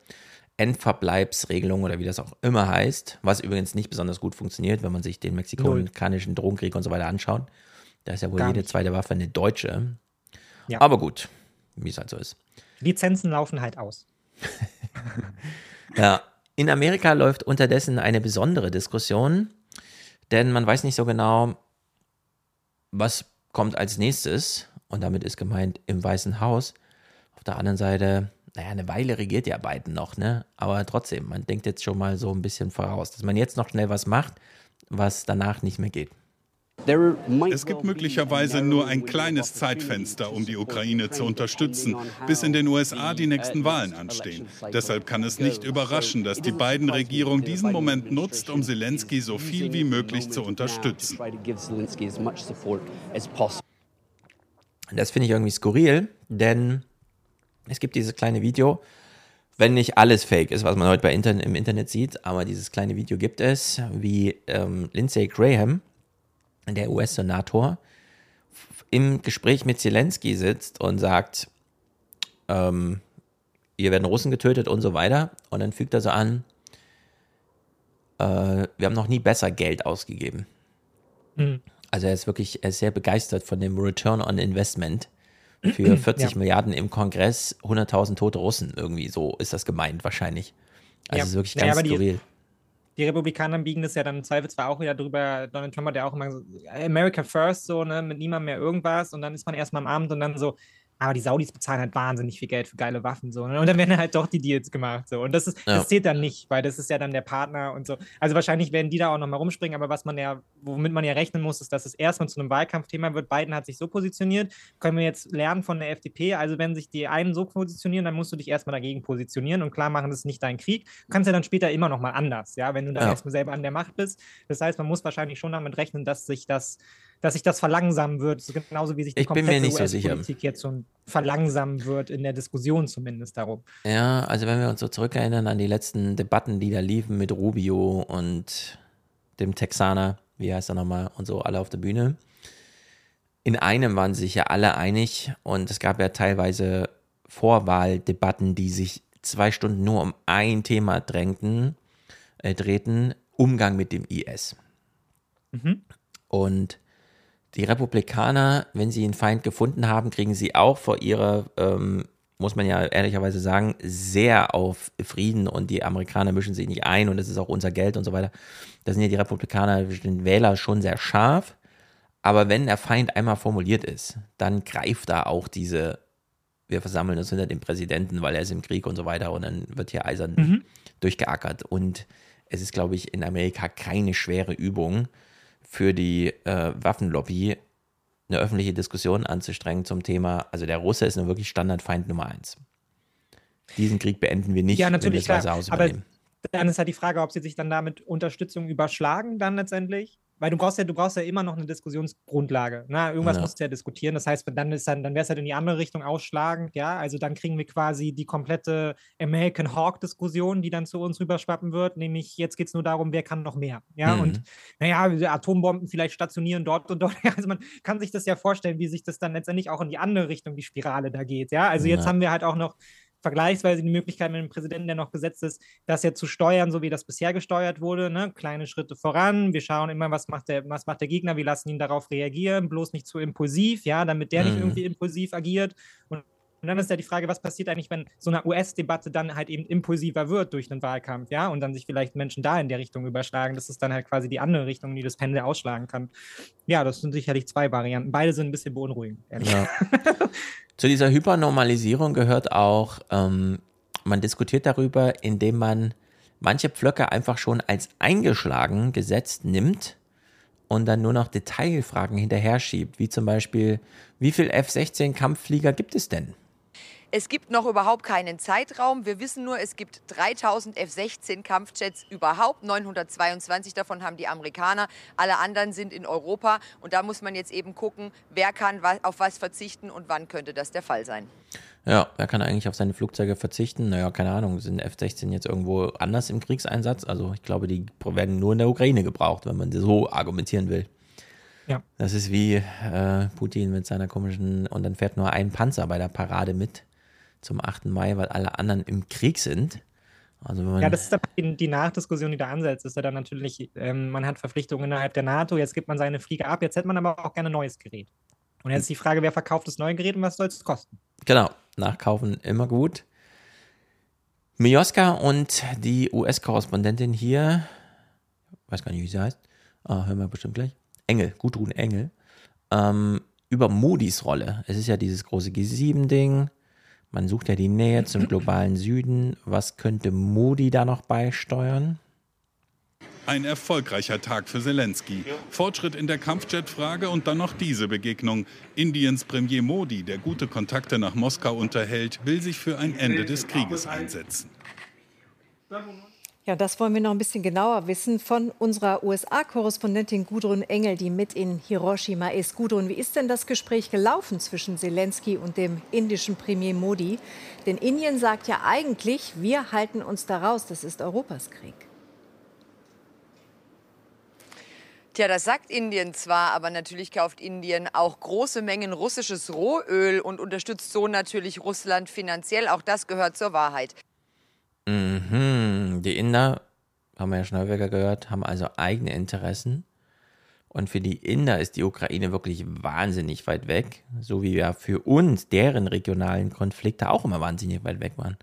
Endverbleibsregelung oder wie das auch immer heißt, was übrigens nicht besonders gut funktioniert, wenn man sich den mexikanischen Drogenkrieg und so weiter anschaut. Da ist ja wohl Gar jede nicht. zweite Waffe eine deutsche. Ja. Aber gut, wie es halt so ist. Lizenzen laufen halt aus. ja, in Amerika läuft unterdessen eine besondere Diskussion, denn man weiß nicht so genau, was kommt als nächstes. Und damit ist gemeint im Weißen Haus. Auf der anderen Seite, naja, eine Weile regiert ja Biden noch, ne? Aber trotzdem, man denkt jetzt schon mal so ein bisschen voraus, dass man jetzt noch schnell was macht, was danach nicht mehr geht. Es gibt möglicherweise nur ein kleines Zeitfenster, um die Ukraine zu unterstützen, bis in den USA die nächsten Wahlen anstehen. Deshalb kann es nicht überraschen, dass die beiden Regierung diesen Moment nutzt, um Zelensky so viel wie möglich zu unterstützen. Das finde ich irgendwie skurril, denn es gibt dieses kleine Video, wenn nicht alles fake ist, was man heute bei Internet, im Internet sieht, aber dieses kleine Video gibt es, wie ähm, Lindsey Graham, der US-Senator, im Gespräch mit Zelensky sitzt und sagt, ähm, hier werden Russen getötet und so weiter. Und dann fügt er so an, äh, wir haben noch nie besser Geld ausgegeben. Mhm. Also er ist wirklich er ist sehr begeistert von dem Return on Investment für 40 ja. Milliarden im Kongress, 100.000 tote Russen. Irgendwie so ist das gemeint wahrscheinlich. Also ja. es ist wirklich ganz naja, skurril. Die, die, Republikaner biegen das ja dann im Zweifel zwar auch wieder drüber. Donald Trump hat ja auch immer so, America first, so, ne, mit niemandem mehr irgendwas. Und dann ist man erstmal am Abend und dann so, aber die Saudis bezahlen halt wahnsinnig viel Geld für geile Waffen so ne? und dann werden halt doch die Deals gemacht so und das ist ja. das zählt dann nicht, weil das ist ja dann der Partner und so. Also wahrscheinlich werden die da auch noch mal rumspringen, aber was man ja womit man ja rechnen muss, ist, dass es erstmal zu einem Wahlkampfthema wird. Biden hat sich so positioniert, können wir jetzt lernen von der FDP. Also wenn sich die einen so positionieren, dann musst du dich erstmal dagegen positionieren und klar machen, das ist nicht dein Krieg. Du kannst ja dann später immer noch mal anders, ja, wenn du dann ja. erstmal selber an der Macht bist. Das heißt, man muss wahrscheinlich schon damit rechnen, dass sich das dass sich das verlangsamen wird, genauso wie sich die ich komplette US-Politik so jetzt so verlangsamen wird, in der Diskussion zumindest darum. Ja, also wenn wir uns so zurückerinnern an die letzten Debatten, die da liefen mit Rubio und dem Texaner, wie heißt er nochmal, und so alle auf der Bühne. In einem waren sich ja alle einig und es gab ja teilweise Vorwahldebatten, die sich zwei Stunden nur um ein Thema drängten, äh, drehten, Umgang mit dem IS. Mhm. Und die Republikaner, wenn sie einen Feind gefunden haben, kriegen sie auch vor ihrer, ähm, muss man ja ehrlicherweise sagen, sehr auf Frieden und die Amerikaner mischen sich nicht ein und es ist auch unser Geld und so weiter. Da sind ja die Republikaner, den Wähler schon sehr scharf. Aber wenn der Feind einmal formuliert ist, dann greift da auch diese, wir versammeln uns hinter dem Präsidenten, weil er ist im Krieg und so weiter und dann wird hier eisern mhm. durchgeackert. Und es ist, glaube ich, in Amerika keine schwere Übung, für die äh, Waffenlobby eine öffentliche Diskussion anzustrengen zum Thema, also der Russe ist nur wirklich Standardfeind Nummer eins. Diesen Krieg beenden wir nicht, ja, natürlich, wenn wir das Weiße Haus übernehmen. Aber dann ist halt die Frage, ob sie sich dann damit Unterstützung überschlagen dann letztendlich weil du brauchst ja, du brauchst ja immer noch eine Diskussionsgrundlage. Ne? Irgendwas ja. musst du ja diskutieren. Das heißt, dann ist dann, dann wäre es halt in die andere Richtung ausschlagend, ja. Also dann kriegen wir quasi die komplette American Hawk-Diskussion, die dann zu uns rüberschwappen wird, nämlich jetzt geht es nur darum, wer kann noch mehr. Ja, mhm. und naja, Atombomben vielleicht stationieren dort und dort. Also man kann sich das ja vorstellen, wie sich das dann letztendlich auch in die andere Richtung, die Spirale da geht. Ja, also jetzt haben wir halt auch noch vergleichsweise die Möglichkeit mit dem Präsidenten, der noch gesetzt ist, das ja zu steuern, so wie das bisher gesteuert wurde. Ne? Kleine Schritte voran. Wir schauen immer, was macht, der, was macht der Gegner. Wir lassen ihn darauf reagieren, bloß nicht zu impulsiv, ja, damit der mhm. nicht irgendwie impulsiv agiert. Und und dann ist ja die Frage, was passiert eigentlich, wenn so eine US-Debatte dann halt eben impulsiver wird durch einen Wahlkampf, ja, und dann sich vielleicht Menschen da in der Richtung überschlagen. Das ist dann halt quasi die andere Richtung, die das Pendel ausschlagen kann. Ja, das sind sicherlich zwei Varianten. Beide sind ein bisschen beunruhigend, ehrlich. Ja. Zu dieser Hypernormalisierung gehört auch, ähm, man diskutiert darüber, indem man manche Pflöcke einfach schon als eingeschlagen gesetzt nimmt und dann nur noch Detailfragen hinterher schiebt, wie zum Beispiel, wie viel F-16 Kampfflieger gibt es denn? Es gibt noch überhaupt keinen Zeitraum. Wir wissen nur, es gibt 3000 F-16 Kampfjets überhaupt. 922 davon haben die Amerikaner. Alle anderen sind in Europa. Und da muss man jetzt eben gucken, wer kann auf was verzichten und wann könnte das der Fall sein. Ja, wer kann eigentlich auf seine Flugzeuge verzichten? Naja, keine Ahnung, sind F-16 jetzt irgendwo anders im Kriegseinsatz? Also ich glaube, die werden nur in der Ukraine gebraucht, wenn man so argumentieren will. Ja. Das ist wie äh, Putin mit seiner komischen, und dann fährt nur ein Panzer bei der Parade mit zum 8. Mai, weil alle anderen im Krieg sind. Also ja, das ist die, die Nachdiskussion, die da ansetzt. Ist ja dann natürlich, ähm, man hat Verpflichtungen innerhalb der NATO, jetzt gibt man seine Flieger ab, jetzt hätte man aber auch gerne ein neues Gerät. Und jetzt ist die Frage, wer verkauft das neue Gerät und was soll es kosten? Genau. nachkaufen immer gut. Mioska und die US-Korrespondentin hier, weiß gar nicht, wie sie heißt, ah, hören wir bestimmt gleich, Engel, Gudrun Engel, ähm, über Modis Rolle. Es ist ja dieses große G7-Ding, man sucht ja die Nähe zum globalen Süden. Was könnte Modi da noch beisteuern? Ein erfolgreicher Tag für Zelensky. Fortschritt in der Kampfjet-Frage und dann noch diese Begegnung. Indiens Premier Modi, der gute Kontakte nach Moskau unterhält, will sich für ein Ende des Krieges einsetzen. Ja, das wollen wir noch ein bisschen genauer wissen von unserer USA-Korrespondentin Gudrun Engel, die mit in Hiroshima ist. Gudrun, wie ist denn das Gespräch gelaufen zwischen Zelensky und dem indischen Premier Modi? Denn Indien sagt ja eigentlich, wir halten uns da raus, das ist Europas Krieg. Tja, das sagt Indien zwar, aber natürlich kauft Indien auch große Mengen russisches Rohöl und unterstützt so natürlich Russland finanziell. Auch das gehört zur Wahrheit. Mhm. Die Inder, haben wir ja schon häufiger gehört, haben also eigene Interessen. Und für die Inder ist die Ukraine wirklich wahnsinnig weit weg, so wie ja für uns deren regionalen Konflikte auch immer wahnsinnig weit weg waren.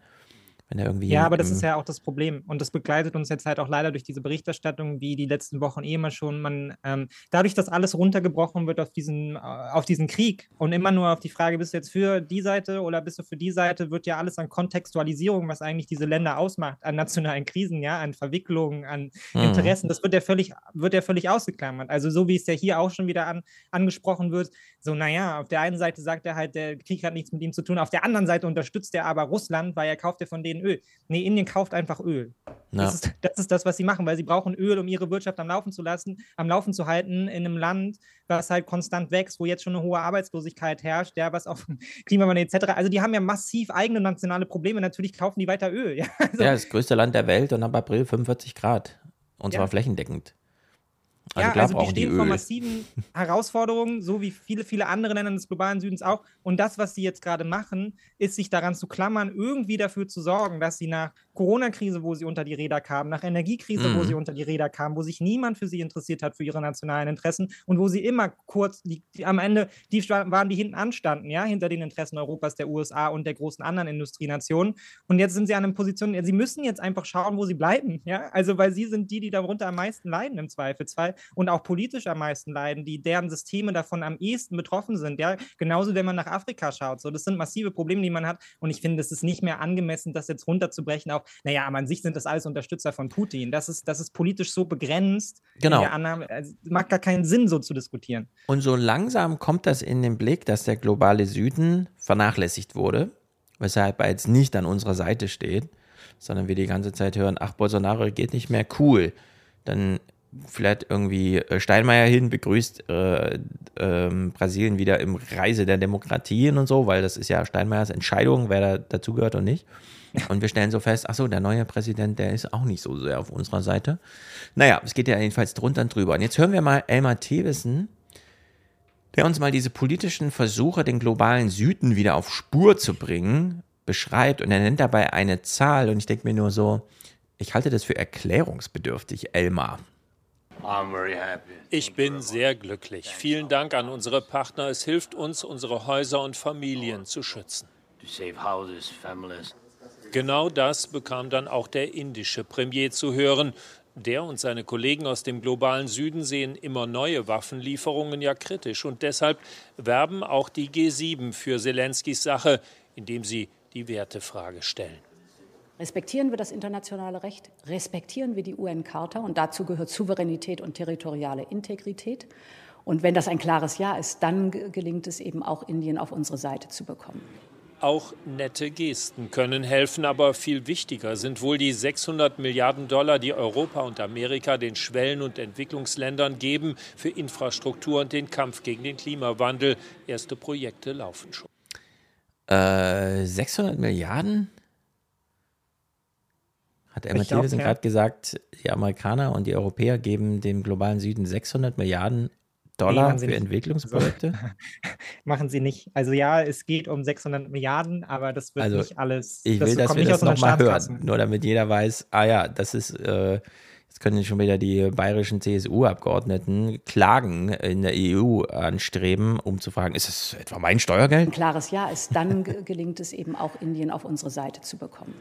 Wenn er irgendwie ja, aber das ist ja auch das Problem. Und das begleitet uns jetzt halt auch leider durch diese Berichterstattung, wie die letzten Wochen eh immer schon. Man, ähm, dadurch, dass alles runtergebrochen wird auf diesen, äh, auf diesen Krieg und immer nur auf die Frage, bist du jetzt für die Seite oder bist du für die Seite, wird ja alles an Kontextualisierung, was eigentlich diese Länder ausmacht, an nationalen Krisen, ja, an Verwicklungen, an mhm. Interessen, das wird ja völlig, wird ja völlig ausgeklammert. Also so wie es ja hier auch schon wieder an, angesprochen wird, so, naja, auf der einen Seite sagt er halt, der Krieg hat nichts mit ihm zu tun, auf der anderen Seite unterstützt er aber Russland, weil er kauft ja von denen Öl. Nee, Indien kauft einfach Öl. Ja. Das, ist, das, ist, das was sie machen, weil sie brauchen Öl, um ihre Wirtschaft am Laufen zu lassen, am Laufen zu halten in einem Land, was halt konstant wächst, wo jetzt schon eine hohe Arbeitslosigkeit herrscht, ja, was auf Klimawandel etc. Also die haben ja massiv eigene nationale Probleme. Natürlich kaufen die weiter Öl. Ja, also, ja das größte Land der Welt und ab April 45 Grad. Und zwar ja. flächendeckend. Also ja, also die stehen die vor massiven Herausforderungen, so wie viele, viele andere Länder des globalen Südens auch. Und das, was sie jetzt gerade machen, ist sich daran zu klammern, irgendwie dafür zu sorgen, dass sie nach Corona-Krise, wo sie unter die Räder kamen, nach Energiekrise, mhm. wo sie unter die Räder kamen, wo sich niemand für sie interessiert hat, für ihre nationalen Interessen und wo sie immer kurz, die, die, am Ende, die waren, die hinten anstanden, ja, hinter den Interessen Europas, der USA und der großen anderen Industrienationen. Und jetzt sind sie an einer Position, sie müssen jetzt einfach schauen, wo sie bleiben, ja, also weil sie sind die, die darunter am meisten leiden im Zweifelsfall und auch politisch am meisten leiden, die deren Systeme davon am ehesten betroffen sind, ja, genauso wenn man nach Afrika schaut, so, das sind massive Probleme, die man hat und ich finde, es ist nicht mehr angemessen, das jetzt runterzubrechen auf naja, aber an sich sind das alles Unterstützer von Putin. Das ist, das ist politisch so begrenzt. Genau. Annahme, also, macht gar keinen Sinn, so zu diskutieren. Und so langsam kommt das in den Blick, dass der globale Süden vernachlässigt wurde, weshalb er jetzt nicht an unserer Seite steht, sondern wir die ganze Zeit hören, ach, Bolsonaro geht nicht mehr, cool. Dann vielleicht irgendwie äh, Steinmeier hin, begrüßt äh, äh, Brasilien wieder im Reise der Demokratien und so, weil das ist ja Steinmeiers Entscheidung, wer da dazugehört und nicht. Und wir stellen so fest, ach so, der neue Präsident, der ist auch nicht so sehr auf unserer Seite. Naja, es geht ja jedenfalls drunter und drüber. Und jetzt hören wir mal Elmar Thewissen, der uns mal diese politischen Versuche, den globalen Süden wieder auf Spur zu bringen, beschreibt. Und er nennt dabei eine Zahl. Und ich denke mir nur so, ich halte das für erklärungsbedürftig, Elmar. Ich bin sehr glücklich. Vielen Dank an unsere Partner. Es hilft uns, unsere Häuser und Familien zu schützen. Genau das bekam dann auch der indische Premier zu hören. Der und seine Kollegen aus dem globalen Süden sehen immer neue Waffenlieferungen ja kritisch und deshalb werben auch die G7 für Zelenskys Sache, indem sie die Wertefrage stellen. Respektieren wir das internationale Recht? Respektieren wir die UN-Charta? Und dazu gehört Souveränität und territoriale Integrität. Und wenn das ein klares Ja ist, dann gelingt es eben auch Indien auf unsere Seite zu bekommen. Auch nette Gesten können helfen, aber viel wichtiger sind wohl die 600 Milliarden Dollar, die Europa und Amerika den Schwellen- und Entwicklungsländern geben für Infrastruktur und den Kampf gegen den Klimawandel. Erste Projekte laufen schon. Äh, 600 Milliarden? Hat Emma Thewissen gerade gesagt, die Amerikaner und die Europäer geben dem globalen Süden 600 Milliarden Dollar nee, für nicht. Entwicklungsprojekte? machen sie nicht. Also ja, es geht um 600 Milliarden, aber das wird also nicht alles. Ich will, dass wir das nochmal hören, nur damit jeder weiß, ah ja, das ist, äh, jetzt Jetzt können schon wieder die bayerischen CSU-Abgeordneten Klagen in der EU anstreben, um zu fragen, ist es etwa mein Steuergeld? Ein klares Ja ist, dann gelingt es eben auch Indien auf unsere Seite zu bekommen.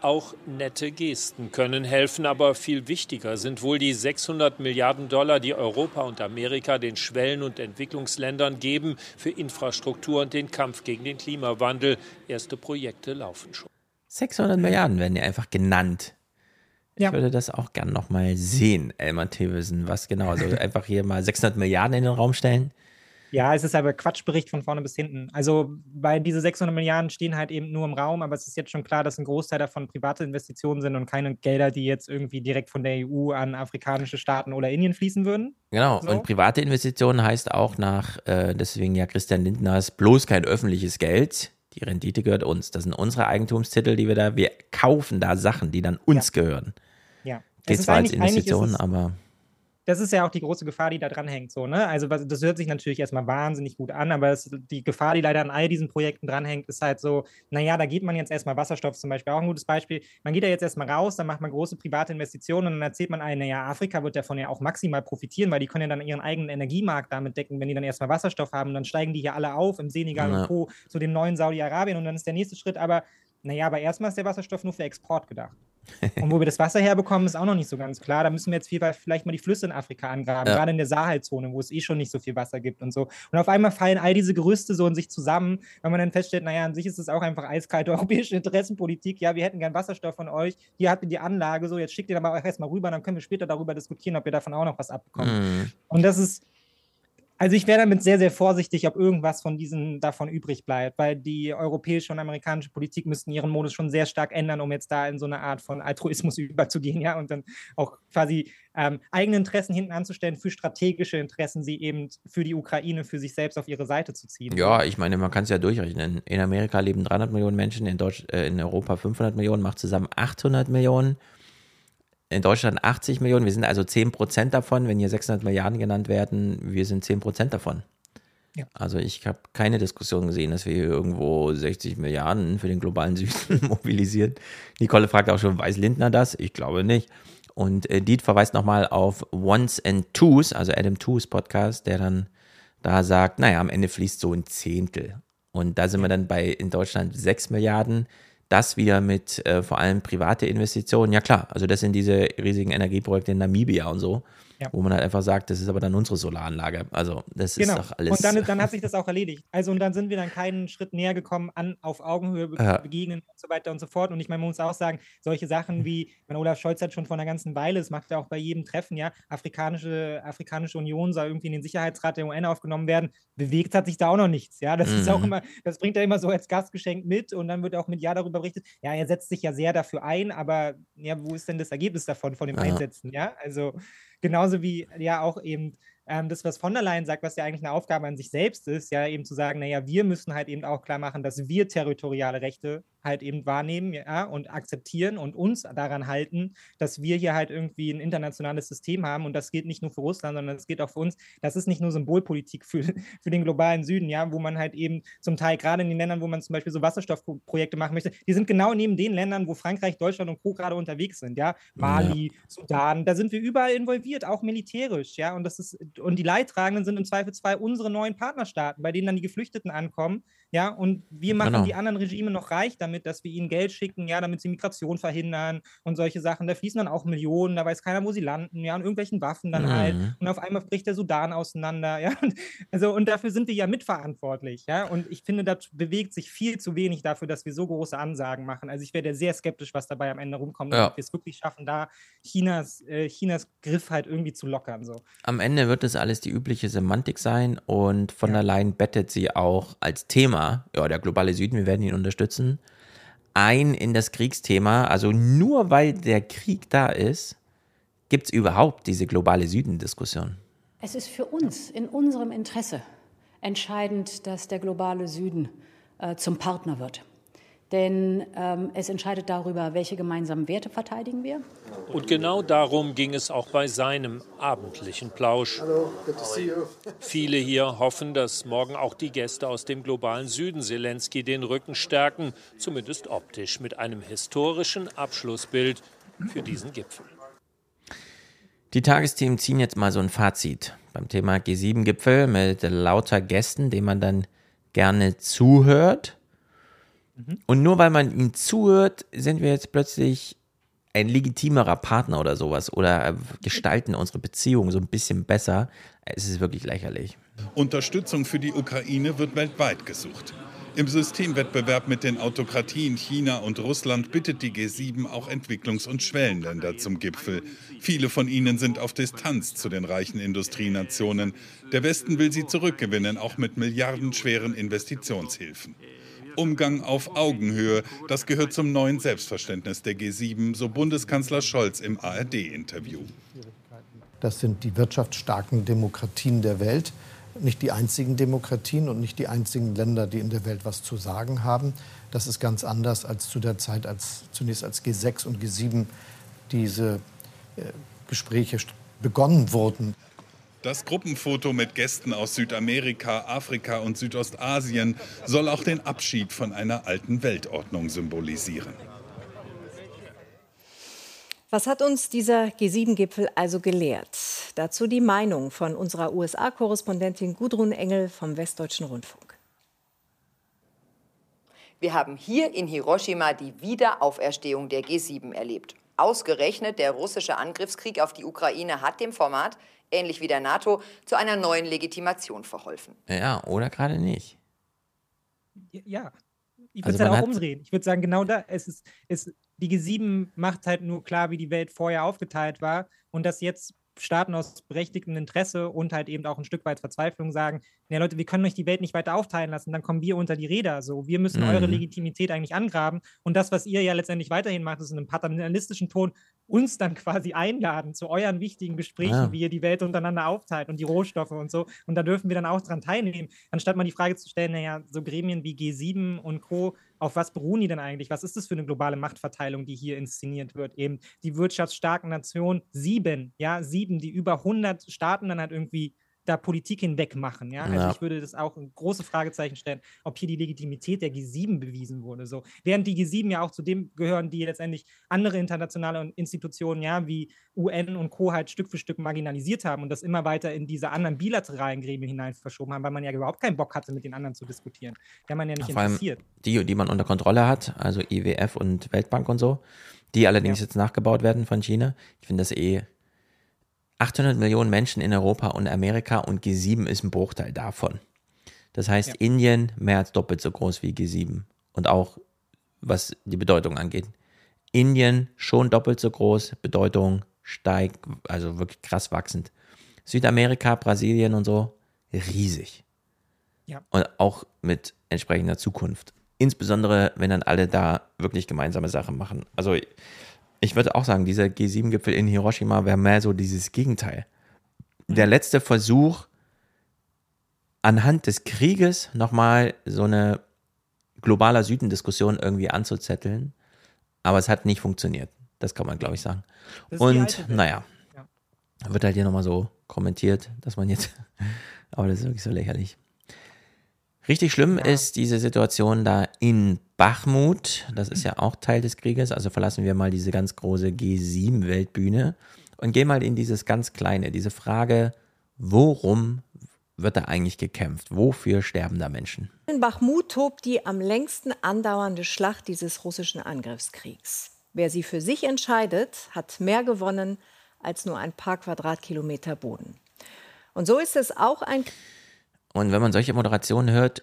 Auch nette Gesten können helfen, aber viel wichtiger sind wohl die 600 Milliarden Dollar, die Europa und Amerika den Schwellen- und Entwicklungsländern geben für Infrastruktur und den Kampf gegen den Klimawandel. Erste Projekte laufen schon. 600 Milliarden werden ja einfach genannt. Ich Ja. würde das auch gern nochmal sehen, Elmar Thewissen. Was genau? Also einfach hier mal 600 Milliarden in den Raum stellen. Ja, es ist aber Quatschbericht von vorne bis hinten. Also, weil diese 600 Milliarden stehen halt eben nur im Raum, aber es ist jetzt schon klar, dass ein Großteil davon private Investitionen sind und keine Gelder, die jetzt irgendwie direkt von der EU an afrikanische Staaten oder Indien fließen würden. Genau. So. Und private Investitionen heißt auch nach, äh, deswegen ja Christian Lindners, bloß kein öffentliches Geld. Die Rendite gehört uns. Das sind unsere Eigentumstitel, die wir da, wir kaufen da Sachen, die dann uns gehören. Ja. Geht zwar als eigentlich- eigentlich ist Investition, es- aber. Das ist ja auch die große Gefahr, die da dran hängt. So, ne? Also was, das hört sich natürlich erstmal wahnsinnig gut an, aber es, die Gefahr, die leider an all diesen Projekten dranhängt, ist halt so, naja, da geht man jetzt erstmal Wasserstoff zum Beispiel auch ein gutes Beispiel. Man geht da jetzt erstmal raus, dann macht man große private Investitionen und dann erzählt man allen, naja, Afrika wird davon ja auch maximal profitieren, weil die können ja dann ihren eigenen Energiemarkt damit decken, wenn die dann erstmal Wasserstoff haben. Dann steigen die hier alle auf im Senegal Ja. und Co. zu dem neuen Saudi-Arabien und dann ist der nächste Schritt aber, naja, aber erstmal ist der Wasserstoff nur für Export gedacht. Und wo wir das Wasser herbekommen, ist auch noch nicht so ganz klar. Da müssen wir jetzt viel, vielleicht mal die Flüsse in Afrika angraben, Ja. gerade in der Sahelzone, wo es eh schon nicht so viel Wasser gibt und so. Und auf einmal fallen all diese Gerüste so in sich zusammen, weil man dann feststellt, naja, an sich ist es auch einfach eiskalte europäische Interessenpolitik. Ja, wir hätten gern Wasserstoff von euch. Hier habt ihr die Anlage, so jetzt schickt ihr dann mal auch erstmal rüber, dann können wir später darüber diskutieren, ob ihr davon auch noch was abbekommt. Mhm. Und das ist, also ich wäre damit sehr, sehr vorsichtig, ob irgendwas von diesen davon übrig bleibt, weil die europäische und amerikanische Politik müssten ihren Modus schon sehr stark ändern, um jetzt da in so eine Art von Altruismus überzugehen, ja, und dann auch quasi ähm, eigene Interessen hinten anzustellen für strategische Interessen, sie eben für die Ukraine, für sich selbst auf ihre Seite zu ziehen. Ja, ich meine, man kann es ja durchrechnen. In Amerika leben 300 Millionen Menschen, in, Deutsch, äh, in Europa 500 Millionen, macht zusammen 800 Millionen. In Deutschland 80 Millionen. Wir sind also 10 Prozent davon. Wenn hier 600 Milliarden genannt werden, wir sind 10 Prozent davon. Ja. Also ich habe keine Diskussion gesehen, dass wir hier irgendwo 60 Milliarden für den globalen Süden mobilisieren. Nicole fragt auch schon, weiß Lindner das? Ich glaube nicht. Und äh, Diet verweist nochmal auf Ones and Twos, also Adam Twos Podcast, der dann da sagt, naja, am Ende fließt so ein Zehntel. Und da sind wir dann bei in Deutschland 6 Milliarden. Das wieder mit äh, vor allem private Investitionen. Ja klar, also das sind diese riesigen Energieprojekte in Namibia und so, Ja. wo man halt einfach sagt, das ist aber dann unsere Solaranlage. Also das ist doch alles. Genau. Und dann, dann hat sich das auch erledigt. Also und dann sind wir dann keinen Schritt näher gekommen an auf Augenhöhe Ja. begegnen und so weiter und so fort. Und ich meine, man muss auch sagen, solche Sachen wie, ich meine, Olaf Scholz hat schon vor einer ganzen Weile, das macht er auch bei jedem Treffen, ja, Afrikanische, Afrikanische Union soll irgendwie in den Sicherheitsrat der UN aufgenommen werden. Bewegt hat sich da auch noch nichts. Ja, das ist auch Mhm. immer, das bringt er immer so als Gastgeschenk mit und dann wird auch mit Ja darüber berichtet. Ja, er setzt sich ja sehr dafür ein, aber ja, wo ist denn das Ergebnis davon, von dem Ja. Einsetzen? Ja, also genauso wie ja auch eben ähm, das, was von der Leyen sagt, was ja eigentlich eine Aufgabe an sich selbst ist, ja eben zu sagen, naja, wir müssen halt eben auch klar machen, dass wir territoriale Rechte halt eben wahrnehmen ja, und akzeptieren und uns daran halten, dass wir hier halt irgendwie ein internationales System haben und das gilt nicht nur für Russland, sondern das gilt auch für uns. Das ist nicht nur Symbolpolitik für, für den globalen Süden, ja, wo man halt eben zum Teil gerade in den Ländern, wo man zum Beispiel so Wasserstoffprojekte machen möchte, die sind genau neben den Ländern, wo Frankreich, Deutschland und Co. gerade unterwegs sind, ja, Mali, Sudan, da sind wir überall involviert, auch militärisch, ja, und das ist und die Leidtragenden sind im Zweifelsfall unsere neuen Partnerstaaten, bei denen dann die Geflüchteten ankommen, ja, und wir machen Genau. die anderen Regime noch reich damit, dass wir ihnen Geld schicken, ja, damit sie Migration verhindern und solche Sachen. Da fließen dann auch Millionen, da weiß keiner, wo sie landen, ja, und irgendwelchen Waffen dann halt. Mhm. Und auf einmal bricht der Sudan auseinander, ja. Und, also, und dafür sind wir ja mitverantwortlich, ja. Und ich finde, das bewegt sich viel zu wenig dafür, dass wir so große Ansagen machen. Also ich wäre sehr skeptisch, was dabei am Ende rumkommt, Ja. ob wir es wirklich schaffen, da Chinas, äh, Chinas Griff halt irgendwie zu lockern. So. Am Ende wird es alles die übliche Semantik sein und von der Leyen bettet sie auch als Thema, ja, der globale Süden, wir werden ihn unterstützen, ein in das Kriegsthema. Also nur weil der Krieg da ist, gibt es überhaupt diese globale Süden-Diskussion. Es ist für uns in unserem Interesse entscheidend, dass der globale Süden äh, zum Partner wird. Denn ähm, es entscheidet darüber, welche gemeinsamen Werte verteidigen wir. Und genau darum ging es auch bei seinem abendlichen Plausch. Viele hier hoffen, dass morgen auch die Gäste aus dem globalen Süden Zelensky den Rücken stärken, zumindest optisch, mit einem historischen Abschlussbild für diesen Gipfel. Die Tagesthemen ziehen jetzt mal so ein Fazit beim Thema G7-Gipfel mit lauter Gästen, denen man dann gerne zuhört. Mhm. Und nur weil man ihnen zuhört, sind wir jetzt plötzlich ein legitimerer Partner oder sowas oder gestalten unsere Beziehung so ein bisschen besser. Es ist wirklich lächerlich. Unterstützung für die Ukraine wird weltweit gesucht. Im Systemwettbewerb mit den Autokratien China und Russland bittet die G7 auch Entwicklungs- und Schwellenländer zum Gipfel. Viele von ihnen sind auf Distanz zu den reichen Industrienationen. Der Westen will sie zurückgewinnen, auch mit milliardenschweren Investitionshilfen. Umgang auf Augenhöhe, das gehört zum neuen Selbstverständnis der G7, so Bundeskanzler Scholz im ARD-Interview. Das sind die wirtschaftsstarken Demokratien der Welt nicht die einzigen Demokratien und nicht die einzigen Länder, die in der Welt was zu sagen haben. Das ist ganz anders als zu der Zeit, als zunächst als G6 und G7 diese äh, Gespräche begonnen wurden. Das Gruppenfoto mit Gästen aus Südamerika, Afrika und Südostasien soll auch den Abschied von einer alten Weltordnung symbolisieren. Was hat uns dieser G7-Gipfel also gelehrt? Dazu die Meinung von unserer USA-Korrespondentin Gudrun Engel vom Westdeutschen Rundfunk. Wir haben hier in Hiroshima die Wiederauferstehung der G7 erlebt. Ausgerechnet der russische Angriffskrieg auf die Ukraine hat dem Format, ähnlich wie der NATO, zu einer neuen Legitimation verholfen. Ja, oder gerade nicht. Ja, ich würde es also halt auch umdrehen. Ich würde sagen, genau da, es ist, es, die G7 macht halt nur klar, wie die Welt vorher aufgeteilt war und dass jetzt Staaten aus berechtigtem Interesse und halt eben auch ein Stück weit Verzweiflung sagen, ja Leute, wir können euch die Welt nicht weiter aufteilen lassen, dann kommen wir unter die Räder. So, wir müssen mhm. eure Legitimität eigentlich angraben. Und das, was ihr ja letztendlich weiterhin macht, ist in einem paternalistischen Ton uns dann quasi einladen zu euren wichtigen Gesprächen, ja. wie ihr die Welt untereinander aufteilt und die Rohstoffe und so. Und da dürfen wir dann auch dran teilnehmen, anstatt mal die Frage zu stellen, naja, so Gremien wie G7 und Co., auf was beruhen die denn eigentlich? Was ist das für eine globale Machtverteilung, die hier inszeniert wird? Eben die wirtschaftsstarken Nationen, sieben, ja, sieben, die über 100 Staaten dann halt irgendwie da Politik hinweg machen. Ja? Also ja. ich würde das auch ein große Fragezeichen stellen, ob hier die Legitimität der G7 bewiesen wurde. So. Während die G7 ja auch zu dem gehören, die letztendlich andere internationale Institutionen, ja, wie UN und Co. halt Stück für Stück marginalisiert haben und das immer weiter in diese anderen bilateralen Gremien hinein verschoben haben, weil man ja überhaupt keinen Bock hatte, mit den anderen zu diskutieren. Die haben man ja nicht Vor interessiert. Die, die man unter Kontrolle hat, also IWF und Weltbank und so, die allerdings ja. jetzt nachgebaut werden von China. Ich finde das eh 800 Millionen Menschen in Europa und Amerika und G7 ist ein Bruchteil davon. Das heißt, ja. Indien mehr als doppelt so groß wie G7 und auch was die Bedeutung angeht. Indien schon doppelt so groß, Bedeutung steigt, also wirklich krass wachsend. Südamerika, Brasilien und so, riesig. Ja. Und auch mit entsprechender Zukunft. Insbesondere, wenn dann alle da wirklich gemeinsame Sachen machen. Also ich würde auch sagen, dieser G7-Gipfel in Hiroshima wäre mehr so dieses Gegenteil. Der mhm. letzte Versuch, anhand des Krieges nochmal so eine globaler Süden-Diskussion irgendwie anzuzetteln. Aber es hat nicht funktioniert. Das kann man, glaube ich, sagen. Und naja, ja. wird halt hier nochmal so kommentiert, dass man jetzt, aber das ist wirklich so lächerlich. Richtig schlimm ja. ist diese Situation da in Bachmut. Das ist ja auch Teil des Krieges. Also verlassen wir mal diese ganz große G7-Weltbühne und gehen mal in dieses ganz kleine, diese Frage, worum wird da eigentlich gekämpft? Wofür sterben da Menschen? In Bachmut tobt die am längsten andauernde Schlacht dieses russischen Angriffskriegs. Wer sie für sich entscheidet, hat mehr gewonnen als nur ein paar Quadratkilometer Boden. Und so ist es auch ein und wenn man solche Moderationen hört,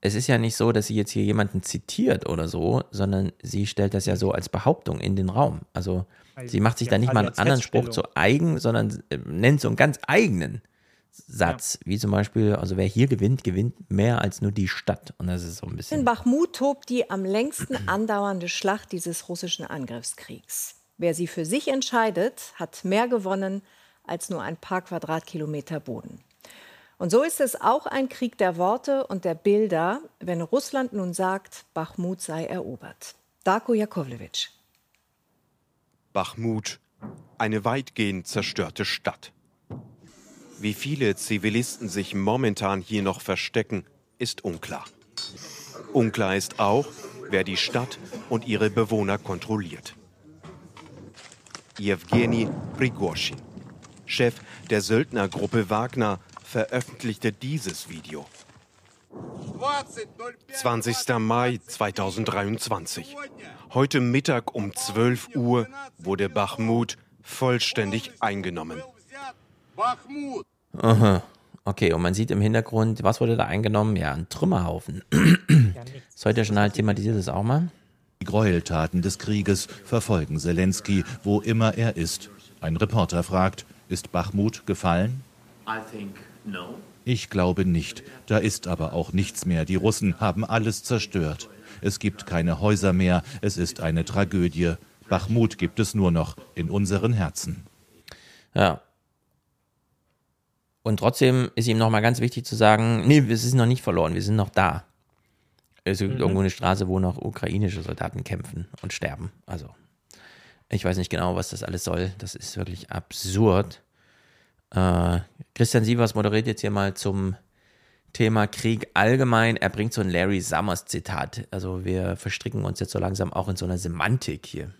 es ist ja nicht so, dass sie jetzt hier jemanden zitiert oder so, sondern sie stellt das ja so als Behauptung in den Raum. Also, also sie macht sich da nicht mal einen anderen Spruch zu eigen, sondern äh, nennt so einen ganz eigenen Satz, ja. wie zum Beispiel, also wer hier gewinnt, gewinnt mehr als nur die Stadt. Und das ist so ein bisschen. In Bachmut tobt die am längsten andauernde Schlacht dieses russischen Angriffskriegs. Wer sie für sich entscheidet, hat mehr gewonnen als nur ein paar Quadratkilometer Boden. Und so ist es auch ein Krieg der Worte und der Bilder, wenn Russland nun sagt, Bachmut sei erobert. Darko Jakovlevic. Bachmut, eine weitgehend zerstörte Stadt. Wie viele Zivilisten sich momentan hier noch verstecken, ist unklar. Unklar ist auch, wer die Stadt und ihre Bewohner kontrolliert. Jewgeni Prigorschin, Chef der Söldnergruppe Wagner, veröffentlichte dieses Video. 20. Mai 2023. Heute Mittag um 12 Uhr wurde Bachmut vollständig eingenommen. Aha. Okay, und man sieht im Hintergrund, was wurde da eingenommen? Ja, ein Trümmerhaufen. Das heute schon halt thematisiert das auch mal. Die Gräueltaten des Krieges verfolgen Zelensky, wo immer er ist. Ein Reporter fragt, ist Bachmut gefallen? Ich glaube nicht. Da ist aber auch nichts mehr. Die Russen haben alles zerstört. Es gibt keine Häuser mehr. Es ist eine Tragödie. Bachmut gibt es nur noch in unseren Herzen. Ja. Und trotzdem ist ihm nochmal ganz wichtig zu sagen, nee, es ist noch nicht verloren, wir sind noch da. Es gibt Mhm. irgendwo eine Straße, wo noch ukrainische Soldaten kämpfen und sterben. Also, ich weiß nicht genau, was das alles soll. Das ist wirklich absurd. Äh, Christian Sievers moderiert jetzt hier mal zum Thema Krieg allgemein. Er bringt so ein Larry Summers Zitat. Also wir verstricken uns jetzt so langsam auch in so einer Semantik hier.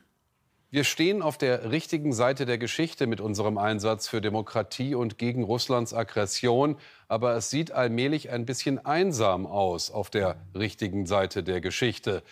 Wir stehen auf der richtigen Seite der Geschichte mit unserem Einsatz für Demokratie und gegen Russlands Aggression. Aber es sieht allmählich ein bisschen einsam aus auf der richtigen Seite der Geschichte,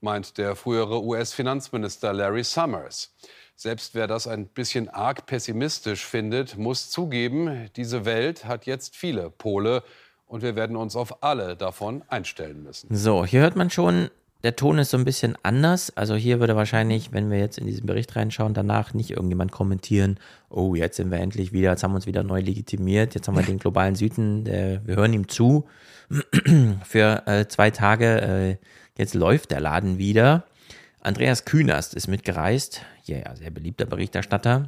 meint der frühere US-Finanzminister Larry Summers. Selbst wer das ein bisschen arg pessimistisch findet, muss zugeben, diese Welt hat jetzt viele Pole und wir werden uns auf alle davon einstellen müssen. So, hier hört man schon, der Ton ist so ein bisschen anders. Also hier würde wahrscheinlich, wenn wir jetzt in diesen Bericht reinschauen, danach nicht irgendjemand kommentieren, oh, jetzt sind wir endlich wieder, jetzt haben wir uns wieder neu legitimiert, jetzt haben wir den globalen Süden, der, wir hören ihm zu für äh, zwei Tage, äh, jetzt läuft der Laden wieder. Andreas Künast ist mitgereist, ja, yeah, sehr beliebter Berichterstatter.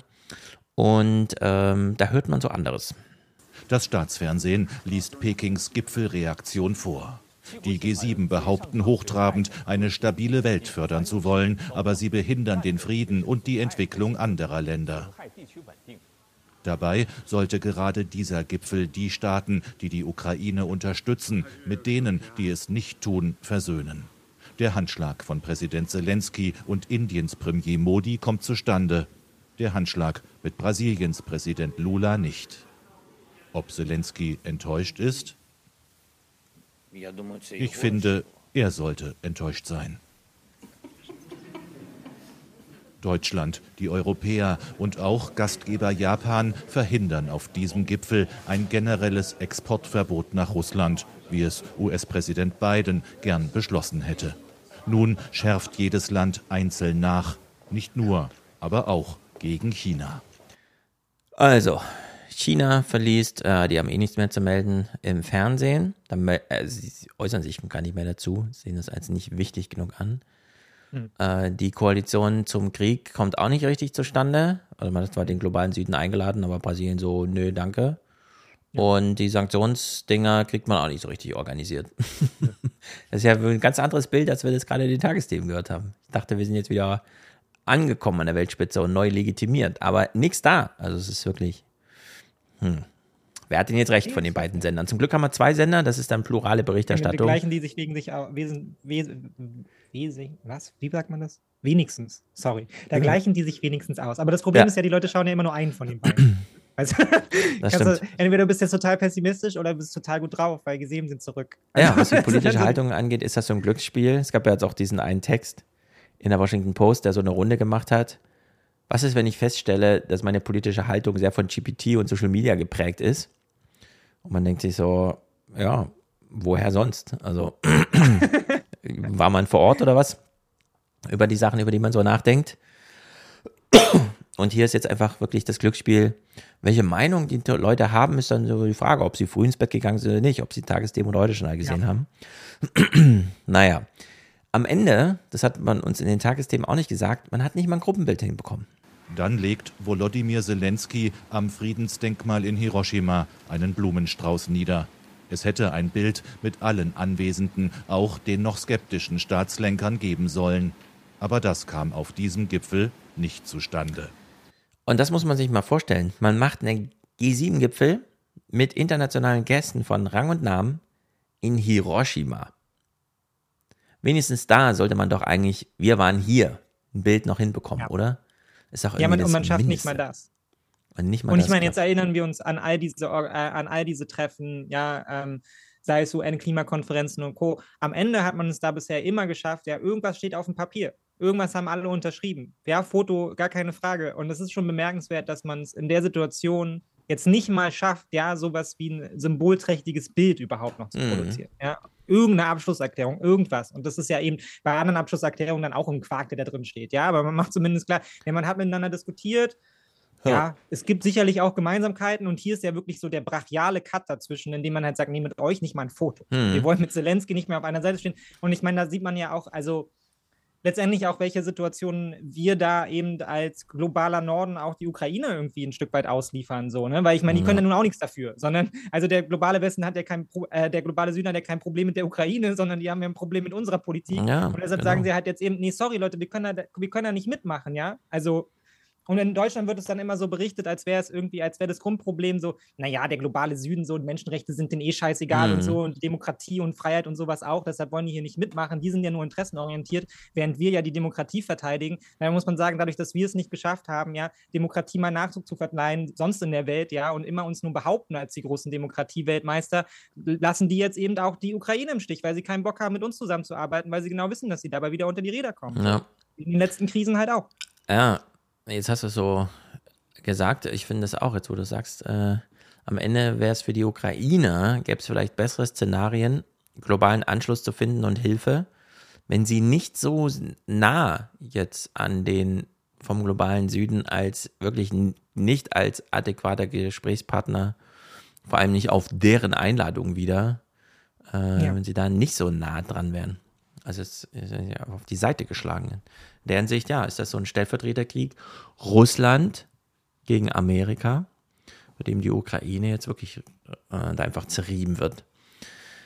Und ähm, da hört man so anderes. Das Staatsfernsehen liest Pekings Gipfelreaktion vor. Die G7 behaupten hochtrabend, eine stabile Welt fördern zu wollen, aber sie behindern den Frieden und die Entwicklung anderer Länder. Dabei sollte gerade dieser Gipfel die Staaten, die die Ukraine unterstützen, mit denen, die es nicht tun, versöhnen. Der Handschlag von Präsident Zelensky und Indiens Premier Modi kommt zustande. Der Handschlag mit Brasiliens Präsident Lula nicht. Ob Zelensky enttäuscht ist? Ich finde, er sollte enttäuscht sein. Deutschland, die Europäer und auch Gastgeber Japan verhindern auf diesem Gipfel ein generelles Exportverbot nach Russland, wie es US-Präsident Biden gern beschlossen hätte. Nun schärft jedes Land einzeln nach, nicht nur, aber auch gegen China. Also, China verliest, äh, die haben eh nichts mehr zu melden im Fernsehen. Dann, äh, sie äußern sich gar nicht mehr dazu, sehen das als nicht wichtig genug an. Hm. Äh, die Koalition zum Krieg kommt auch nicht richtig zustande. Also man hat zwar den globalen Süden eingeladen, aber Brasilien so, nö, danke. Und die Sanktionsdinger kriegt man auch nicht so richtig organisiert. das ist ja ein ganz anderes Bild, als wir das gerade in den Tagesthemen gehört haben. Ich dachte, wir sind jetzt wieder angekommen an der Weltspitze und neu legitimiert, aber nichts da. Also es ist wirklich. Hm. Wer hat denn jetzt recht von den beiden Sendern? Zum Glück haben wir zwei Sender, das ist dann plurale Die Berichterstattung. gleichen, die sich wegen sich au- wesen, wesen, wesen, was? Wie sagt man das? Wenigstens, sorry. Ja. gleichen, die sich wenigstens aus. Aber das Problem Ja. ist ja, die Leute schauen ja immer nur einen von den beiden. Also, du, entweder du bist jetzt total pessimistisch oder du bist total gut drauf, weil G7 sind zurück. Ja, was die politische Haltung angeht, ist das so ein Glücksspiel. Es gab ja jetzt auch diesen einen Text in der Washington Post, der so eine Runde gemacht hat. Was ist, wenn ich feststelle, dass meine politische Haltung sehr von GPT und Social Media geprägt ist? Und man denkt sich so, ja, woher sonst? Also, war man vor Ort oder was? Über die Sachen, über die man so nachdenkt. Und hier ist jetzt einfach wirklich das Glücksspiel. Welche Meinung die Leute haben, ist dann so die Frage, ob sie früh ins Bett gegangen sind oder nicht, ob sie Tagesdemo oder heute schon gesehen haben. naja, am Ende, das hat man uns in den Tagesthemen auch nicht gesagt, man hat nicht mal ein Gruppenbild hinbekommen. Dann legt Volodymyr Zelensky am Friedensdenkmal in Hiroshima einen Blumenstrauß nieder. Es hätte ein Bild mit allen Anwesenden, auch den noch skeptischen Staatslenkern geben sollen. Aber das kam auf diesem Gipfel nicht zustande. Und das muss man sich mal vorstellen. Man macht einen G7-Gipfel mit internationalen Gästen von Rang und Namen in Hiroshima. Wenigstens da sollte man doch eigentlich, wir waren hier, ein Bild noch hinbekommen, oder? Ist auch Ja, man, und man schafft nicht mal Mindeste. das. Und nicht mal Und ich meine, jetzt erinnern wir uns an all diese, äh, an all diese Treffen, ja, ähm, sei es UN-Klimakonferenzen und Co. Am Ende hat man es da bisher immer geschafft, ja, irgendwas steht auf dem Papier. Irgendwas haben alle unterschrieben. Ja, Foto, gar keine Frage. Und es ist schon bemerkenswert, dass man es in der Situation jetzt nicht mal schafft, ja, sowas wie ein symbolträchtiges Bild überhaupt noch zu Mhm. produzieren. Ja, irgendeine Abschlusserklärung, irgendwas. Und das ist ja eben bei anderen Abschlusserklärungen dann auch ein Quark, der da drin steht. Ja, aber man macht zumindest klar, ja, man hat miteinander diskutiert, Ja. ja, es gibt sicherlich auch Gemeinsamkeiten und hier ist ja wirklich so der brachiale Cut dazwischen, indem man halt sagt, nee, mit euch nicht mal ein Foto. Mhm. Wir wollen mit Zelensky nicht mehr auf einer Seite stehen. Und ich meine, da sieht man ja auch, also letztendlich auch, welche Situationen wir da eben als globaler Norden auch die Ukraine irgendwie ein Stück weit ausliefern, so, ne? Weil ich meine, die können ja nun auch nichts dafür, sondern also der globale Westen hat ja kein Pro äh, der globale Süden hat ja kein Problem mit der Ukraine, sondern die haben ja ein Problem mit unserer Politik. Ja, und deshalb genau. sagen sie halt jetzt eben, nee, sorry Leute, wir können da, wir können da nicht mitmachen, ja? Also und in Deutschland wird es dann immer so berichtet, als wäre es irgendwie, als wäre das Grundproblem so, naja, der globale Süden so und Menschenrechte sind denen eh scheißegal Mhm. und so und Demokratie und Freiheit und sowas auch, deshalb wollen die hier nicht mitmachen. Die sind ja nur interessenorientiert, während wir ja die Demokratie verteidigen. Da muss man sagen, dadurch, dass wir es nicht geschafft haben, ja, Demokratie mal Nachdruck zu verleihen, sonst in der Welt, ja, und immer uns nur behaupten als die großen Demokratie-Weltmeister, lassen die jetzt eben auch die Ukraine im Stich, weil sie keinen Bock haben, mit uns zusammenzuarbeiten, weil sie genau wissen, dass sie dabei wieder unter die Räder kommen. Ja. In den letzten Krisen halt auch. Ja, jetzt hast du es so gesagt. Ich finde es auch, jetzt wo du sagst, äh, am Ende wäre es für die Ukraine, gäbe es vielleicht bessere Szenarien, globalen Anschluss zu finden und Hilfe, wenn sie nicht so nah jetzt an den vom globalen Süden als wirklich nicht als adäquater Gesprächspartner, vor allem nicht auf deren Einladung wieder, äh, Ja. wenn sie da nicht so nah dran wären. Also es ja auf die Seite geschlagen. In der Hinsicht, ja, ist das so ein Stellvertreterkrieg. Russland gegen Amerika, bei dem die Ukraine jetzt wirklich äh, da einfach zerrieben wird.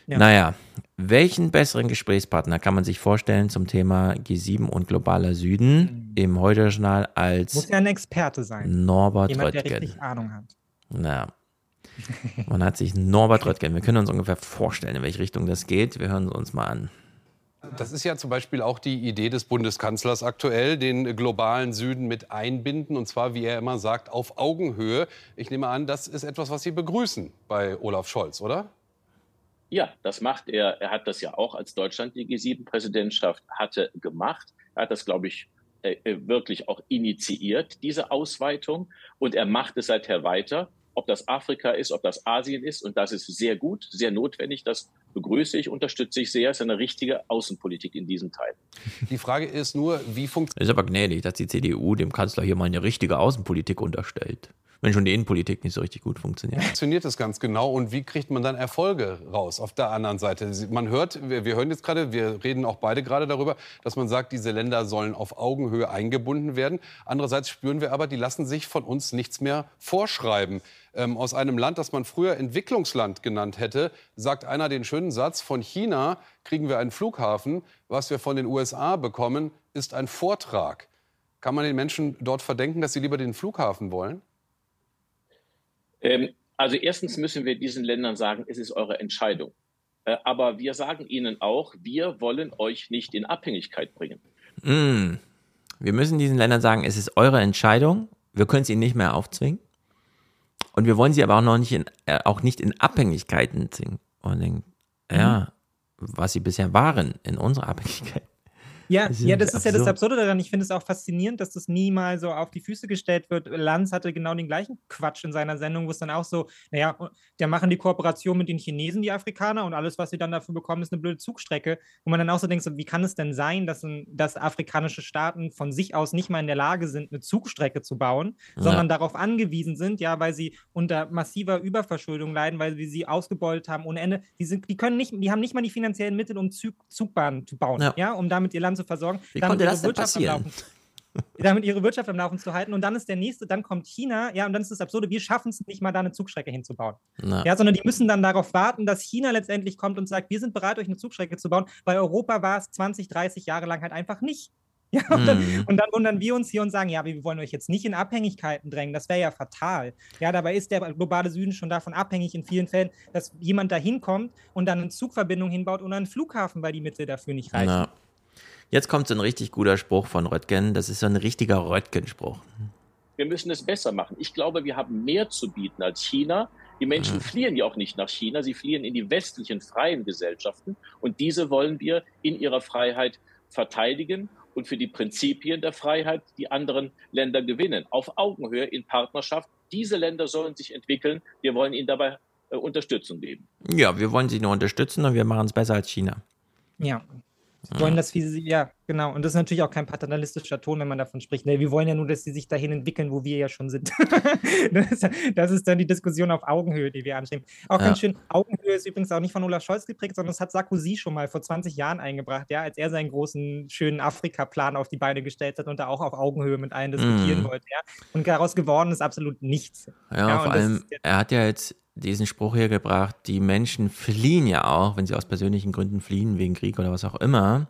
Ja. Naja, welchen besseren Gesprächspartner kann man sich vorstellen zum Thema G7 und globaler Süden im Heute-Journal als Muss ja ein Experte sein. Norbert Jemand, der Röttgen? richtig Ahnung hat. Na, man hat sich Norbert Röttgen. Wir können uns ungefähr vorstellen, in welche Richtung das geht. Wir hören es uns mal an. Das ist ja zum Beispiel auch die Idee des Bundeskanzlers aktuell, den globalen Süden mit einbinden. Und zwar, wie er immer sagt, auf Augenhöhe. Ich nehme an, das ist etwas, was Sie begrüßen bei Olaf Scholz, oder? Ja, das macht er. Er hat das ja auch, als Deutschland die G7-Präsidentschaft hatte, gemacht. Er hat das, glaube ich, äh, äh, wirklich auch initiiert, diese Ausweitung. Und er macht es seither weiter. Ob das Afrika ist, ob das Asien ist. Und das ist sehr gut, sehr notwendig. Das begrüße ich, unterstütze ich sehr. Es ist eine richtige Außenpolitik in diesem Teil. Die Frage ist nur, wie funktioniert Ist aber gnädig, dass die CDU dem Kanzler hier mal eine richtige Außenpolitik unterstellt. Wenn schon die Innenpolitik nicht so richtig gut funktioniert. funktioniert das ganz genau und wie kriegt man dann Erfolge raus auf der anderen Seite? Man hört, wir, wir hören jetzt gerade, wir reden auch beide gerade darüber, dass man sagt, diese Länder sollen auf Augenhöhe eingebunden werden. Andererseits spüren wir aber, die lassen sich von uns nichts mehr vorschreiben. Ähm, aus einem Land, das man früher Entwicklungsland genannt hätte, sagt einer den schönen Satz, von China kriegen wir einen Flughafen, was wir von den USA bekommen, ist ein Vortrag. Kann man den Menschen dort verdenken, dass sie lieber den Flughafen wollen? Ähm, also erstens müssen wir diesen Ländern sagen, es ist eure Entscheidung. Äh, aber wir sagen ihnen auch, wir wollen euch nicht in Abhängigkeit bringen. Mm. Wir müssen diesen Ländern sagen, es ist eure Entscheidung. Wir können es ihnen nicht mehr aufzwingen. Und wir wollen sie aber auch noch nicht in, äh, auch nicht in Abhängigkeiten zwingen. Und denken, ja, was sie bisher waren in unserer Abhängigkeit. Ja, Das ist ja, das ist ja das absurd. Absurde daran. Ich finde es auch faszinierend, dass das nie mal so auf die Füße gestellt wird. Lanz hatte genau den gleichen Quatsch in seiner Sendung, wo es dann auch so, naja, der machen die Kooperation mit den Chinesen, die Afrikaner, und alles, was sie dann dafür bekommen, ist eine blöde Zugstrecke. Wo man dann auch so denkt, so, wie kann es denn sein, dass, ein, dass afrikanische Staaten von sich aus nicht mal in der Lage sind, eine Zugstrecke zu bauen, Ja. sondern darauf angewiesen sind, ja, weil sie unter massiver Überverschuldung leiden, weil wir sie ausgebeutet haben ohne Ende. Die, sind, die können nicht, die haben nicht mal die finanziellen Mittel, um Zug, Zugbahnen zu bauen, Ja. ja. um damit ihr Land zu versorgen, Wie damit konnte ihre das denn Wirtschaft am passieren? Laufen damit ihre Wirtschaft am Laufen zu halten. Und dann ist der nächste, dann kommt China, ja, und dann ist das Absurde, wir schaffen es nicht mal, da eine Zugstrecke hinzubauen. Na. Ja, sondern die müssen dann darauf warten, dass China letztendlich kommt und sagt, wir sind bereit, euch eine Zugstrecke zu bauen. Bei Europa war es 20, 30 Jahre lang halt einfach nicht. Ja, und, dann, Mhm. und dann wundern wir uns hier und sagen, ja, wir wollen euch jetzt nicht in Abhängigkeiten drängen. Das wäre ja fatal. Ja, dabei ist der globale Süden schon davon abhängig in vielen Fällen, dass jemand da hinkommt und dann eine Zugverbindung hinbaut und einen Flughafen, weil die Mittel dafür nicht reichen. Na. Jetzt kommt so ein richtig guter Spruch von Röttgen. Das ist so ein richtiger Röttgen-Spruch. Wir müssen es besser machen. Ich glaube, wir haben mehr zu bieten als China. Die Menschen fliehen ja auch nicht nach China, sie fliehen in die westlichen freien Gesellschaften und diese wollen wir in ihrer Freiheit verteidigen und für die Prinzipien der Freiheit die anderen Länder gewinnen. Auf Augenhöhe in Partnerschaft. Diese Länder sollen sich entwickeln. Wir wollen ihnen dabei äh, Unterstützung geben. Ja, wir wollen sie nur unterstützen und wir machen es besser als China. Ja. Sie wollen, dass wir sie, ja, genau. Und das ist natürlich auch kein paternalistischer Ton, wenn man davon spricht. Wir wollen ja nur, dass sie sich dahin entwickeln, wo wir ja schon sind. das, das, ist dann die Diskussion auf Augenhöhe, die wir anstreben. Auch Ja. ganz schön, Augenhöhe ist übrigens auch nicht von Olaf Scholz geprägt, sondern das hat Sarkozy schon mal vor 20 Jahren eingebracht, ja, als er seinen großen, schönen Afrika-Plan auf die Beine gestellt hat und da auch auf Augenhöhe mit allen diskutieren Mhm. wollte, ja. Und daraus geworden ist absolut nichts. Ja, und vor das allem, er hat ja jetzt diesen Spruch hier gebracht, die Menschen fliehen ja auch, wenn sie aus persönlichen Gründen fliehen, wegen Krieg oder was auch immer,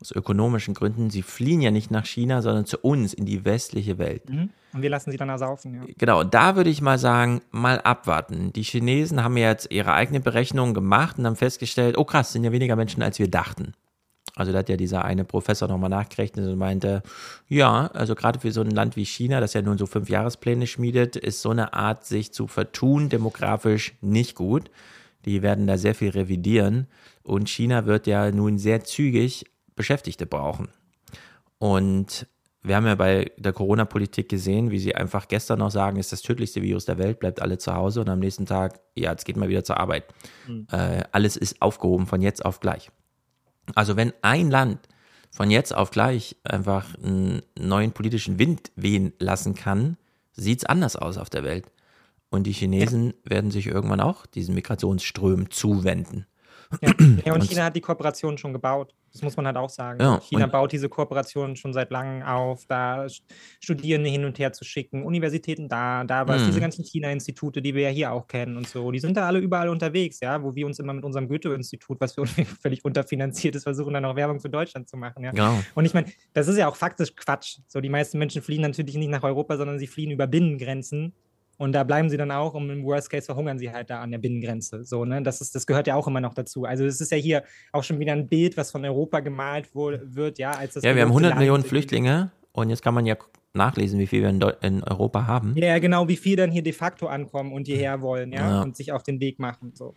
aus ökonomischen Gründen, sie fliehen ja nicht nach China, sondern zu uns in die westliche Welt. Mhm. Und wir lassen sie dann ersaufen, ja. Genau, da würde ich mal sagen, mal abwarten. Die Chinesen haben ja jetzt ihre eigene Berechnung gemacht und haben festgestellt, oh krass, sind ja weniger Menschen, als wir dachten. Also da hat ja dieser eine Professor nochmal nachgerechnet und meinte, ja, also gerade für so ein Land wie China, das ja nun so fünf Jahrespläne schmiedet, ist so eine Art, sich zu vertun, demografisch nicht gut. Die werden da sehr viel revidieren und China wird ja nun sehr zügig Beschäftigte brauchen. Und wir haben ja bei der Corona-Politik gesehen, wie sie einfach gestern noch sagen, ist das tödlichste Virus der Welt, bleibt alle zu Hause und am nächsten Tag, ja, jetzt geht mal wieder zur Arbeit. Mhm. Äh, alles ist aufgehoben von jetzt auf gleich. Also wenn ein Land von jetzt auf gleich einfach einen neuen politischen Wind wehen lassen kann, sieht es anders aus auf der Welt. Und die Chinesen werden sich irgendwann auch diesen Migrationsströmen zuwenden. Ja, ja und China hat die Kooperation schon gebaut. Das muss man halt auch sagen. Ja, China baut diese Kooperation schon seit langem auf, da St- Studierende hin und her zu schicken, Universitäten da, da was, Mhm. diese ganzen China-Institute, die wir ja hier auch kennen und so, die sind da alle überall unterwegs, ja, wo wir uns immer mit unserem Goethe-Institut, was für uns völlig unterfinanziert ist, versuchen dann auch Werbung für Deutschland zu machen, ja. Genau. Und ich meine, das ist ja auch faktisch Quatsch. So, die meisten Menschen fliehen natürlich nicht nach Europa, sondern sie fliehen über Binnengrenzen. Und da bleiben sie dann auch und im Worst Case verhungern sie halt da an der Binnengrenze. So, ne? das, ist, das gehört ja auch immer noch dazu. Also es ist ja hier auch schon wieder ein Bild, was von Europa gemalt wohl, wird, ja, als das Ja, wir haben gelobte 100 Land Millionen. Flüchtlinge und jetzt kann man ja nachlesen, wie viel wir in, Deu in Europa haben. Ja, ja, genau, wie viel dann hier de facto ankommen und hierher wollen, ja, Ja. und sich auf den Weg machen. So.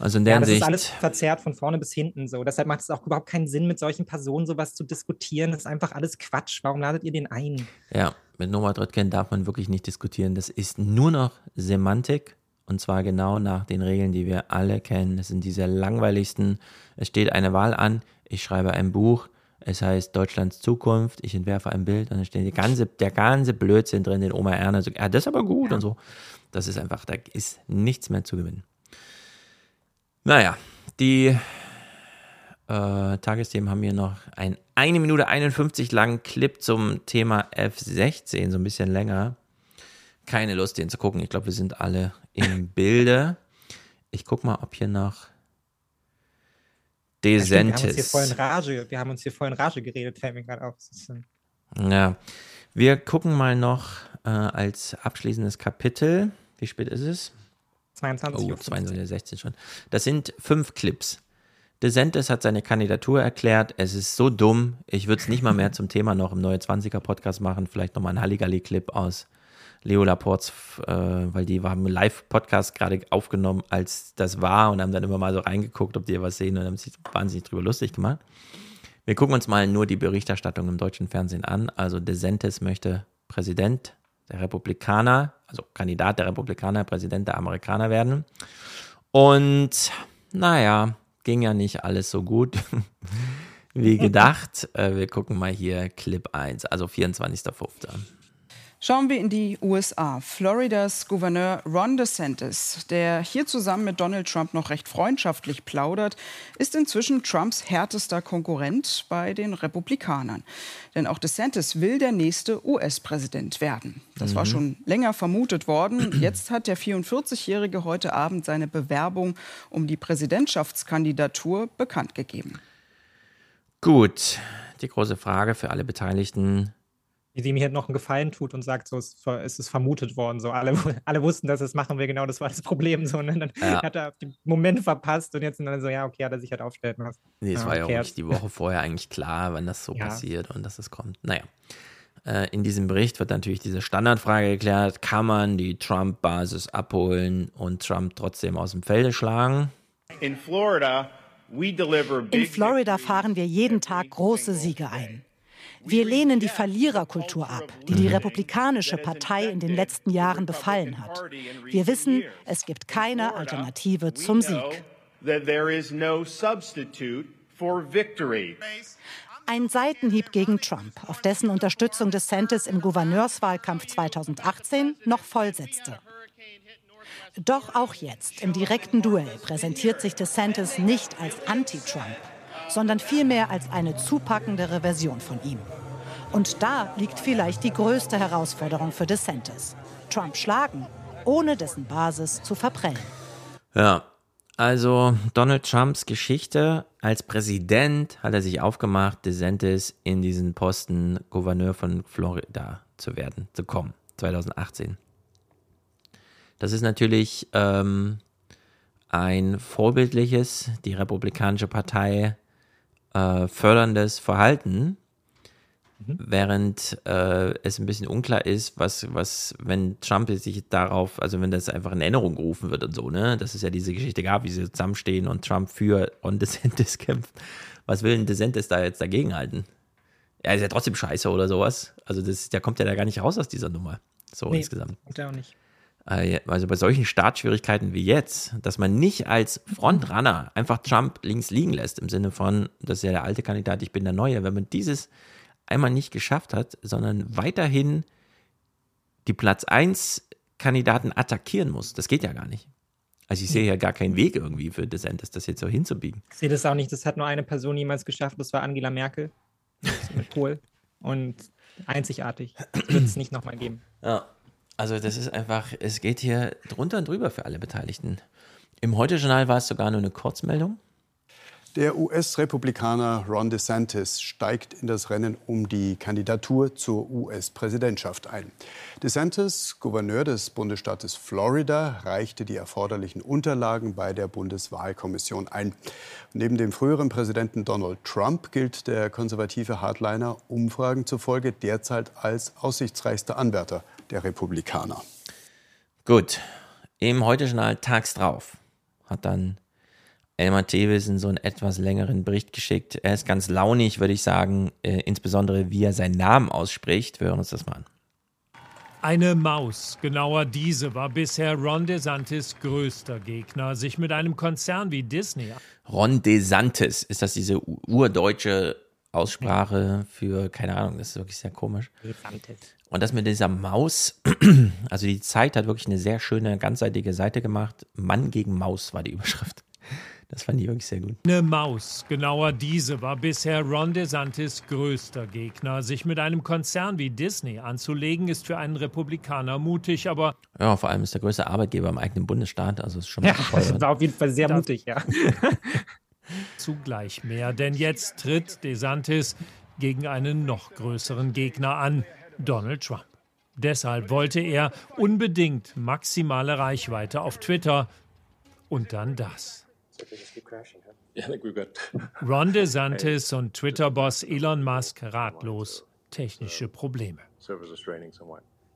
Also in der ja, das ist Hinsicht, alles verzerrt von vorne bis hinten so. Deshalb macht es auch überhaupt keinen Sinn, mit solchen Personen sowas zu diskutieren. Das ist einfach alles Quatsch. Warum ladet ihr den ein? ja, mit Norbert Röttgen darf man wirklich nicht diskutieren. Das ist nur noch Semantik und zwar genau nach den Regeln, die wir alle kennen. Das sind diese langweiligsten. Es steht eine Wahl an, ich schreibe ein Buch, es heißt Deutschlands Zukunft, ich entwerfe ein Bild und dann steht die ganze, der ganze Blödsinn drin, den Oma Erna so, ja, das ist aber gut und so. Das ist einfach, da ist nichts mehr zu gewinnen. Naja, die äh, Tagesthemen haben hier noch ein 1 Minute 51 langen Clip zum Thema F16, so ein bisschen länger. Keine Lust, den zu gucken. Ich glaube, wir sind alle im Bilde. Ich guck mal, ob hier noch Ja, stimmt, wir haben uns hier voll in Rage, wir haben uns hier voll in Rage geredet, fällt mir gerade auf. Ja, wir gucken mal noch äh, als abschließendes Kapitel. Wie spät ist es? 22 Oh, Uhr 22.16 schon. Das sind fünf Clips. DeSantis hat seine Kandidatur erklärt. Es ist so dumm. Ich würde es nicht mal mehr zum Thema noch im Neue 20er Podcast machen. Vielleicht nochmal ein Halligalli-Clip aus Leo Laports, äh, weil die haben einen Live-Podcast gerade aufgenommen, als das war und haben dann immer mal so reingeguckt, ob die was sehen und haben sich wahnsinnig drüber lustig gemacht. Wir gucken uns mal nur die Berichterstattung im deutschen Fernsehen an. Also DeSantis möchte Präsident der Republikaner, also Kandidat der Republikaner, Präsident der Amerikaner werden. Und naja, ging ja nicht alles so gut wie gedacht. Äh, wir gucken mal hier Clip 1, also 24.05. Schauen wir in die USA. Floridas Gouverneur Ron DeSantis, der hier zusammen mit Donald Trump noch recht freundschaftlich plaudert, ist inzwischen Trumps härtester Konkurrent bei den Republikanern. Denn auch DeSantis will der nächste US-Präsident werden. Das war Mhm. schon länger vermutet worden. Jetzt hat der 44-Jährige heute Abend seine Bewerbung um die Präsidentschaftskandidatur bekannt gegeben. Gut, die große Frage für alle Beteiligten. Wie sie mir halt noch einen Gefallen tut und sagt, so es, es ist vermutet worden. So alle, alle wussten, dass es machen wir genau, das war das Problem. So, und dann Ja. hat er den Moment verpasst und jetzt sind alle so, ja, okay, hat er sich halt aufstellen lassen. Nee, es Ja, war ja auch nicht die Woche vorher eigentlich klar, wann das so Ja. passiert und dass es kommt. Naja. Äh, in diesem Bericht wird natürlich diese Standardfrage geklärt, kann man die Trump-Basis abholen und Trump trotzdem aus dem Felde schlagen? In Florida, in Florida fahren wir jeden Tag große Siege ein. Wir lehnen die Verliererkultur ab, die die Republikanische Partei in den letzten Jahren befallen hat. Wir wissen, es gibt keine Alternative zum Sieg. Ein Seitenhieb gegen Trump, auf dessen Unterstützung DeSantis im Gouverneurswahlkampf 2018 noch vollsetzte. Doch auch jetzt im direkten Duell präsentiert sich DeSantis nicht als Anti-Trump, sondern vielmehr als eine zupackendere Version von ihm. Und da liegt vielleicht die größte Herausforderung für DeSantis. Trump schlagen, ohne dessen Basis zu verprellen. Ja, also Donald Trumps Geschichte als Präsident hat er sich aufgemacht, DeSantis in diesen Posten Gouverneur von Florida zu werden, zu kommen, 2018. Das ist natürlich ähm, ein vorbildliches, die Republikanische Partei äh, förderndes Verhalten, mhm. während äh, es ein bisschen unklar ist, was, was, wenn Trump sich darauf, also wenn das einfach in Erinnerung gerufen wird und so, ne, dass es ja diese Geschichte gab, wie sie zusammenstehen und Trump für On DeSantis kämpft. Was will ein DeSantis da jetzt dagegen halten? Er ist ja trotzdem scheiße oder sowas. Also das, der kommt ja da gar nicht raus aus dieser Nummer. So nee, insgesamt. Kommt er auch nicht. Äh, also bei solchen Startschwierigkeiten wie jetzt, dass man nicht als Frontrunner einfach Trump links liegen lässt, im Sinne von, das ist ja der alte Kandidat, ich bin der Neue, wenn man dieses einmal nicht geschafft hat, sondern weiterhin die Platz 1 Kandidaten attackieren muss, das geht ja gar nicht. Also ich sehe ja gar keinen Weg irgendwie für DeSantis, das jetzt so hinzubiegen. Ich sehe das auch nicht. Das hat nur eine Person jemals geschafft, das war Angela Merkel mit Kohl. Und einzigartig. Das wird es nicht nochmal geben. Ja. Also das ist einfach, es geht hier drunter und drüber für alle Beteiligten. Im Heute-Journal war es sogar nur eine Kurzmeldung. Der US-Republikaner Ron DeSantis steigt in das Rennen um die Kandidatur zur US-Präsidentschaft ein. DeSantis, Gouverneur des Bundesstaates Florida, reichte die erforderlichen Unterlagen bei der Bundeswahlkommission ein. Neben dem früheren Präsidenten Donald Trump gilt der konservative Hardliner Umfragen zufolge derzeit als aussichtsreichster Anwärter der Republikaner. Gut, im Heute-Journal tags drauf hat dann Elmar Thewissen so einen etwas längeren Bericht geschickt. Er ist ganz launig, würde ich sagen, äh, insbesondere wie er seinen Namen ausspricht. Wir hören uns das mal an. Eine Maus, genauer diese, war bisher Ron DeSantis größter Gegner, sich mit einem Konzern wie Disney. Ron DeSantis, ist das diese urdeutsche Aussprache für, keine Ahnung, das ist wirklich sehr komisch. Und das mit dieser Maus, also die Zeit hat wirklich eine sehr schöne, ganzseitige Seite gemacht. Mann gegen Maus war die Überschrift. Das fand ich wirklich sehr gut. Eine Maus, genauer diese, war bisher Ron DeSantis größter Gegner. Sich mit einem Konzern wie Disney anzulegen, ist für einen Republikaner mutig, aber. Ja, vor allem ist der größte Arbeitgeber im eigenen Bundesstaat, also ist schon mal Ja, das war auf jeden Fall sehr das mutig, ja. Zugleich mehr, denn jetzt tritt DeSantis gegen einen noch größeren Gegner an. Donald Trump. Deshalb wollte er unbedingt maximale Reichweite auf Twitter und dann das. Ron DeSantis und Twitter-Boss Elon Musk ratlos. Technische Probleme.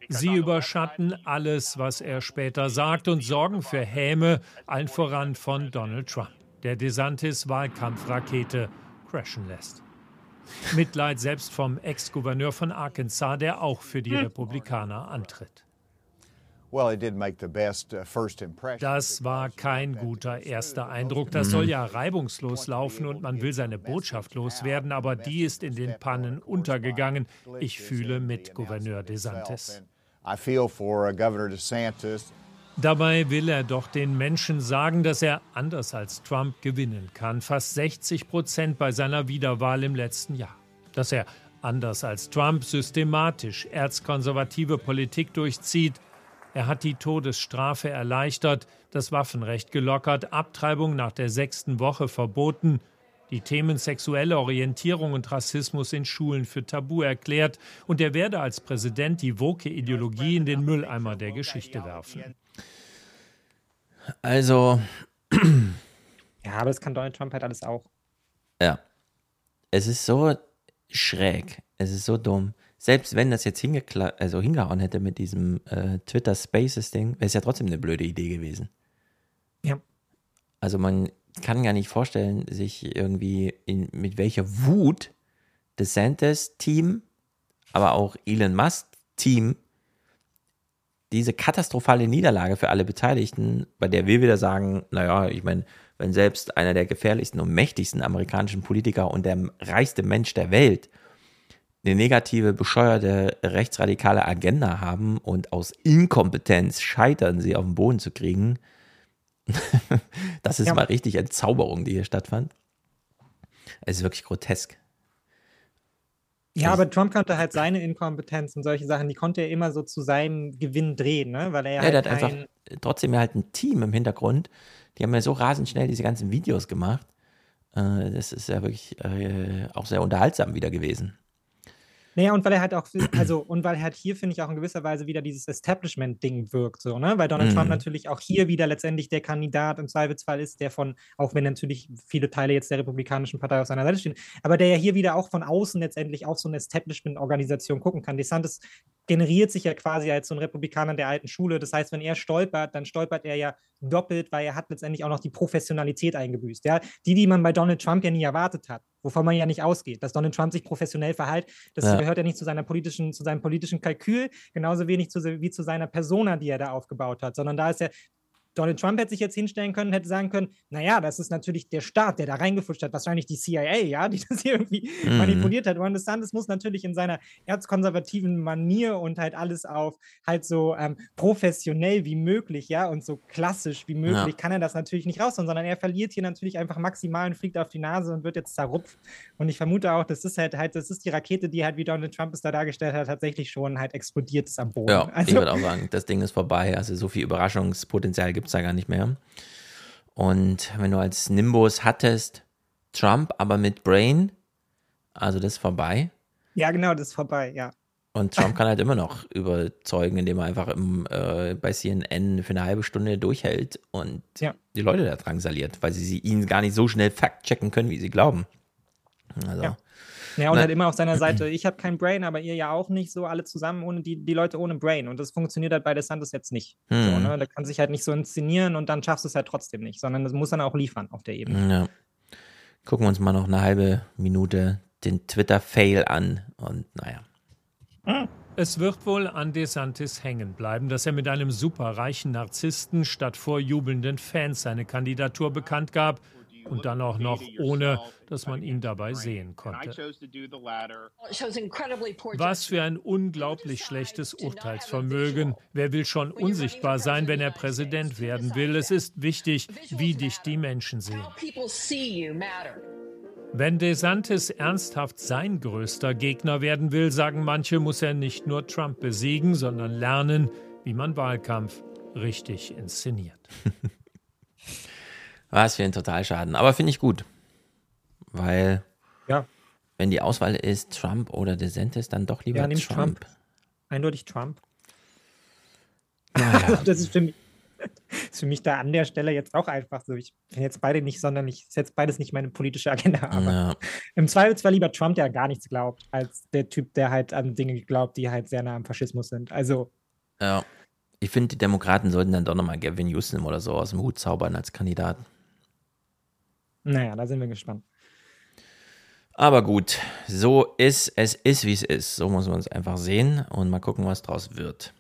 Sie überschatten alles, was er später sagt und sorgen für Häme, allen voran von Donald Trump, der DeSantis Wahlkampfrakete crashen lässt. Mitleid selbst vom Ex-Gouverneur von Arkansas, der auch für die Republikaner antritt. Uh, das war kein guter erster Eindruck. Das soll ja reibungslos laufen und man will seine Botschaft loswerden, aber die ist in den Pannen untergegangen. Ich fühle mit Gouverneur DeSantis. I feel for Governor DeSantis. Dabei will er doch den Menschen sagen, dass er anders als Trump gewinnen kann. Fast 60 Prozent bei seiner Wiederwahl im letzten Jahr. Dass er anders als Trump systematisch erzkonservative Politik durchzieht. Er hat die Todesstrafe erleichtert, das Waffenrecht gelockert, Abtreibung nach der sechsten Woche verboten, die Themen sexuelle Orientierung und Rassismus in Schulen für tabu erklärt und er werde als Präsident die Woke-Ideologie in den Mülleimer der Geschichte werfen. Also. ja, aber das kann Donald Trump halt alles auch. Ja. Es ist so schräg. Es ist so dumm. selbst wenn das jetzt hingekla also hingehauen hätte mit diesem äh, Twitter Spaces Ding, wäre es ja trotzdem eine blöde Idee gewesen. Ja. Also man kann gar nicht vorstellen, sich irgendwie in, mit welcher Wut DeSantis Team, aber auch Elon Musk Team diese katastrophale Niederlage für alle Beteiligten, bei der wir wieder sagen, naja, ich meine, wenn selbst einer der gefährlichsten und mächtigsten amerikanischen Politiker und der reichste Mensch der Welt eine negative, bescheuerte, rechtsradikale Agenda haben und aus Inkompetenz scheitern, sie auf den Boden zu kriegen, das ist ja. mal richtig Entzauberung, die hier stattfand. Es ist wirklich grotesk. Ja, aber Trump konnte halt seine Inkompetenz und solche Sachen, die konnte er immer so zu seinem Gewinn drehen, ne? Weil er ja, halt der hat einfach trotzdem halt ein Team im Hintergrund. Die haben ja so rasend schnell diese ganzen Videos gemacht. Äh, das ist ja wirklich äh, auch sehr unterhaltsam wieder gewesen. Naja, und weil er halt auch, also, und weil halt hier, finde ich, auch in gewisser Weise wieder dieses Establishment-Ding wirkt, so, ne? Weil Donald mhm. Trump natürlich auch hier wieder letztendlich der Kandidat im Zweifelsfall ist, der von, auch wenn natürlich viele Teile jetzt der Republikanischen Partei auf seiner Seite stehen, aber der ja hier wieder auch von außen letztendlich auf so eine Establishment-Organisation gucken kann. DeSantis generiert sich ja quasi als so ein Republikaner der alten Schule. Das heißt, wenn er stolpert, dann stolpert er ja doppelt, weil er hat letztendlich auch noch die Professionalität eingebüßt. Ja? Die, die man bei Donald Trump ja nie erwartet hat, wovon man ja nicht ausgeht, dass Donald Trump sich professionell verhält, das ja. gehört ja nicht zu seiner politischen, zu seinem politischen Kalkül, genauso wenig zu, wie zu seiner Persona, die er da aufgebaut hat, sondern da ist er Donald Trump hätte sich jetzt hinstellen können, hätte sagen können, naja, das ist natürlich der Staat, der da reingefutscht hat, wahrscheinlich die CIA, ja, die das hier irgendwie mhm. manipuliert hat. Ron DeSantis muss natürlich in seiner erzkonservativen Manier und halt alles auf halt so ähm, professionell wie möglich, ja, und so klassisch wie möglich, ja. kann er das natürlich nicht raushauen, sondern er verliert hier natürlich einfach maximal und fliegt auf die Nase und wird jetzt zerrupft. Und ich vermute auch, das ist halt, halt, das ist die Rakete, die halt, wie Donald Trump es da dargestellt hat, tatsächlich schon halt explodiert ist am Boden. Ja, also, ich würde auch sagen, das Ding ist vorbei. Also so viel Überraschungspotenzial gibt gibt es da gar nicht mehr. Und wenn du als Nimbus hattest, Trump, aber mit Brain, also das ist vorbei. Ja, genau, das ist vorbei, ja. Und Trump kann halt immer noch überzeugen, indem er einfach im, äh, bei CNN für eine halbe Stunde durchhält und ja. die Leute da drangsaliert, weil sie, sie ihn gar nicht so schnell fact-checken können, wie sie glauben. Also, ja. Ja, und Na, halt immer auf seiner Seite, ich habe kein Brain, aber ihr ja auch nicht, so alle zusammen, ohne die, die Leute ohne Brain. Und das funktioniert halt bei DeSantis jetzt nicht. Hm. So, ne? Da kann sich halt nicht so inszenieren und dann schaffst du es halt trotzdem nicht, sondern das muss dann auch liefern auf der Ebene. Ja. Gucken wir uns mal noch eine halbe Minute den Twitter-Fail an und naja. Es wird wohl an DeSantis hängen bleiben, dass er mit einem superreichen Narzissten statt vor jubelnden Fans seine Kandidatur bekannt gab und dann auch noch ohne, dass man ihn dabei sehen konnte. Was für ein unglaublich schlechtes Urteilsvermögen. Wer will schon unsichtbar sein, wenn er Präsident werden will? Es ist wichtig, wie dich die Menschen sehen. Wenn DeSantis ernsthaft sein größter Gegner werden will, sagen manche, muss er nicht nur Trump besiegen, sondern lernen, wie man Wahlkampf richtig inszeniert. Was für ein Totalschaden. Aber finde ich gut. Weil, ja. wenn die Auswahl ist Trump oder DeSantis, dann doch lieber ja, Trump. Trump. Eindeutig Trump. Naja. das ist für mich, ist für mich da an der Stelle jetzt auch einfach so. Ich bin jetzt beide nicht sonderlich, ist jetzt beides nicht meine politische Agenda, aber ja. im Zweifelsfall lieber Trump, der gar nichts glaubt, als der Typ, der halt an Dinge glaubt, die halt sehr nah am Faschismus sind. Also. Ja. Ich finde, die Demokraten sollten dann doch nochmal Gavin Newsom oder so aus dem Hut zaubern als Kandidaten. Naja, da sind wir gespannt. Aber gut, so ist es ist, wie es ist. So muss man es einfach sehen und mal gucken, was draus wird.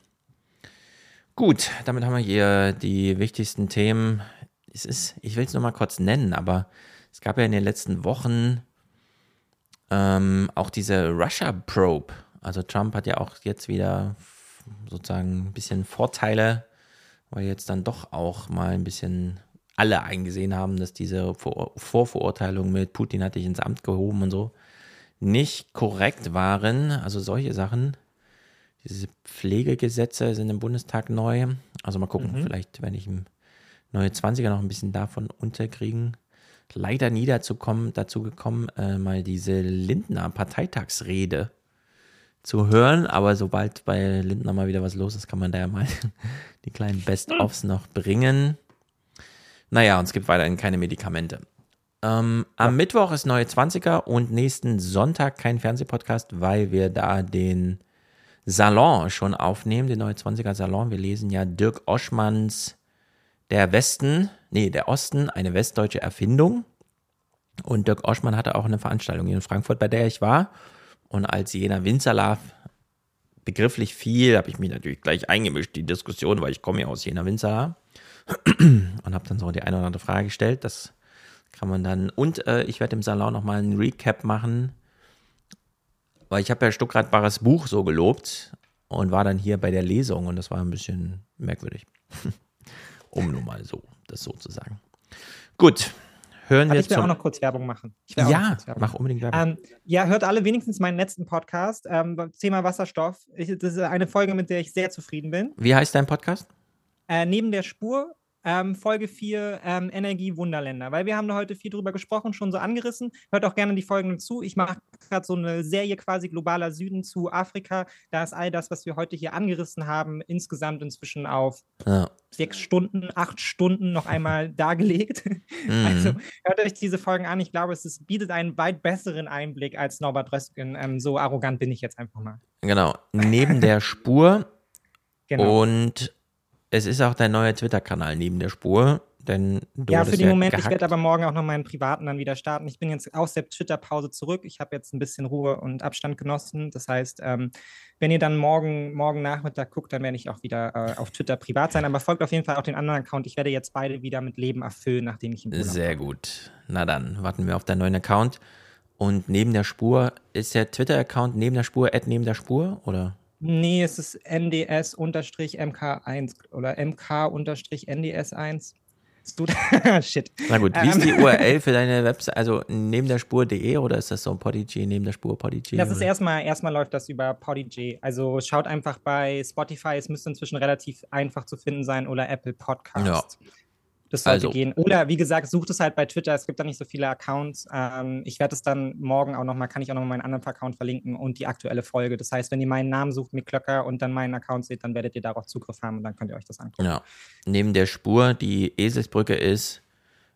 Gut, damit haben wir hier die wichtigsten Themen. Es ist, ich will es nur mal kurz nennen, aber es gab ja in den letzten Wochen ähm, auch diese Russia Probe. Also Trump hat ja auch jetzt wieder sozusagen ein bisschen Vorteile, weil jetzt dann doch auch mal ein bisschen alle eingesehen haben, dass diese Vor Vorverurteilung mit Putin hat dich ins Amt gehoben und so nicht korrekt waren. Also solche Sachen. Diese Pflegegesetze sind im Bundestag neu. Also mal gucken, mhm. vielleicht werde ich im neue 20er noch ein bisschen davon unterkriegen. Leider nie dazu, kommen, dazu gekommen, äh, mal diese Lindner Parteitagsrede zu hören. Aber sobald bei Lindner mal wieder was los ist, kann man da ja mal die kleinen Best-ofs noch bringen. Naja, und es gibt weiterhin keine Medikamente. Ähm, am Mittwoch ist neue 20er und nächsten Sonntag kein Fernsehpodcast, weil wir da den Salon schon aufnehmen, den neue 20er Salon. Wir lesen ja Dirk Oschmanns Der Westen, nee, der Osten, eine westdeutsche Erfindung. Und Dirk Oschmann hatte auch eine Veranstaltung hier in Frankfurt, bei der ich war. Und als Jena Winzerlauf begrifflich viel, habe ich mich natürlich gleich eingemischt, die Diskussion, weil ich komme ja aus Jena Winzerlauf und habe dann so die eine oder andere Frage gestellt. Das kann man dann. Und äh, ich werde im Salon nochmal einen Recap machen, weil ich habe ja Stuckrad Barres Buch so gelobt und war dann hier bei der Lesung und das war ein bisschen merkwürdig. um nur mal so, das so zu sagen. Gut, hören Aber wir ich will auch noch kurz Werbung machen. Ich will auch noch Ja, Werbung mach unbedingt Werbung. Ähm, ja, hört alle wenigstens meinen letzten Podcast. Ähm, Thema Wasserstoff. Ich, das ist eine Folge, mit der ich sehr zufrieden bin. Wie heißt dein Podcast? Äh, neben der Spur, ähm, Folge 4, ähm, Energie-Wunderländer. Weil wir haben da heute viel drüber gesprochen, schon so angerissen. Hört auch gerne die Folgen zu. Ich mache gerade so eine Serie quasi globaler Süden zu Afrika. Da ist all das, was wir heute hier angerissen haben, insgesamt inzwischen auf Ja. sechs Stunden, acht Stunden noch einmal dargelegt. Mhm. Also hört euch diese Folgen an. Ich glaube, es ist, bietet einen weit besseren Einblick als Norbert Rösken. Ähm, so arrogant bin ich jetzt einfach mal. Genau, neben der Spur. Genau. Und es ist auch dein neuer Twitter-Kanal neben der Spur, denn du ja, für den Moment. Ich gehackt. werde aber morgen auch noch meinen privaten dann wieder starten. Ich bin jetzt aus der Twitter-Pause zurück. Ich habe jetzt ein bisschen Ruhe und Abstand genossen. Das heißt, ähm, wenn ihr dann morgen, morgen Nachmittag guckt, dann werde ich auch wieder äh, auf Twitter privat sein. Aber folgt auf jeden Fall auch den anderen Account. Ich werde jetzt beide wieder mit Leben erfüllen, nachdem ich im Urlaub Sehr gut. Na dann, warten wir auf deinen neuen Account. Und neben der Spur, ist der Twitter-Account neben der Spur, at neben der Spur, oder? Nee, es ist NDS-MK1 oder MK-NDS1. Ist du Shit. Na gut, wie ist die Ähm, URL für deine Website? Also neben der Spur.de oder ist das so ein Podigy, neben der Spur Podigy? Das ist oder? erstmal, erstmal läuft das über Podigy. Also schaut einfach bei Spotify, es müsste inzwischen relativ einfach zu finden sein oder Apple Podcast. Ja. Das sollte Also. gehen. Oder wie gesagt, sucht es halt bei Twitter, es gibt da nicht so viele Accounts. Ähm, ich werde es dann morgen auch nochmal, kann ich auch nochmal meinen anderen Account verlinken und die aktuelle Folge. Das heißt, wenn ihr meinen Namen sucht, mit Klöcker und dann meinen Account seht, dann werdet ihr darauf Zugriff haben und dann könnt ihr euch das angucken. Ja. Neben der Spur, die Eselsbrücke ist,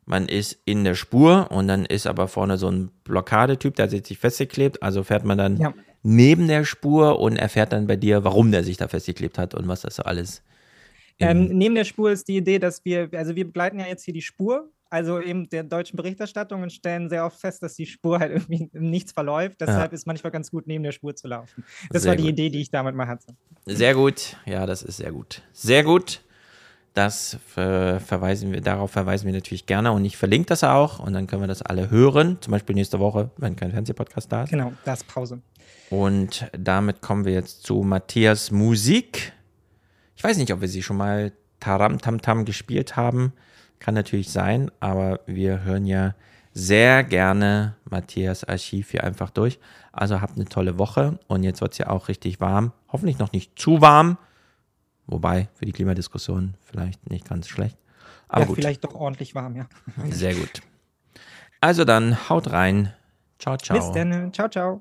man ist in der Spur und dann ist aber vorne so ein Blockadetyp, der sich festgeklebt. Also fährt man dann Ja. neben der Spur und erfährt dann bei dir, warum der sich da festgeklebt hat und was das so alles. Ähm, neben der Spur ist die Idee, dass wir, also wir begleiten ja jetzt hier die Spur, also eben der deutschen Berichterstattung und stellen sehr oft fest, dass die Spur halt irgendwie im nichts verläuft. Deshalb ist manchmal ganz gut, neben der Spur zu laufen. Das Sehr war die gut. Idee, die ich damit mal hatte. Sehr gut, ja, das ist sehr gut. Sehr gut. Das ver verweisen wir, darauf verweisen wir natürlich gerne und ich verlinke das auch und dann können wir das alle hören. Zum Beispiel nächste Woche, wenn kein Fernsehpodcast da ist. Genau, da ist Pause. Und damit kommen wir jetzt zu Matthias Musik. Ich weiß nicht, ob wir sie schon mal Taram Tam Tam gespielt haben. Kann natürlich sein, aber wir hören ja sehr gerne Matthias Archiv hier einfach durch. Also habt eine tolle Woche und jetzt wird es ja auch richtig warm. Hoffentlich noch nicht zu warm. Wobei, für die Klimadiskussion vielleicht nicht ganz schlecht. Aber ja, gut, vielleicht doch ordentlich warm, ja. sehr gut. Also dann, haut rein. Ciao, ciao. Bis dann. Ciao, ciao.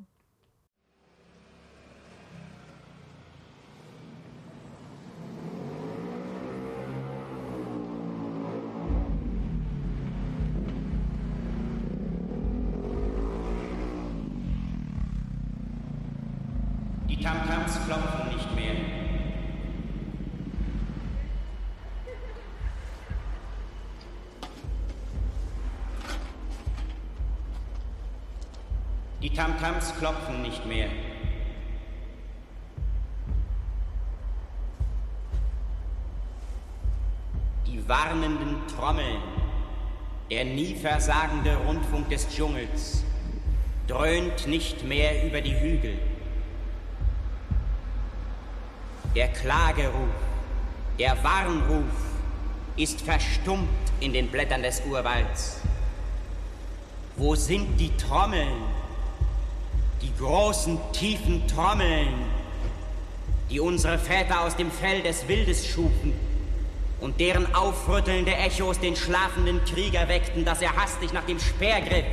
Tamtams klopfen nicht mehr. Die warnenden Trommeln, der nie versagende Rundfunk des Dschungels, dröhnt nicht mehr über die Hügel. Der Klageruf, der Warnruf ist verstummt in den Blättern des Urwalds. Wo sind die Trommeln? Die großen, tiefen Trommeln, die unsere Väter aus dem Fell des Wildes schufen und deren aufrüttelnde Echos den schlafenden Krieger weckten, dass er hastig nach dem Speer griff.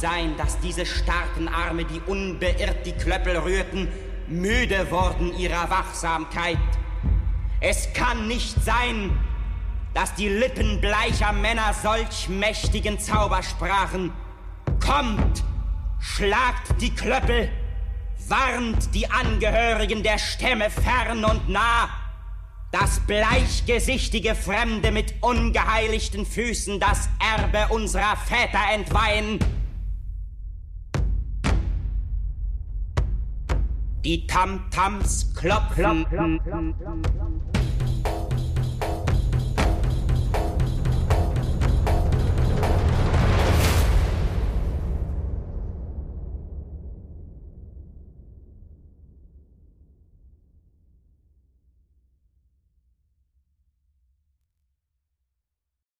Sein, dass diese starken Arme, die unbeirrt die Klöppel rührten, müde wurden ihrer Wachsamkeit. Es kann nicht sein, dass die Lippen bleicher Männer solch mächtigen Zauber sprachen. Kommt, schlagt die Klöppel, warnt die Angehörigen der Stämme fern und nah, dass bleichgesichtige Fremde mit ungeheiligten Füßen das Erbe unserer Väter entweihen. Die Tamtams klopfen. Klop, klop, klop,